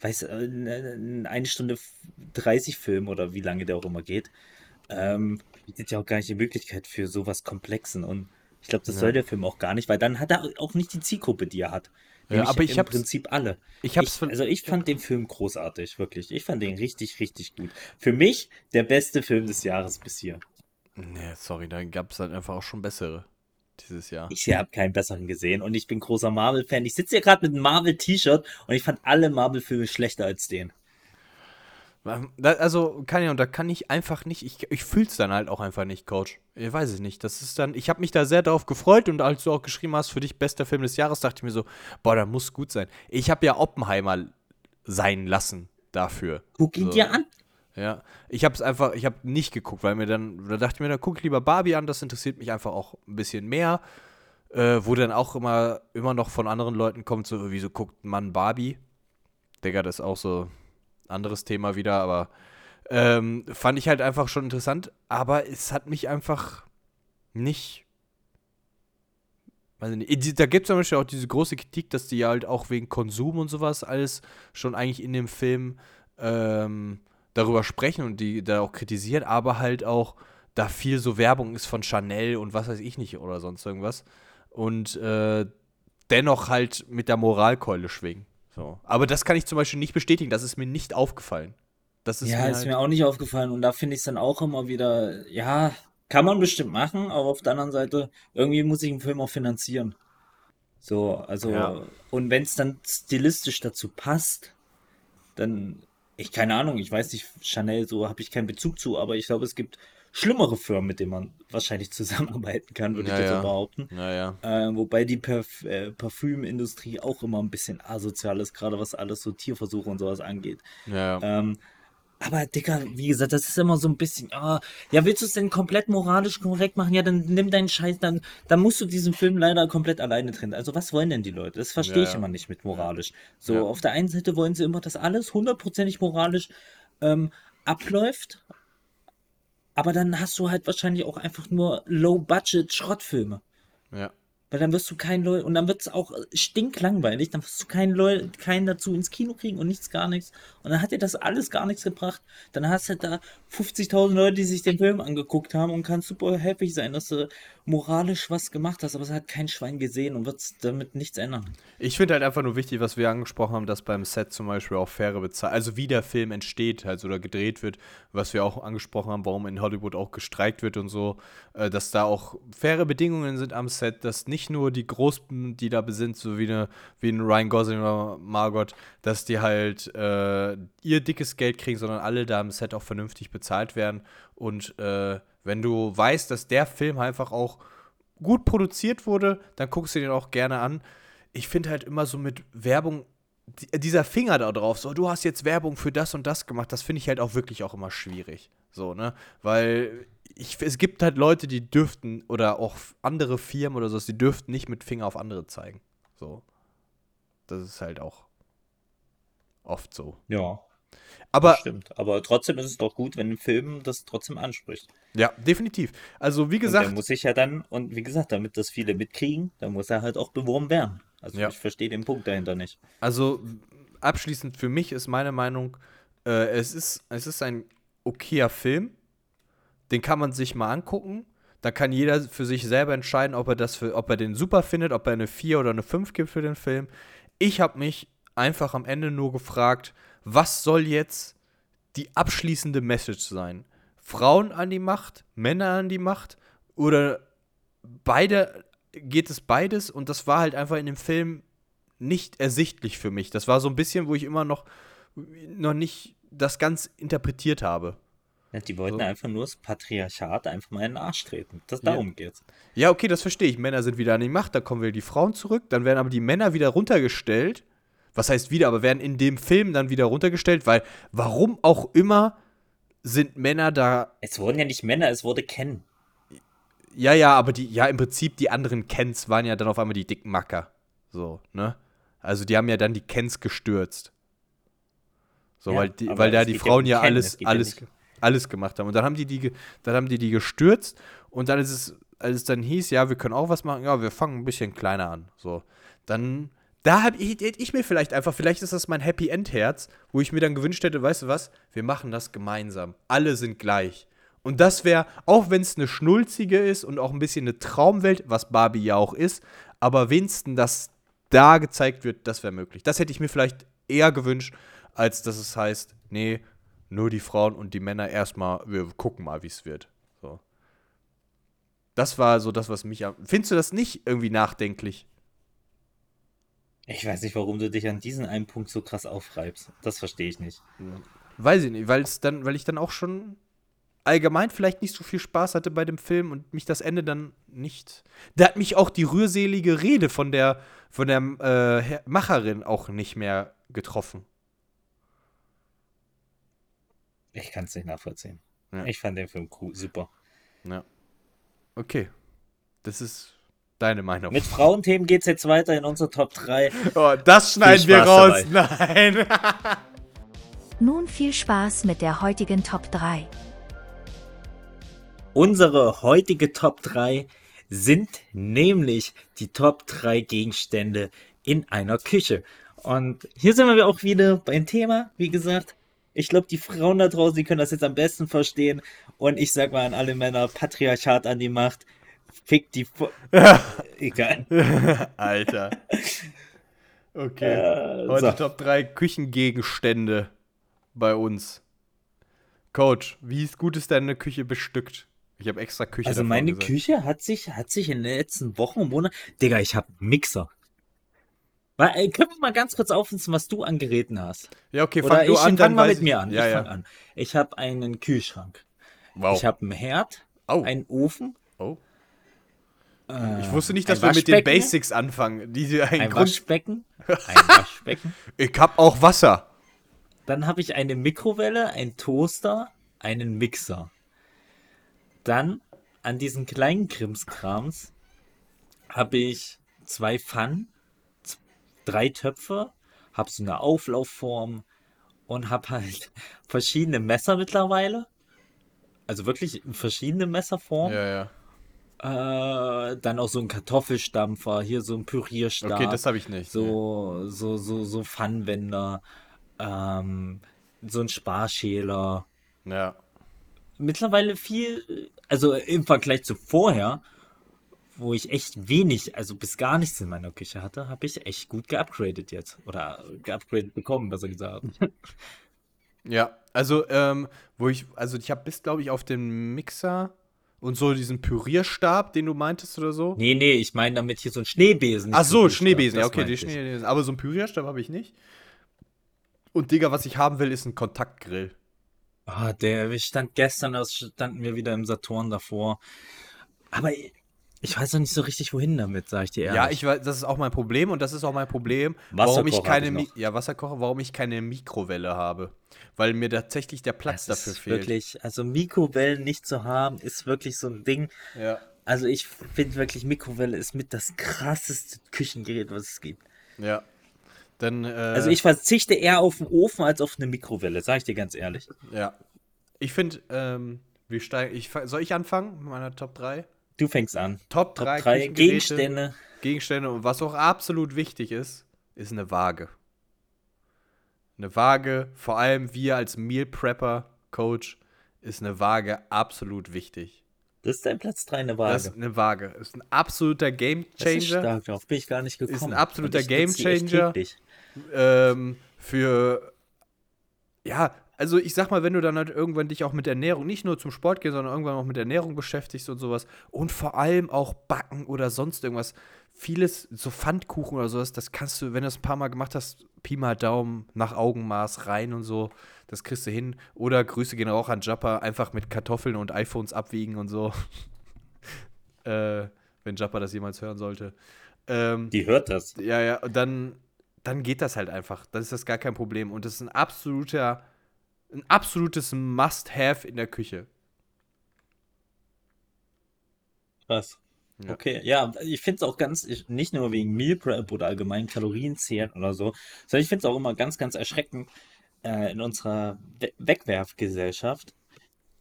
[SPEAKER 4] Weiß, äh, ein eine Stunde 30 Film oder wie lange der auch immer geht, ähm, bietet ja auch gar nicht die Möglichkeit für sowas Komplexen. Und ich glaube, das
[SPEAKER 5] Ja.
[SPEAKER 4] soll der Film auch gar nicht, weil dann hat er auch nicht die Zielgruppe, die er hat.
[SPEAKER 5] Ja, aber ich
[SPEAKER 4] im Prinzip alle.
[SPEAKER 5] Ich hab's
[SPEAKER 4] Ich, also ich fand den Film großartig, wirklich. Ich fand den richtig, richtig gut. Für mich der beste Film des Jahres bis hier.
[SPEAKER 5] Nee, sorry, da gab es halt einfach auch schon bessere dieses Jahr.
[SPEAKER 4] Ich habe keinen besseren gesehen und ich bin großer Marvel-Fan. Ich sitze hier gerade mit einem Marvel-T-Shirt und ich fand alle Marvel-Filme schlechter als den.
[SPEAKER 5] Also, kann ja, und da kann ich einfach nicht, ich, ich fühl's dann halt auch einfach nicht, Coach. Ich weiß es nicht. Das ist dann, ich habe mich da sehr darauf gefreut und als du auch geschrieben hast, für dich bester Film des Jahres, dachte ich mir so, boah, da muss gut sein. Ich habe ja Oppenheimer sein lassen dafür.
[SPEAKER 4] Guck ihn
[SPEAKER 5] So.
[SPEAKER 4] dir an.
[SPEAKER 5] Ja, ich habe es einfach, ich habe nicht geguckt, weil mir dann, da dachte ich mir, da guck ich lieber Barbie an, das interessiert mich einfach auch ein bisschen mehr. Äh, wo dann auch immer, immer noch von anderen Leuten kommt, so, wieso guckt man Barbie? Digga, das ist auch so anderes Thema wieder, aber ähm, fand ich halt einfach schon interessant, aber es hat mich einfach nicht. Weiß ich nicht. Da gibt es zum Beispiel auch diese große Kritik, dass die halt auch wegen Konsum und sowas alles schon eigentlich in dem Film ähm, darüber sprechen und die da auch kritisieren, aber halt auch da viel so Werbung ist von Chanel und was weiß ich nicht oder sonst irgendwas. Und äh, dennoch halt mit der Moralkeule schwingen. So. Aber das kann ich zum Beispiel nicht bestätigen, das ist mir nicht aufgefallen. Das ist
[SPEAKER 4] ja,
[SPEAKER 5] mir
[SPEAKER 4] ist
[SPEAKER 5] halt,
[SPEAKER 4] mir auch nicht aufgefallen und da finde ich es dann auch immer wieder, ja, kann man bestimmt machen, aber auf der anderen Seite, irgendwie muss ich einen Film auch finanzieren. So, also,
[SPEAKER 5] Ja.
[SPEAKER 4] und wenn es dann stilistisch dazu passt, dann, ich keine Ahnung, ich weiß nicht, Chanel, so habe ich keinen Bezug zu, aber ich glaube, es gibt schlimmere Firmen, mit denen man wahrscheinlich zusammenarbeiten kann, würde
[SPEAKER 5] Ja,
[SPEAKER 4] ich jetzt
[SPEAKER 5] ja.
[SPEAKER 4] so behaupten.
[SPEAKER 5] Naja.
[SPEAKER 4] Äh, wobei die Perf äh, Parfümindustrie auch immer ein bisschen asozial ist, gerade was alles so Tierversuche und sowas angeht.
[SPEAKER 5] Ja.
[SPEAKER 4] Ähm, aber Dicker, wie gesagt, das ist immer so ein bisschen, ah, ja, willst du es denn komplett moralisch korrekt machen? Ja, dann nimm deinen Scheiß, dann, dann musst du diesen Film leider komplett alleine trennen. Also was wollen denn die Leute? Das verstehe ich
[SPEAKER 5] ja.
[SPEAKER 4] immer nicht mit moralisch. So,
[SPEAKER 5] Ja.
[SPEAKER 4] auf der einen Seite wollen sie immer, dass alles hundertprozentig moralisch ähm, abläuft, aber dann hast du halt wahrscheinlich auch einfach nur Low-Budget-Schrottfilme.
[SPEAKER 5] ja.
[SPEAKER 4] Weil dann wirst du keinen Leute, und dann wird es auch stinklangweilig, dann wirst du keinen Leute, keinen dazu ins Kino kriegen und nichts, gar nichts. Und dann hat dir das alles gar nichts gebracht. Dann hast du da 50.000 Leute, die sich den Film angeguckt haben und kannst super happy sein, dass du moralisch was gemacht hast, aber es hat kein Schwein gesehen und wird damit nichts ändern.
[SPEAKER 5] Ich finde halt einfach nur wichtig, was wir angesprochen haben, dass beim Set zum Beispiel auch faire Bezahlung, also wie der Film entsteht halt oder gedreht wird, was wir auch angesprochen haben, warum in Hollywood auch gestreikt wird und so, äh, dass da auch faire Bedingungen sind am Set, dass nicht nur die Großen, die da sind, so wie, eine, wie ein Ryan Gosling oder Margot, dass die halt äh, ihr dickes Geld kriegen, sondern alle da am Set auch vernünftig bezahlt werden und äh, wenn du weißt, dass der Film einfach auch gut produziert wurde, dann guckst du den auch gerne an. Ich finde halt immer so mit Werbung, dieser Finger da drauf, so du hast jetzt Werbung für das und das gemacht, das finde ich halt auch wirklich auch immer schwierig. So, ne? Weil ich, es gibt halt Leute, die dürften, oder auch andere Firmen oder so, die dürften nicht mit Finger auf andere zeigen. So. Das ist halt auch oft so.
[SPEAKER 4] Ja,
[SPEAKER 5] Aber
[SPEAKER 4] Stimmt. Aber trotzdem ist es doch gut, wenn ein Film das trotzdem anspricht.
[SPEAKER 5] ja, definitiv. Also wie
[SPEAKER 4] Und
[SPEAKER 5] gesagt,
[SPEAKER 4] muss sich ja dann, und wie gesagt, damit das viele mitkriegen, dann muss er halt auch beworben werden. Also
[SPEAKER 5] Ja.
[SPEAKER 4] ich verstehe den Punkt dahinter nicht.
[SPEAKER 5] Also abschließend für mich ist meine Meinung, äh, es, ist, es ist ein okayer Film. Den kann man sich mal angucken. Da kann jeder für sich selber entscheiden, ob er, das für, ob er den super findet, ob er eine 4 oder eine 5 gibt für den Film. Ich habe mich einfach am Ende nur gefragt, was soll jetzt die abschließende Message sein? Frauen an die Macht, Männer an die Macht oder beide geht es beides und das war halt einfach in dem Film nicht ersichtlich für mich. Das war so ein bisschen, wo ich immer noch noch nicht das ganz interpretiert habe.
[SPEAKER 4] Ja, die wollten
[SPEAKER 5] So.
[SPEAKER 4] einfach nur das Patriarchat einfach mal in den Arsch treten. Das,
[SPEAKER 5] Ja.
[SPEAKER 4] darum geht's.
[SPEAKER 5] Ja, okay, das verstehe ich. Männer sind wieder an die Macht, da kommen wieder die Frauen zurück, dann werden aber die Männer wieder runtergestellt. Was heißt wieder, aber werden in dem Film dann wieder runtergestellt, weil warum auch immer sind Männer da.
[SPEAKER 4] Es wurden ja nicht Männer, es wurde Ken.
[SPEAKER 5] Ja, ja, aber die, ja, im Prinzip die anderen Kens waren ja dann auf einmal die dicken Macker. So, ne? Also die haben ja dann die Kens gestürzt. So,
[SPEAKER 4] Ja,
[SPEAKER 5] weil, die, weil da die Frauen ja
[SPEAKER 4] Ken,
[SPEAKER 5] alles,
[SPEAKER 4] es geht ja
[SPEAKER 5] alles, alles gemacht haben. Und dann haben die die, dann haben die die gestürzt und dann ist es, als es dann hieß, ja, wir können auch was machen, ja, wir fangen ein bisschen kleiner an. So, dann, da hab ich, hätte ich mir vielleicht einfach, vielleicht ist das mein Happy End Herz, wo ich mir dann gewünscht hätte, weißt du was, wir machen das gemeinsam. Alle sind gleich. Und das wäre, auch wenn es eine schnulzige ist und auch ein bisschen eine Traumwelt, was Barbie ja auch ist, aber wenigstens, dass da gezeigt wird, das wäre möglich. Das hätte ich mir vielleicht eher gewünscht, als dass es heißt, nee, nur die Frauen und die Männer erstmal, wir gucken mal, wie es wird. So. Das war so das, was mich am. Findest du das nicht irgendwie nachdenklich?
[SPEAKER 4] Ich weiß nicht, warum du dich an diesen einen Punkt so krass aufreibst. Das verstehe ich nicht.
[SPEAKER 5] Weiß ich nicht, weil es dann, weil ich dann auch schon allgemein vielleicht nicht so viel Spaß hatte bei dem Film und mich das Ende dann nicht. Da hat mich auch die rührselige Rede von der von der äh, Macherin auch nicht mehr getroffen.
[SPEAKER 4] Ich kann es nicht nachvollziehen.
[SPEAKER 5] Ja.
[SPEAKER 4] Ich fand den Film cool, super.
[SPEAKER 5] Ja. Okay. Das ist deine Meinung.
[SPEAKER 4] Mit Frauenthemen geht's jetzt weiter in unsere Top 3.
[SPEAKER 5] oh, das schneiden wir raus.
[SPEAKER 4] Spaß
[SPEAKER 5] Nein.
[SPEAKER 6] Nun viel Spaß mit der heutigen Top 3.
[SPEAKER 4] Unsere heutige Top 3 sind nämlich die Top 3 Gegenstände in einer Küche. Und hier sind wir auch wieder beim Thema, wie gesagt. Ich glaube, die Frauen da draußen, die können das jetzt am besten verstehen. Und ich sag mal an alle Männer, Patriarchat an die Macht. Fick die... Fu Egal.
[SPEAKER 5] Alter. Okay.
[SPEAKER 4] Äh,
[SPEAKER 5] Heute
[SPEAKER 4] so.
[SPEAKER 5] Top 3 Küchengegenstände bei uns. Coach, wie ist gut ist deine Küche bestückt? Ich habe extra Küche
[SPEAKER 4] Also meine
[SPEAKER 5] gesagt.
[SPEAKER 4] Küche hat sich, hat sich in den letzten Wochen und Monaten. Digga, ich habe einen Mixer. Weil, äh, können wir mal ganz kurz auflisten, was du an Geräten hast?
[SPEAKER 5] Ja, okay,
[SPEAKER 4] Oder
[SPEAKER 5] fang du
[SPEAKER 4] ich
[SPEAKER 5] an,
[SPEAKER 4] fang mal mit mir an.
[SPEAKER 5] Ja,
[SPEAKER 4] ich
[SPEAKER 5] ja.
[SPEAKER 4] an. Ich habe einen Kühlschrank.
[SPEAKER 5] Wow.
[SPEAKER 4] Ich habe einen Herd,
[SPEAKER 5] oh.
[SPEAKER 4] einen Ofen,
[SPEAKER 5] oh.
[SPEAKER 4] äh,
[SPEAKER 5] Ich wusste nicht, dass wir mit den Basics anfangen. Diese ein
[SPEAKER 4] ein
[SPEAKER 5] Grund.
[SPEAKER 4] Waschbecken, ein Waschbecken.
[SPEAKER 5] Ich hab auch Wasser.
[SPEAKER 4] Dann habe ich eine Mikrowelle, einen Toaster, einen Mixer. Dann an diesen kleinen Krimskrams habe ich zwei Pfannen, drei Töpfe, habe so eine Auflaufform und habe halt verschiedene Messer mittlerweile. Also wirklich verschiedene Messerformen.
[SPEAKER 5] Ja, ja.
[SPEAKER 4] Äh, dann auch so ein Kartoffelstampfer, hier so ein Pürierstab.
[SPEAKER 5] Okay, das habe ich nicht.
[SPEAKER 4] So, so, so, so Pfannenwender, ähm, so ein Sparschäler.
[SPEAKER 5] Ja.
[SPEAKER 4] Mittlerweile viel, also im Vergleich zu vorher, wo ich echt wenig, also bis gar nichts in meiner Küche hatte, habe ich echt gut geupgradet jetzt. Oder geupgradet bekommen, besser gesagt.
[SPEAKER 5] Ja, also, ähm, wo ich, also ich habe bis, glaube ich, auf den Mixer und so diesen Pürierstab, den du meintest oder so.
[SPEAKER 4] Nee, nee, ich meine damit hier so ein Schneebesen.
[SPEAKER 5] Ach so, Schneebesen, ja, okay, die. Schneebesen. Aber so einen Pürierstab habe ich nicht. Und Digga, was ich haben will, ist ein Kontaktgrill.
[SPEAKER 4] Ah, der, wir stand gestern, da standen wir wieder im Saturn davor. Aber ich weiß noch nicht so richtig, wohin damit, sag ich dir ehrlich.
[SPEAKER 5] Ja, ich weiß, das ist auch mein Problem und das ist auch mein Problem, warum ich keine
[SPEAKER 4] ich
[SPEAKER 5] ja, Wasserkocher, warum ich keine Mikrowelle habe, weil mir tatsächlich der Platz
[SPEAKER 4] Das
[SPEAKER 5] dafür
[SPEAKER 4] ist
[SPEAKER 5] fehlt.
[SPEAKER 4] wirklich, also Mikrowellen nicht zu haben, ist wirklich so ein Ding.
[SPEAKER 5] Ja.
[SPEAKER 4] Also ich finde wirklich, Mikrowelle ist mit das krasseste Küchengerät, was es gibt.
[SPEAKER 5] Ja. Dann, äh,
[SPEAKER 4] Also ich verzichte eher auf den Ofen als auf eine Mikrowelle, sag ich dir ganz ehrlich.
[SPEAKER 5] Ja. Ich finde, ähm, wir steigen. Ich, soll ich anfangen mit meiner Top 3?
[SPEAKER 4] Du fängst an.
[SPEAKER 5] Top
[SPEAKER 4] Top
[SPEAKER 5] 3
[SPEAKER 4] 3 Gegenstände.
[SPEAKER 5] Gegenstände und was auch absolut wichtig ist, ist eine Waage. Eine Waage, vor allem wir als Meal Prepper Coach, ist eine Waage absolut wichtig.
[SPEAKER 4] Das ist dein Platz 3 eine
[SPEAKER 5] Das ist
[SPEAKER 4] Waage.
[SPEAKER 5] eine Waage. Ist ein absoluter Game
[SPEAKER 4] Das ist
[SPEAKER 5] Changer.
[SPEAKER 4] stark, darauf bin ich gar nicht gekommen.
[SPEAKER 5] Ist ein absoluter
[SPEAKER 4] echt
[SPEAKER 5] Gamechanger. Ähm, für ja, also ich sag mal, wenn du dann halt irgendwann dich auch mit Ernährung, nicht nur zum Sport gehst, sondern irgendwann auch mit Ernährung beschäftigst und sowas und vor allem auch Backen oder sonst irgendwas, vieles, so Pfannkuchen oder sowas, das kannst du, wenn du das ein paar Mal gemacht hast, Pi mal Daumen, nach Augenmaß rein und so, das kriegst du hin. Oder Grüße gehen auch an Jappa, einfach mit Kartoffeln und iPhones abwiegen und so. äh, wenn Jappa das jemals hören sollte. Ähm,
[SPEAKER 4] Die hört das.
[SPEAKER 5] ja, ja, und dann, dann geht das halt einfach. Dann ist das gar kein Problem. Und das ist ein absoluter, ein absolutes Must-Have in der Küche.
[SPEAKER 4] Krass.
[SPEAKER 5] Ja.
[SPEAKER 4] Okay, ja, ich finde es auch ganz, ich, nicht nur wegen Meal Prep oder allgemein Kalorienzählen oder so, sondern ich finde es auch immer ganz, ganz erschreckend äh, in unserer We Wegwerfgesellschaft,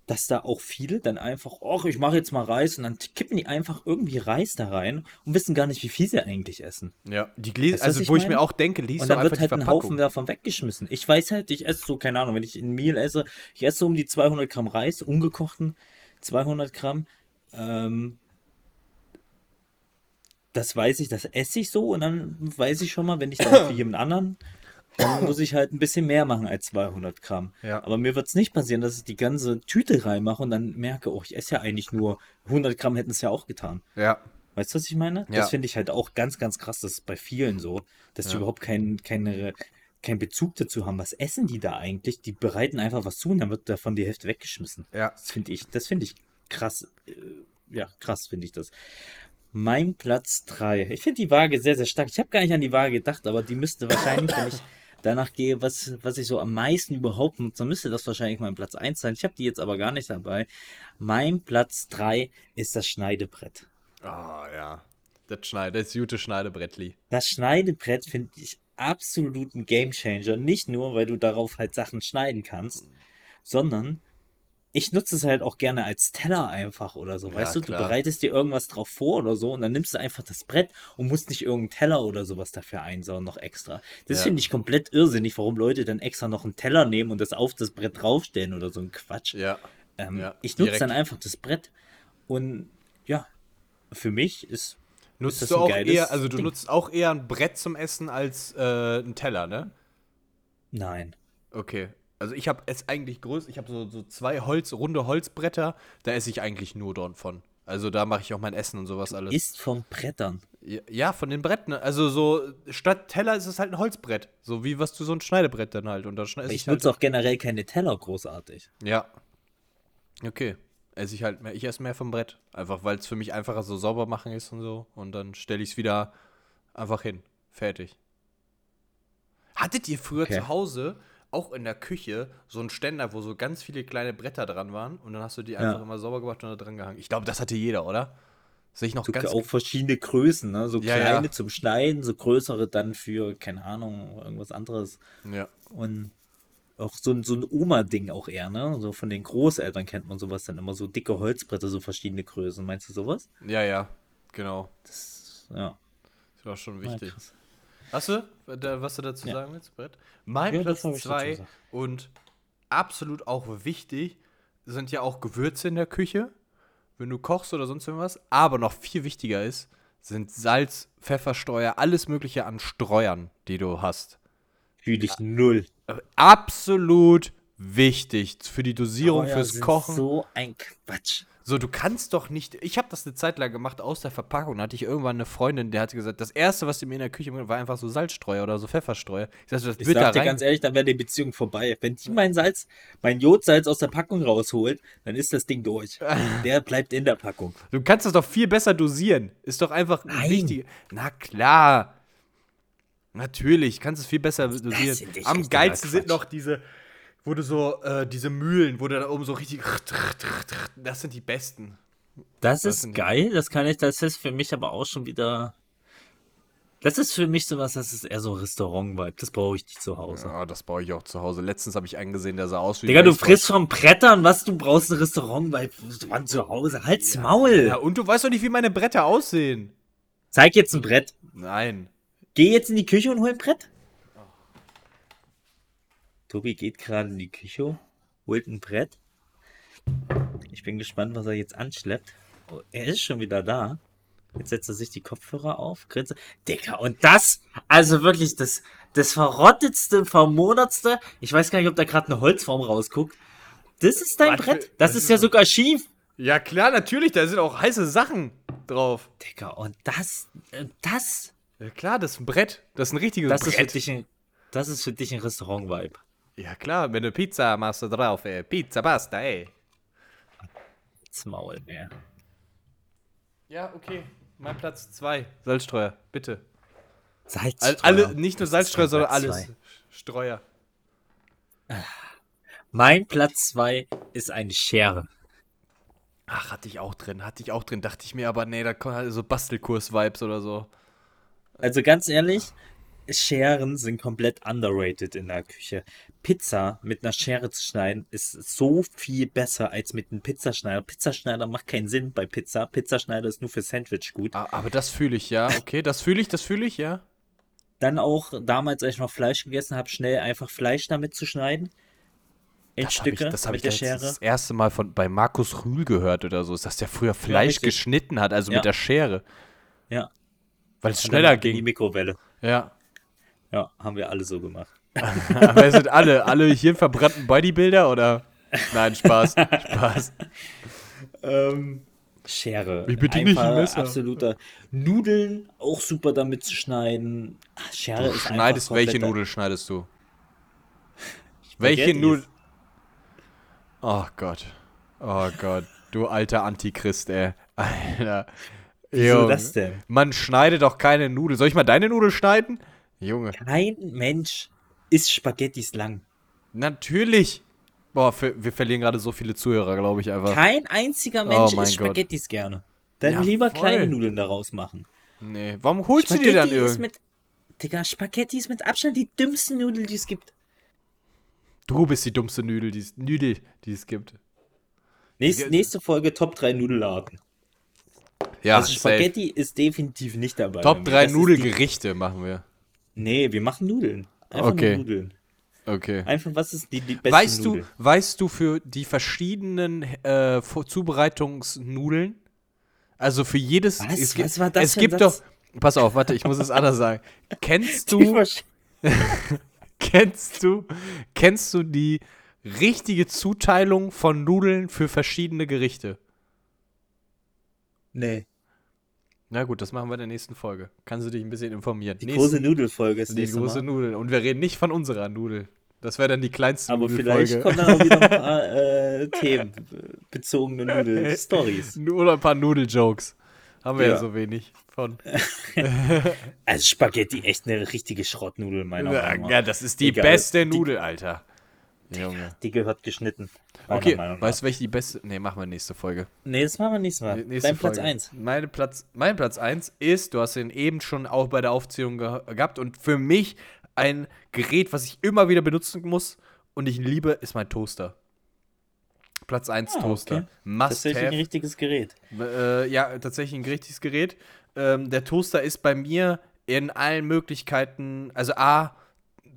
[SPEAKER 4] dass da auch viele dann einfach, ach, ich mache jetzt mal Reis und dann kippen die einfach irgendwie Reis da rein und wissen gar nicht, wie viel sie eigentlich essen.
[SPEAKER 5] Ja, die Gläser,
[SPEAKER 4] Weißt du,
[SPEAKER 5] also
[SPEAKER 4] ich
[SPEAKER 5] wo ich
[SPEAKER 4] meine?
[SPEAKER 5] mir auch denke, liest
[SPEAKER 4] Und dann wird halt ein. Haufen davon weggeschmissen. Ich weiß halt, ich esse so, keine Ahnung, wenn ich ein Meal esse, ich esse so um die 200 Gramm Reis, ungekochten 200 Gramm. Ähm, das weiß ich, das esse ich so und dann weiß ich schon mal, wenn ich dann für jemand anderen, dann muss ich halt ein bisschen mehr machen als 200 Gramm.
[SPEAKER 5] Ja.
[SPEAKER 4] Aber mir wird es nicht passieren, dass ich die ganze Tüte reinmache und dann merke, oh, ich esse ja eigentlich nur 100 Gramm, hätten es ja auch getan.
[SPEAKER 5] Ja,
[SPEAKER 4] Weißt du, was ich meine?
[SPEAKER 5] Ja.
[SPEAKER 4] Das finde ich halt auch ganz, ganz krass. Das ist bei vielen so, dass die
[SPEAKER 5] Ja.
[SPEAKER 4] überhaupt keinen keine, keinen Bezug dazu haben. Was essen die da eigentlich? Die bereiten einfach was zu und dann wird davon die Hälfte weggeschmissen.
[SPEAKER 5] ja.
[SPEAKER 4] Das finde ich, das finde ich krass. äh, Ja, krass finde ich das. Mein Platz 3. Ich finde die Waage sehr, sehr stark. Ich habe gar nicht an die Waage gedacht, aber die müsste wahrscheinlich, wenn ich danach gehe, was, was ich so am meisten überhaupt nutze, dann müsste das wahrscheinlich mein Platz 1 sein. Ich habe die jetzt aber gar nicht dabei. Mein Platz 3 ist das Schneidebrett.
[SPEAKER 5] Ah, ja. Das Schneide, das gute Schneidebrettli.
[SPEAKER 4] Das Schneidebrett finde ich absolut ein Gamechanger. Nicht nur, weil du darauf halt Sachen schneiden kannst, sondern ich nutze es halt auch gerne als Teller einfach oder so.
[SPEAKER 5] Ja,
[SPEAKER 4] weißt du,
[SPEAKER 5] klar.
[SPEAKER 4] du bereitest dir irgendwas drauf vor oder so und dann nimmst du einfach das Brett und musst nicht irgendeinen Teller oder sowas dafür einsauen, noch extra. Das
[SPEAKER 5] Ja.
[SPEAKER 4] finde ich komplett irrsinnig, warum Leute dann extra noch einen Teller nehmen und das auf das Brett draufstellen oder so ein Quatsch.
[SPEAKER 5] Ja.
[SPEAKER 4] Ähm,
[SPEAKER 5] Ja,
[SPEAKER 4] ich nutze dann einfach das Brett und ja, für mich ist
[SPEAKER 5] Nutzt
[SPEAKER 4] das
[SPEAKER 5] du
[SPEAKER 4] ein
[SPEAKER 5] auch
[SPEAKER 4] geiles
[SPEAKER 5] eher, also du
[SPEAKER 4] Ding.
[SPEAKER 5] nutzt auch eher ein Brett zum Essen als äh, ein Teller, ne?
[SPEAKER 4] nein.
[SPEAKER 5] Okay. Also ich habe es eigentlich größer, ich habe so, so zwei Holz, runde Holzbretter, da esse ich eigentlich nur dort von. Also da mache ich auch mein Essen und sowas alles.
[SPEAKER 4] Ist vom Brettern.
[SPEAKER 5] Ja, von den Bretten. Also so, statt Teller ist es halt ein Holzbrett. So wie was du so ein Schneidebrett dann halt. Und da schneide
[SPEAKER 4] Ich
[SPEAKER 5] ich halt.
[SPEAKER 4] nutze auch generell keine Teller großartig.
[SPEAKER 5] Ja. Okay. Esse ich halt mehr. Ich esse mehr vom Brett. Einfach weil es für mich einfacher so sauber machen ist und so. Und dann stelle ich es wieder einfach hin. Fertig. Hattet ihr früher
[SPEAKER 4] Okay.
[SPEAKER 5] zu Hause auch in der Küche so einen Ständer, wo so ganz viele kleine Bretter dran waren und dann hast du die einfach immer sauber gemacht und da dran gehangen? Ich glaube, das hatte jeder, oder? Sehe ich noch
[SPEAKER 4] So
[SPEAKER 5] ganz
[SPEAKER 4] auch verschiedene Größen, ne? So
[SPEAKER 5] Ja,
[SPEAKER 4] kleine
[SPEAKER 5] ja.
[SPEAKER 4] zum Schneiden, so größere dann für, keine Ahnung, irgendwas anderes.
[SPEAKER 5] Ja.
[SPEAKER 4] Und auch so, ein- so ein Oma-Ding auch eher, ne? So von den Großeltern kennt man sowas dann immer, so dicke Holzbretter, so verschiedene Größen. Meinst du sowas?
[SPEAKER 5] Ja, ja. Genau.
[SPEAKER 4] Das, ja.
[SPEAKER 5] Das war schon
[SPEAKER 4] Ja,
[SPEAKER 5] wichtig.
[SPEAKER 4] krass.
[SPEAKER 5] Hast du, da, was du dazu
[SPEAKER 4] Ja.
[SPEAKER 5] sagen willst, Brett? Mein
[SPEAKER 4] Ja,
[SPEAKER 5] Platz
[SPEAKER 4] hab ich dazu
[SPEAKER 5] 2
[SPEAKER 4] gesagt.
[SPEAKER 5] und absolut auch wichtig sind ja auch Gewürze in der Küche, wenn du kochst oder sonst irgendwas. Aber noch viel wichtiger ist, sind Salz, Pfefferstreuer, alles Mögliche an Streuern, die du hast.
[SPEAKER 4] Fühle ich null.
[SPEAKER 5] Äh, Absolut wichtig für die Dosierung,
[SPEAKER 4] Steuer
[SPEAKER 5] fürs Kochen.
[SPEAKER 4] So ein Quatsch.
[SPEAKER 5] So, du kannst doch nicht. Ich habe das eine Zeit lang gemacht aus der Verpackung. Da hatte ich irgendwann eine Freundin, die hat gesagt, das erste, was die mir in der Küche war einfach so Salzstreuer oder so Pfefferstreuer. Ich sagte, das
[SPEAKER 4] Ich sag dir ganz ehrlich, dann wäre die Beziehung vorbei. Wenn die mein Salz, mein Jodsalz aus der Packung rausholt, dann ist das Ding durch. Der bleibt in der Packung.
[SPEAKER 5] Du kannst das doch viel besser dosieren. Ist doch einfach
[SPEAKER 4] Nein.
[SPEAKER 5] wichtig. Na klar. Natürlich, kannst es viel besser dosieren. Am geilsten sind noch diese, wo du so, äh, diese Mühlen, wo du da oben so richtig. Das sind die besten.
[SPEAKER 4] Das
[SPEAKER 5] Das
[SPEAKER 4] ist geil, das kann ich, das ist für mich aber auch schon wieder. Das ist für mich sowas, das ist eher so Restaurant-Vibe. Das brauche ich nicht zu Hause.
[SPEAKER 5] Ja, das baue ich auch zu Hause. Letztens habe ich einen gesehen, der sah aus wie.
[SPEAKER 4] Digga, du frisst vom Brettern, was du brauchst, ein Restaurant-Vibe Mann, zu Hause. Halt's Maul.
[SPEAKER 5] Ja, und du weißt doch nicht, wie meine Bretter aussehen.
[SPEAKER 4] Zeig jetzt ein Brett.
[SPEAKER 5] Nein.
[SPEAKER 4] Geh jetzt in die Küche und hol ein Brett. Tobi geht gerade in die Küche, holt ein Brett. Ich bin gespannt, was er jetzt anschleppt. Oh, er ist schon wieder da. Jetzt setzt er sich die Kopfhörer auf, grinst. Dicker, und das, also wirklich das, das verrottetste, vermodertste. Ich weiß gar nicht, ob da gerade eine Holzform rausguckt. Das ist dein
[SPEAKER 5] Was
[SPEAKER 4] Brett? Das
[SPEAKER 5] das
[SPEAKER 4] ist
[SPEAKER 5] ist
[SPEAKER 4] ja sogar schief.
[SPEAKER 5] Ja, klar, natürlich, da sind auch heiße Sachen drauf.
[SPEAKER 4] Dicker, und das, äh, das,
[SPEAKER 5] Ja, klar, das ist ein Brett. Das ist ein richtiges
[SPEAKER 4] das ist für
[SPEAKER 5] Brett.
[SPEAKER 4] dich ein, das ist für dich ein Restaurant-Vibe.
[SPEAKER 5] Ja, klar, wenn du Pizza machst du drauf, ey. Pizza, basta, ey.
[SPEAKER 4] Das Maul, mehr.
[SPEAKER 5] Ja, okay. Mein Platz 2. Salzstreuer, bitte.
[SPEAKER 4] Salz.
[SPEAKER 5] All, alle, nicht nur Salzstreuer, sondern
[SPEAKER 4] Platz
[SPEAKER 5] alles.
[SPEAKER 4] zwei.
[SPEAKER 5] Streuer.
[SPEAKER 4] Mein Platz 2 ist eine Schere.
[SPEAKER 5] Ach, hatte ich auch drin, hatte ich auch drin. Dachte ich mir aber, nee, da kommen halt so Bastelkurs-Vibes oder so.
[SPEAKER 4] Also ganz ehrlich, Scheren sind komplett underrated in der Küche. Pizza mit einer Schere zu schneiden ist so viel besser als mit einem Pizzaschneider. Pizzaschneider macht keinen Sinn bei Pizza. Pizzaschneider ist nur für Sandwich gut.
[SPEAKER 5] Ah, Aber das fühle ich, ja. Okay, das fühle ich, das fühle ich, ja.
[SPEAKER 4] Dann auch damals, als ich noch Fleisch gegessen habe, schnell einfach Fleisch damit zu schneiden. In
[SPEAKER 5] Das habe ich,
[SPEAKER 4] Stücke
[SPEAKER 5] das hab
[SPEAKER 4] mit
[SPEAKER 5] ich
[SPEAKER 4] der Schere.
[SPEAKER 5] das erste Mal von, bei Markus Rühl gehört oder so, dass der früher Fleisch
[SPEAKER 4] richtig.
[SPEAKER 5] geschnitten hat, also
[SPEAKER 4] Ja.
[SPEAKER 5] mit der Schere.
[SPEAKER 4] Ja.
[SPEAKER 5] Weil es schneller
[SPEAKER 4] dann in die
[SPEAKER 5] ging.
[SPEAKER 4] Mikrowelle.
[SPEAKER 5] Ja.
[SPEAKER 4] Ja, haben wir alle so gemacht.
[SPEAKER 5] Aber es sind alle, alle hier verbrannten Bodybuilder oder? Nein, Spaß. Spaß.
[SPEAKER 4] Ähm, Schere.
[SPEAKER 5] Wie bitte nicht ein
[SPEAKER 4] Einfach
[SPEAKER 5] Messer?
[SPEAKER 4] Absoluter. Nudeln auch super damit zu schneiden. Ah, Schere
[SPEAKER 5] Du
[SPEAKER 4] ist
[SPEAKER 5] schneidest,
[SPEAKER 4] einfach
[SPEAKER 5] welche Nudeln schneidest du? Welche Nudeln? Oh Gott. Oh Gott. Du alter Antichrist, ey. Alter.
[SPEAKER 4] Wieso
[SPEAKER 5] Junge.
[SPEAKER 4] das denn?
[SPEAKER 5] Man schneidet doch keine Nudeln. Soll ich mal deine Nudel schneiden? Junge.
[SPEAKER 4] Kein Mensch isst Spaghettis lang.
[SPEAKER 5] Natürlich. Boah, wir verlieren gerade so viele Zuhörer, glaube ich einfach.
[SPEAKER 4] Kein einziger
[SPEAKER 5] Oh
[SPEAKER 4] Mensch
[SPEAKER 5] mein
[SPEAKER 4] isst
[SPEAKER 5] Gott.
[SPEAKER 4] Spaghettis gerne. Dann
[SPEAKER 5] Ja,
[SPEAKER 4] lieber
[SPEAKER 5] voll.
[SPEAKER 4] kleine Nudeln daraus machen.
[SPEAKER 5] Nee. Warum holst du dir dann
[SPEAKER 4] Spaghetti ist
[SPEAKER 5] irgend...
[SPEAKER 4] mit. Digga, Spaghetti ist mit Abstand die dümmsten Nudeln, die es gibt.
[SPEAKER 5] Du bist die dummste Nudel, die es, Nudel, die es gibt.
[SPEAKER 4] Nächste, nächste Folge Top 3 Nudelarten.
[SPEAKER 5] Ja,
[SPEAKER 4] also Spaghetti ist definitiv nicht dabei.
[SPEAKER 5] Top
[SPEAKER 4] bei mir.
[SPEAKER 5] 3
[SPEAKER 4] Das ist
[SPEAKER 5] Nudelgerichte machen wir.
[SPEAKER 4] Nee, wir machen Nudeln. Einfach
[SPEAKER 5] Okay.
[SPEAKER 4] Nudeln.
[SPEAKER 5] Okay.
[SPEAKER 4] Einfach, was ist die, die besten
[SPEAKER 5] Weißt du,
[SPEAKER 4] Nudeln?
[SPEAKER 5] weißt du für die verschiedenen äh, Zubereitungsnudeln? Also für jedes.
[SPEAKER 4] Was?
[SPEAKER 5] Es, gibt-
[SPEAKER 4] Was war das
[SPEAKER 5] es gibt
[SPEAKER 4] Satz?
[SPEAKER 5] doch. Pass auf, warte, ich muss es anders sagen. Kennst du, kennst du, kennst du die richtige Zuteilung von Nudeln für verschiedene Gerichte?
[SPEAKER 4] Nee.
[SPEAKER 5] Na gut, das machen wir in der nächsten Folge. Kannst du dich ein bisschen informieren.
[SPEAKER 4] Die
[SPEAKER 5] Nächsten-
[SPEAKER 4] große Nudelfolge ist
[SPEAKER 5] die
[SPEAKER 4] nächste
[SPEAKER 5] große. Nudel. Und wir reden nicht von unserer Nudel. Das wäre dann die kleinste
[SPEAKER 4] Aber vielleicht kommen dann auch wieder ein paar äh, themenbezogene Nudel-Stories.
[SPEAKER 5] Oder ein paar Nudeljokes. Haben wir ja.
[SPEAKER 4] Ja.
[SPEAKER 5] so wenig von.
[SPEAKER 4] Also Spaghetti echt eine richtige Schrottnudel, meiner Meinung nach.
[SPEAKER 5] ja, das ist die
[SPEAKER 4] Egal.
[SPEAKER 5] beste
[SPEAKER 4] Die-
[SPEAKER 5] Nudel, Alter. Junge.
[SPEAKER 4] Die gehört geschnitten. Meiner
[SPEAKER 5] Okay, weißt du, welche die beste. Nee, machen wir nächste Folge.
[SPEAKER 4] Nee, das machen wir nächstes Mal.
[SPEAKER 5] Nächste
[SPEAKER 4] Dein Platz
[SPEAKER 5] Folge.
[SPEAKER 4] 1.
[SPEAKER 5] Meine Platz, mein Platz 1 ist, du hast ihn eben schon auch bei der Aufzählung ge gehabt und für mich ein Gerät, was ich immer wieder benutzen muss und ich liebe, ist mein Toaster. Platz 1
[SPEAKER 4] Ah,
[SPEAKER 5] Toaster.
[SPEAKER 4] okay.
[SPEAKER 5] Must
[SPEAKER 4] Tatsächlich ein
[SPEAKER 5] have.
[SPEAKER 4] richtiges Gerät.
[SPEAKER 5] Äh, ja, tatsächlich ein richtiges Gerät. Ähm, der Toaster ist bei mir in allen Möglichkeiten, also A,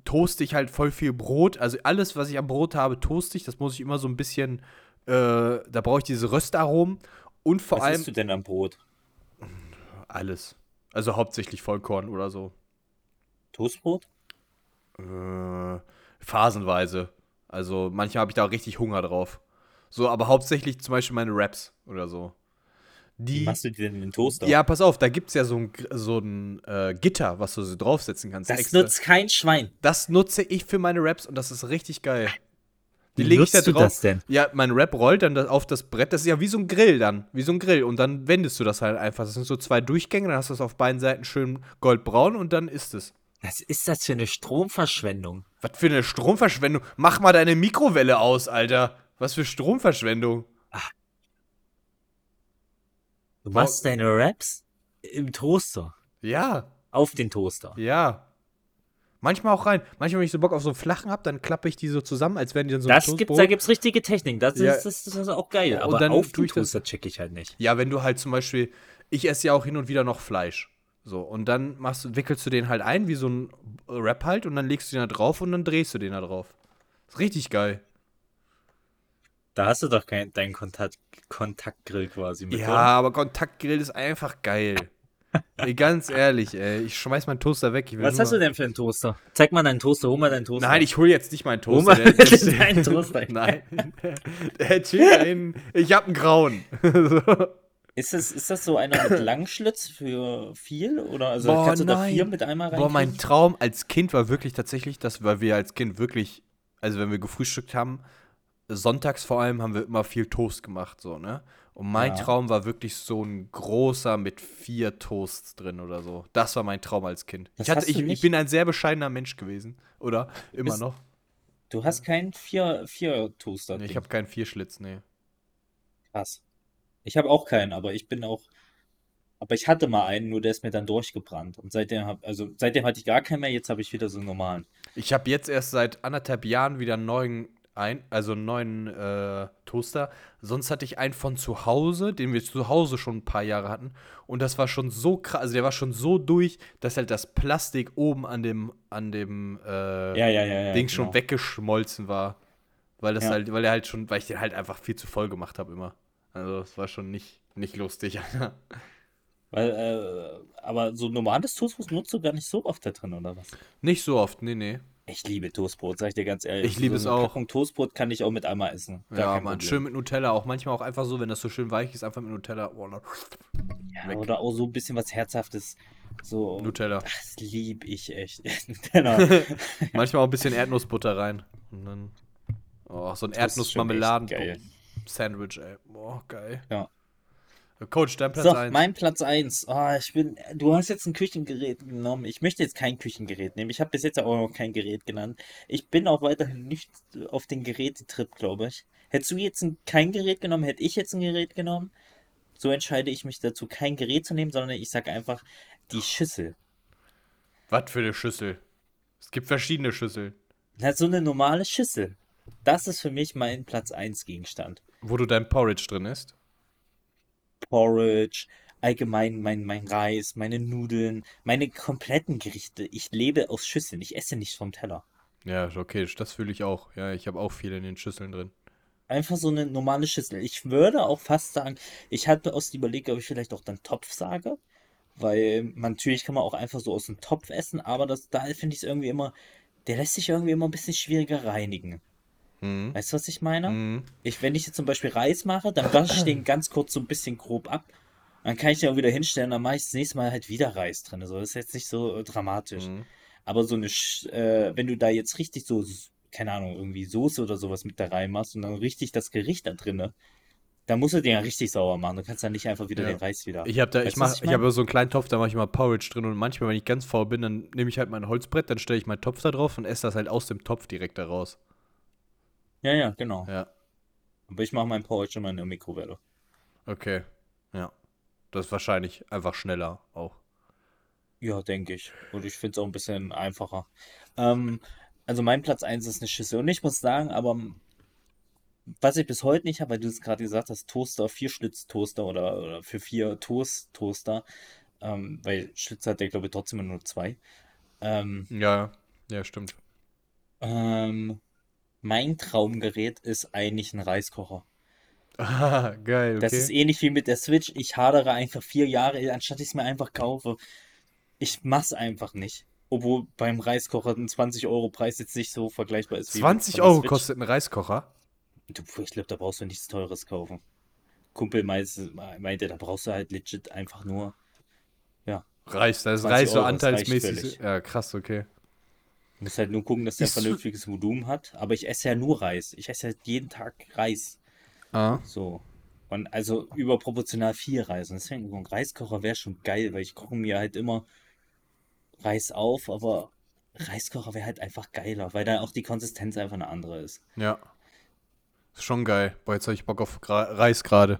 [SPEAKER 5] toaste ich halt voll viel Brot. Also alles, was ich am Brot habe, toaste ich. Das muss ich immer so ein bisschen, äh, da brauche ich diese Röstaromen. Und vor
[SPEAKER 4] Was
[SPEAKER 5] allem
[SPEAKER 4] isst du denn am Brot?
[SPEAKER 5] alles. Also hauptsächlich Vollkorn oder so.
[SPEAKER 4] Toastbrot?
[SPEAKER 5] Äh, phasenweise. Also manchmal habe ich da richtig Hunger drauf. So, aber hauptsächlich zum Beispiel meine Raps oder so.
[SPEAKER 4] Wie
[SPEAKER 5] Die.
[SPEAKER 4] machst du die denn in den Toaster?
[SPEAKER 5] Ja, pass auf, da gibt es ja so ein, so ein äh, Gitter, was du so draufsetzen kannst.
[SPEAKER 4] das
[SPEAKER 5] extra.
[SPEAKER 4] nutzt kein Schwein.
[SPEAKER 5] das nutze ich für meine Raps und das ist richtig geil. Die
[SPEAKER 4] Wie
[SPEAKER 5] lege ich da
[SPEAKER 4] nutzt du
[SPEAKER 5] drauf.
[SPEAKER 4] das denn?
[SPEAKER 5] Ja, mein Rap rollt dann da- auf das Brett. Das ist ja wie so ein Grill dann. Wie so ein Grill. Und dann wendest du das halt einfach. Das sind so zwei Durchgänge, dann hast du es auf beiden Seiten schön goldbraun und dann ist es.
[SPEAKER 4] Was ist das für eine Stromverschwendung?
[SPEAKER 5] Was für eine Stromverschwendung. Mach mal deine Mikrowelle aus, Alter. Was für Stromverschwendung.
[SPEAKER 4] Du machst deine Raps im Toaster.
[SPEAKER 5] Ja.
[SPEAKER 4] Auf den Toaster.
[SPEAKER 5] Ja. Manchmal auch rein. Manchmal, wenn ich so Bock auf so einen flachen hab, dann klappe ich die so zusammen, als wären die dann so ein
[SPEAKER 4] Das gibt's,
[SPEAKER 5] Toastbrot.
[SPEAKER 4] da gibt's richtige Techniken. Das,
[SPEAKER 5] Ja.
[SPEAKER 4] ist, das, das ist auch geil.
[SPEAKER 5] Und
[SPEAKER 4] Aber
[SPEAKER 5] dann
[SPEAKER 4] auf den
[SPEAKER 5] ich das-
[SPEAKER 4] Toaster check ich halt nicht.
[SPEAKER 5] Ja, wenn du halt zum Beispiel, ich esse ja auch hin und wieder noch Fleisch. So, und dann machst, wickelst du den halt ein, wie so ein Wrap halt, und dann legst du den da drauf und dann drehst du den da drauf. Ist richtig geil.
[SPEAKER 4] Da hast du doch keinen deinen Kontakt, Kontaktgrill quasi mit.
[SPEAKER 5] Ja,
[SPEAKER 4] oder?
[SPEAKER 5] aber Kontaktgrill ist einfach geil. ey, ganz ehrlich, ey, ich schmeiß meinen Toaster weg. Ich will
[SPEAKER 4] Was
[SPEAKER 5] nur-
[SPEAKER 4] hast du denn für einen Toaster? Zeig mal deinen Toaster, hol mal deinen Toaster.
[SPEAKER 5] Nein, ich hol jetzt nicht meinen
[SPEAKER 4] Hol
[SPEAKER 5] Toaster.
[SPEAKER 4] mal
[SPEAKER 5] der- der-
[SPEAKER 4] deinen Toaster.
[SPEAKER 5] Nein. Der chillt da hinten. Ich hab einen grauen. so.
[SPEAKER 4] Ist das, ist das so einer mit Langschlitz für viel? Oder also
[SPEAKER 5] Boah,
[SPEAKER 4] kannst du da
[SPEAKER 5] nein.
[SPEAKER 4] vier mit einmal rein?
[SPEAKER 5] Boah, mein Traum als Kind war wirklich tatsächlich, dass weil wir als Kind wirklich, also wenn wir gefrühstückt haben, sonntags vor allem haben wir immer viel Toast gemacht, so, ne? Und mein
[SPEAKER 4] Ja.
[SPEAKER 5] Traum war wirklich so ein großer mit vier Toasts drin oder so. Das war mein Traum als Kind.
[SPEAKER 4] Das
[SPEAKER 5] Ich, hatte, ich, ich bin ein sehr bescheidener Mensch gewesen. Oder? Immer
[SPEAKER 4] Bist-
[SPEAKER 5] noch.
[SPEAKER 4] Du hast keinen vier, vier Toaster.
[SPEAKER 5] Nee, ich habe keinen Vierschlitz, nee.
[SPEAKER 4] Krass. Ich habe auch keinen, aber ich bin auch. Aber ich hatte mal einen, nur der ist mir dann durchgebrannt. Und seitdem hab, also seitdem hatte ich gar keinen mehr, jetzt habe ich wieder so einen normalen.
[SPEAKER 5] Ich habe jetzt erst seit anderthalb Jahren wieder einen neuen, ein, also einen neuen äh, Toaster. Sonst hatte ich einen von zu Hause, den wir zu Hause schon ein paar Jahre hatten. Und das war schon so krass, also der war schon so durch, dass halt das Plastik oben an dem, an dem äh,
[SPEAKER 4] Ja, ja, ja.
[SPEAKER 5] Ding
[SPEAKER 4] genau.
[SPEAKER 5] schon weggeschmolzen war. Weil das halt, weil er halt schon, weil ich den halt einfach viel zu voll gemacht habe immer. Also es war schon nicht, nicht lustig.
[SPEAKER 4] Weil, äh, aber so normales Toastbrot nutzt du gar nicht so oft da drin, oder was?
[SPEAKER 5] nicht so oft, nee, nee.
[SPEAKER 4] Ich liebe Toastbrot, sag ich dir ganz ehrlich.
[SPEAKER 5] Ich liebe es
[SPEAKER 4] so eine
[SPEAKER 5] auch.
[SPEAKER 4] Packung Toastbrot kann ich auch mit einmal essen. Gar
[SPEAKER 5] ja, man, schön mit Nutella, auch manchmal auch einfach so, wenn das so schön weich ist, einfach mit Nutella. Oh.
[SPEAKER 4] Ja, oder auch so ein bisschen was Herzhaftes. So.
[SPEAKER 5] Nutella.
[SPEAKER 4] Das lieb ich echt. Nutella.
[SPEAKER 5] Manchmal auch ein bisschen Erdnussbutter rein. Und dann. Oh, so ein. Erdnussmarmeladen-Sandwich, ey. Boah, geil.
[SPEAKER 4] Ja.
[SPEAKER 5] Coach, dein Platz
[SPEAKER 4] So,
[SPEAKER 5] 1.
[SPEAKER 4] mein Platz 1. Oh, ich bin, du hast jetzt ein Küchengerät genommen. Ich möchte jetzt kein Küchengerät nehmen. Ich habe bis jetzt auch noch kein Gerät genannt. Ich bin auch weiterhin nicht auf den Gerätetrip, glaube ich. Hättest du jetzt ein, kein Gerät genommen, hätte ich jetzt ein Gerät genommen. So entscheide ich mich dazu, kein Gerät zu nehmen, sondern ich sage einfach die Schüssel.
[SPEAKER 5] Was für eine Schüssel? Es gibt verschiedene Schüsseln.
[SPEAKER 4] Na, so eine normale Schüssel. Das ist für mich mein Platz 1 Gegenstand.
[SPEAKER 5] Wo du dein Porridge drin isst.
[SPEAKER 4] Porridge, allgemein mein, mein Reis, meine Nudeln, meine kompletten Gerichte. Ich lebe aus Schüsseln. Ich esse nicht vom Teller.
[SPEAKER 5] Ja, okay, das fühle ich auch. Ja, ich habe auch viel in den Schüsseln drin.
[SPEAKER 4] Einfach so eine normale Schüssel. Ich würde auch fast sagen, ich hatte aus überlegt, ob ich vielleicht auch dann Topf sage. Weil man, natürlich kann man auch einfach so aus dem Topf essen, aber das, da finde ich es irgendwie immer, der lässt sich irgendwie immer ein bisschen schwieriger reinigen.
[SPEAKER 5] Mhm.
[SPEAKER 4] Weißt du, was ich meine?
[SPEAKER 5] Mhm.
[SPEAKER 4] Ich, wenn ich jetzt zum Beispiel Reis mache, dann wasche ich den ganz kurz so ein bisschen grob ab. Dann kann ich den auch wieder hinstellen, dann mache ich das nächste Mal halt wieder Reis drin. Also das ist jetzt nicht so äh, dramatisch.
[SPEAKER 5] Mhm.
[SPEAKER 4] Aber so eine, Sch- äh, wenn du da jetzt richtig so, keine Ahnung, irgendwie Soße oder sowas mit da reinmachst und dann richtig das Gericht da drinne, dann musst du den ja richtig sauber machen. Du kannst dann nicht einfach wieder
[SPEAKER 5] Ja.
[SPEAKER 4] den Reis wieder.
[SPEAKER 5] Ich habe da,
[SPEAKER 4] Weißt
[SPEAKER 5] ich mach,
[SPEAKER 4] ich
[SPEAKER 5] ich habe so einen kleinen Topf, da mache ich mal Porridge drin und manchmal, wenn ich ganz faul bin, dann nehme ich halt mein Holzbrett, dann stelle ich meinen Topf da drauf und esse das halt aus dem Topf direkt da raus.
[SPEAKER 4] Ja, ja, genau.
[SPEAKER 5] Ja,
[SPEAKER 4] Aber ich mache meinen Porridge immer in der Mikrowelle.
[SPEAKER 5] okay. Ja. Das ist wahrscheinlich einfach schneller auch.
[SPEAKER 4] Ja, denke ich. Und ich finde es auch ein bisschen einfacher. Ähm, also mein Platz 1 ist eine Schüssel. Und ich muss sagen, aber m, was ich bis heute nicht habe, weil du es gerade gesagt hast, Toaster, Vierschlitz-Toaster oder, oder für vier Toast-Toaster, ähm, weil Schlitz hat der, glaube ich, trotzdem nur zwei. Ähm,
[SPEAKER 5] Ja, ja, stimmt.
[SPEAKER 4] ähm, mein Traumgerät ist eigentlich ein Reiskocher.
[SPEAKER 5] Ah, geil, okay.
[SPEAKER 4] Das ist ähnlich wie mit der Switch. Ich hadere einfach vier Jahre, anstatt ich es mir einfach kaufe. Ich mach's einfach nicht. Obwohl beim Reiskocher ein 20-Euro-Preis jetzt nicht so vergleichbar ist wie
[SPEAKER 5] 20
[SPEAKER 4] von der
[SPEAKER 5] Euro
[SPEAKER 4] Switch.
[SPEAKER 5] kostet ein Reiskocher.
[SPEAKER 4] Du, ich glaube, da brauchst du nichts Teures kaufen. Kumpel meinte, da brauchst du halt legit einfach nur.
[SPEAKER 5] Reis, da ist
[SPEAKER 4] 20
[SPEAKER 5] Reis so anteilsmäßig. Ja, krass, okay.
[SPEAKER 4] Du musst halt nur gucken, dass der
[SPEAKER 5] Ist
[SPEAKER 4] vernünftiges Volumen hat. Aber ich esse ja nur Reis. Ich esse halt jeden Tag Reis.
[SPEAKER 5] Ah.
[SPEAKER 4] So. Und also überproportional viel Reis. Und deswegen, ein Reiskocher wäre schon geil, weil ich koche mir halt immer Reis auf, aber Reiskocher wäre halt einfach geiler, weil da auch die Konsistenz einfach eine andere ist.
[SPEAKER 5] Ja. Ist schon geil. Boah, jetzt habe ich Bock auf Gra Reis gerade.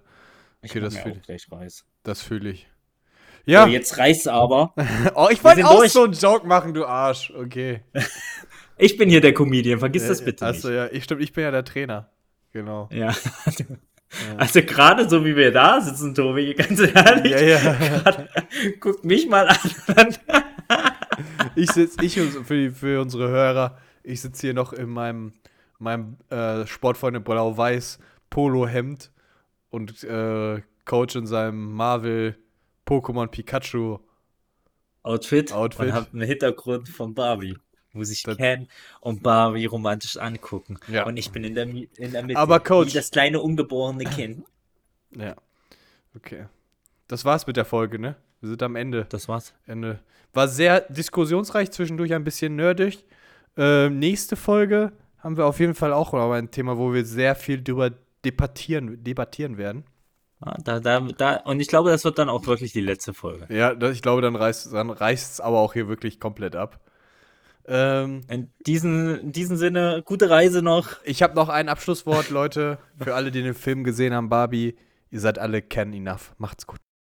[SPEAKER 4] Ich
[SPEAKER 5] Okay,
[SPEAKER 4] mach
[SPEAKER 5] das fühle
[SPEAKER 4] gleich Reis.
[SPEAKER 5] das fühl ich. Ja.
[SPEAKER 4] So, jetzt reicht's aber.
[SPEAKER 5] oh, ich wollte auch
[SPEAKER 4] durch.
[SPEAKER 5] so einen Joke machen, du Arsch. Okay.
[SPEAKER 4] Ich bin hier der Comedian, vergiss das bitte
[SPEAKER 5] Achso,
[SPEAKER 4] nicht.
[SPEAKER 5] ja, ich stimmt, ich bin ja der Trainer. Genau.
[SPEAKER 4] Ja. Also gerade so wie wir da sitzen, Tobi, ganz ehrlich,
[SPEAKER 5] Ja, ja.
[SPEAKER 4] grad, guckt mich mal an.
[SPEAKER 5] Ich sitze, ich für, die, für unsere Hörer, ich sitze hier noch in meinem, meinem äh, Sportfreunde Blau-Weiß Polo-Hemd und äh, Coach in seinem Marvel Pokémon Pikachu.
[SPEAKER 4] Outfit,
[SPEAKER 5] Outfit.
[SPEAKER 4] und habt einen Hintergrund von Barbie, wo sich
[SPEAKER 5] Das-
[SPEAKER 4] Ken und Barbie romantisch angucken.
[SPEAKER 5] Ja.
[SPEAKER 4] Und ich bin in der, in der Mitte,
[SPEAKER 5] Aber Coach-
[SPEAKER 4] wie das kleine ungeborene Kind.
[SPEAKER 5] Ja. Okay. Das war's mit der Folge, ne? Wir sind am Ende.
[SPEAKER 4] Das war's.
[SPEAKER 5] Ende. War sehr diskussionsreich, zwischendurch ein bisschen nerdig. Ähm, nächste Folge haben wir auf jeden Fall auch noch ein Thema, wo wir sehr viel drüber debattieren, debattieren werden.
[SPEAKER 4] Da, da, da, und ich glaube, das wird dann auch wirklich die letzte Folge.
[SPEAKER 5] Ja, ich glaube, dann reißt dann reißt's aber auch hier wirklich komplett ab. Ähm,
[SPEAKER 4] In diesem, in diesem Sinne, gute Reise noch.
[SPEAKER 5] ich habe noch ein Abschlusswort, Leute, für alle, die den Film gesehen haben, Barbie. Ihr seid alle Ken enough. Macht's gut.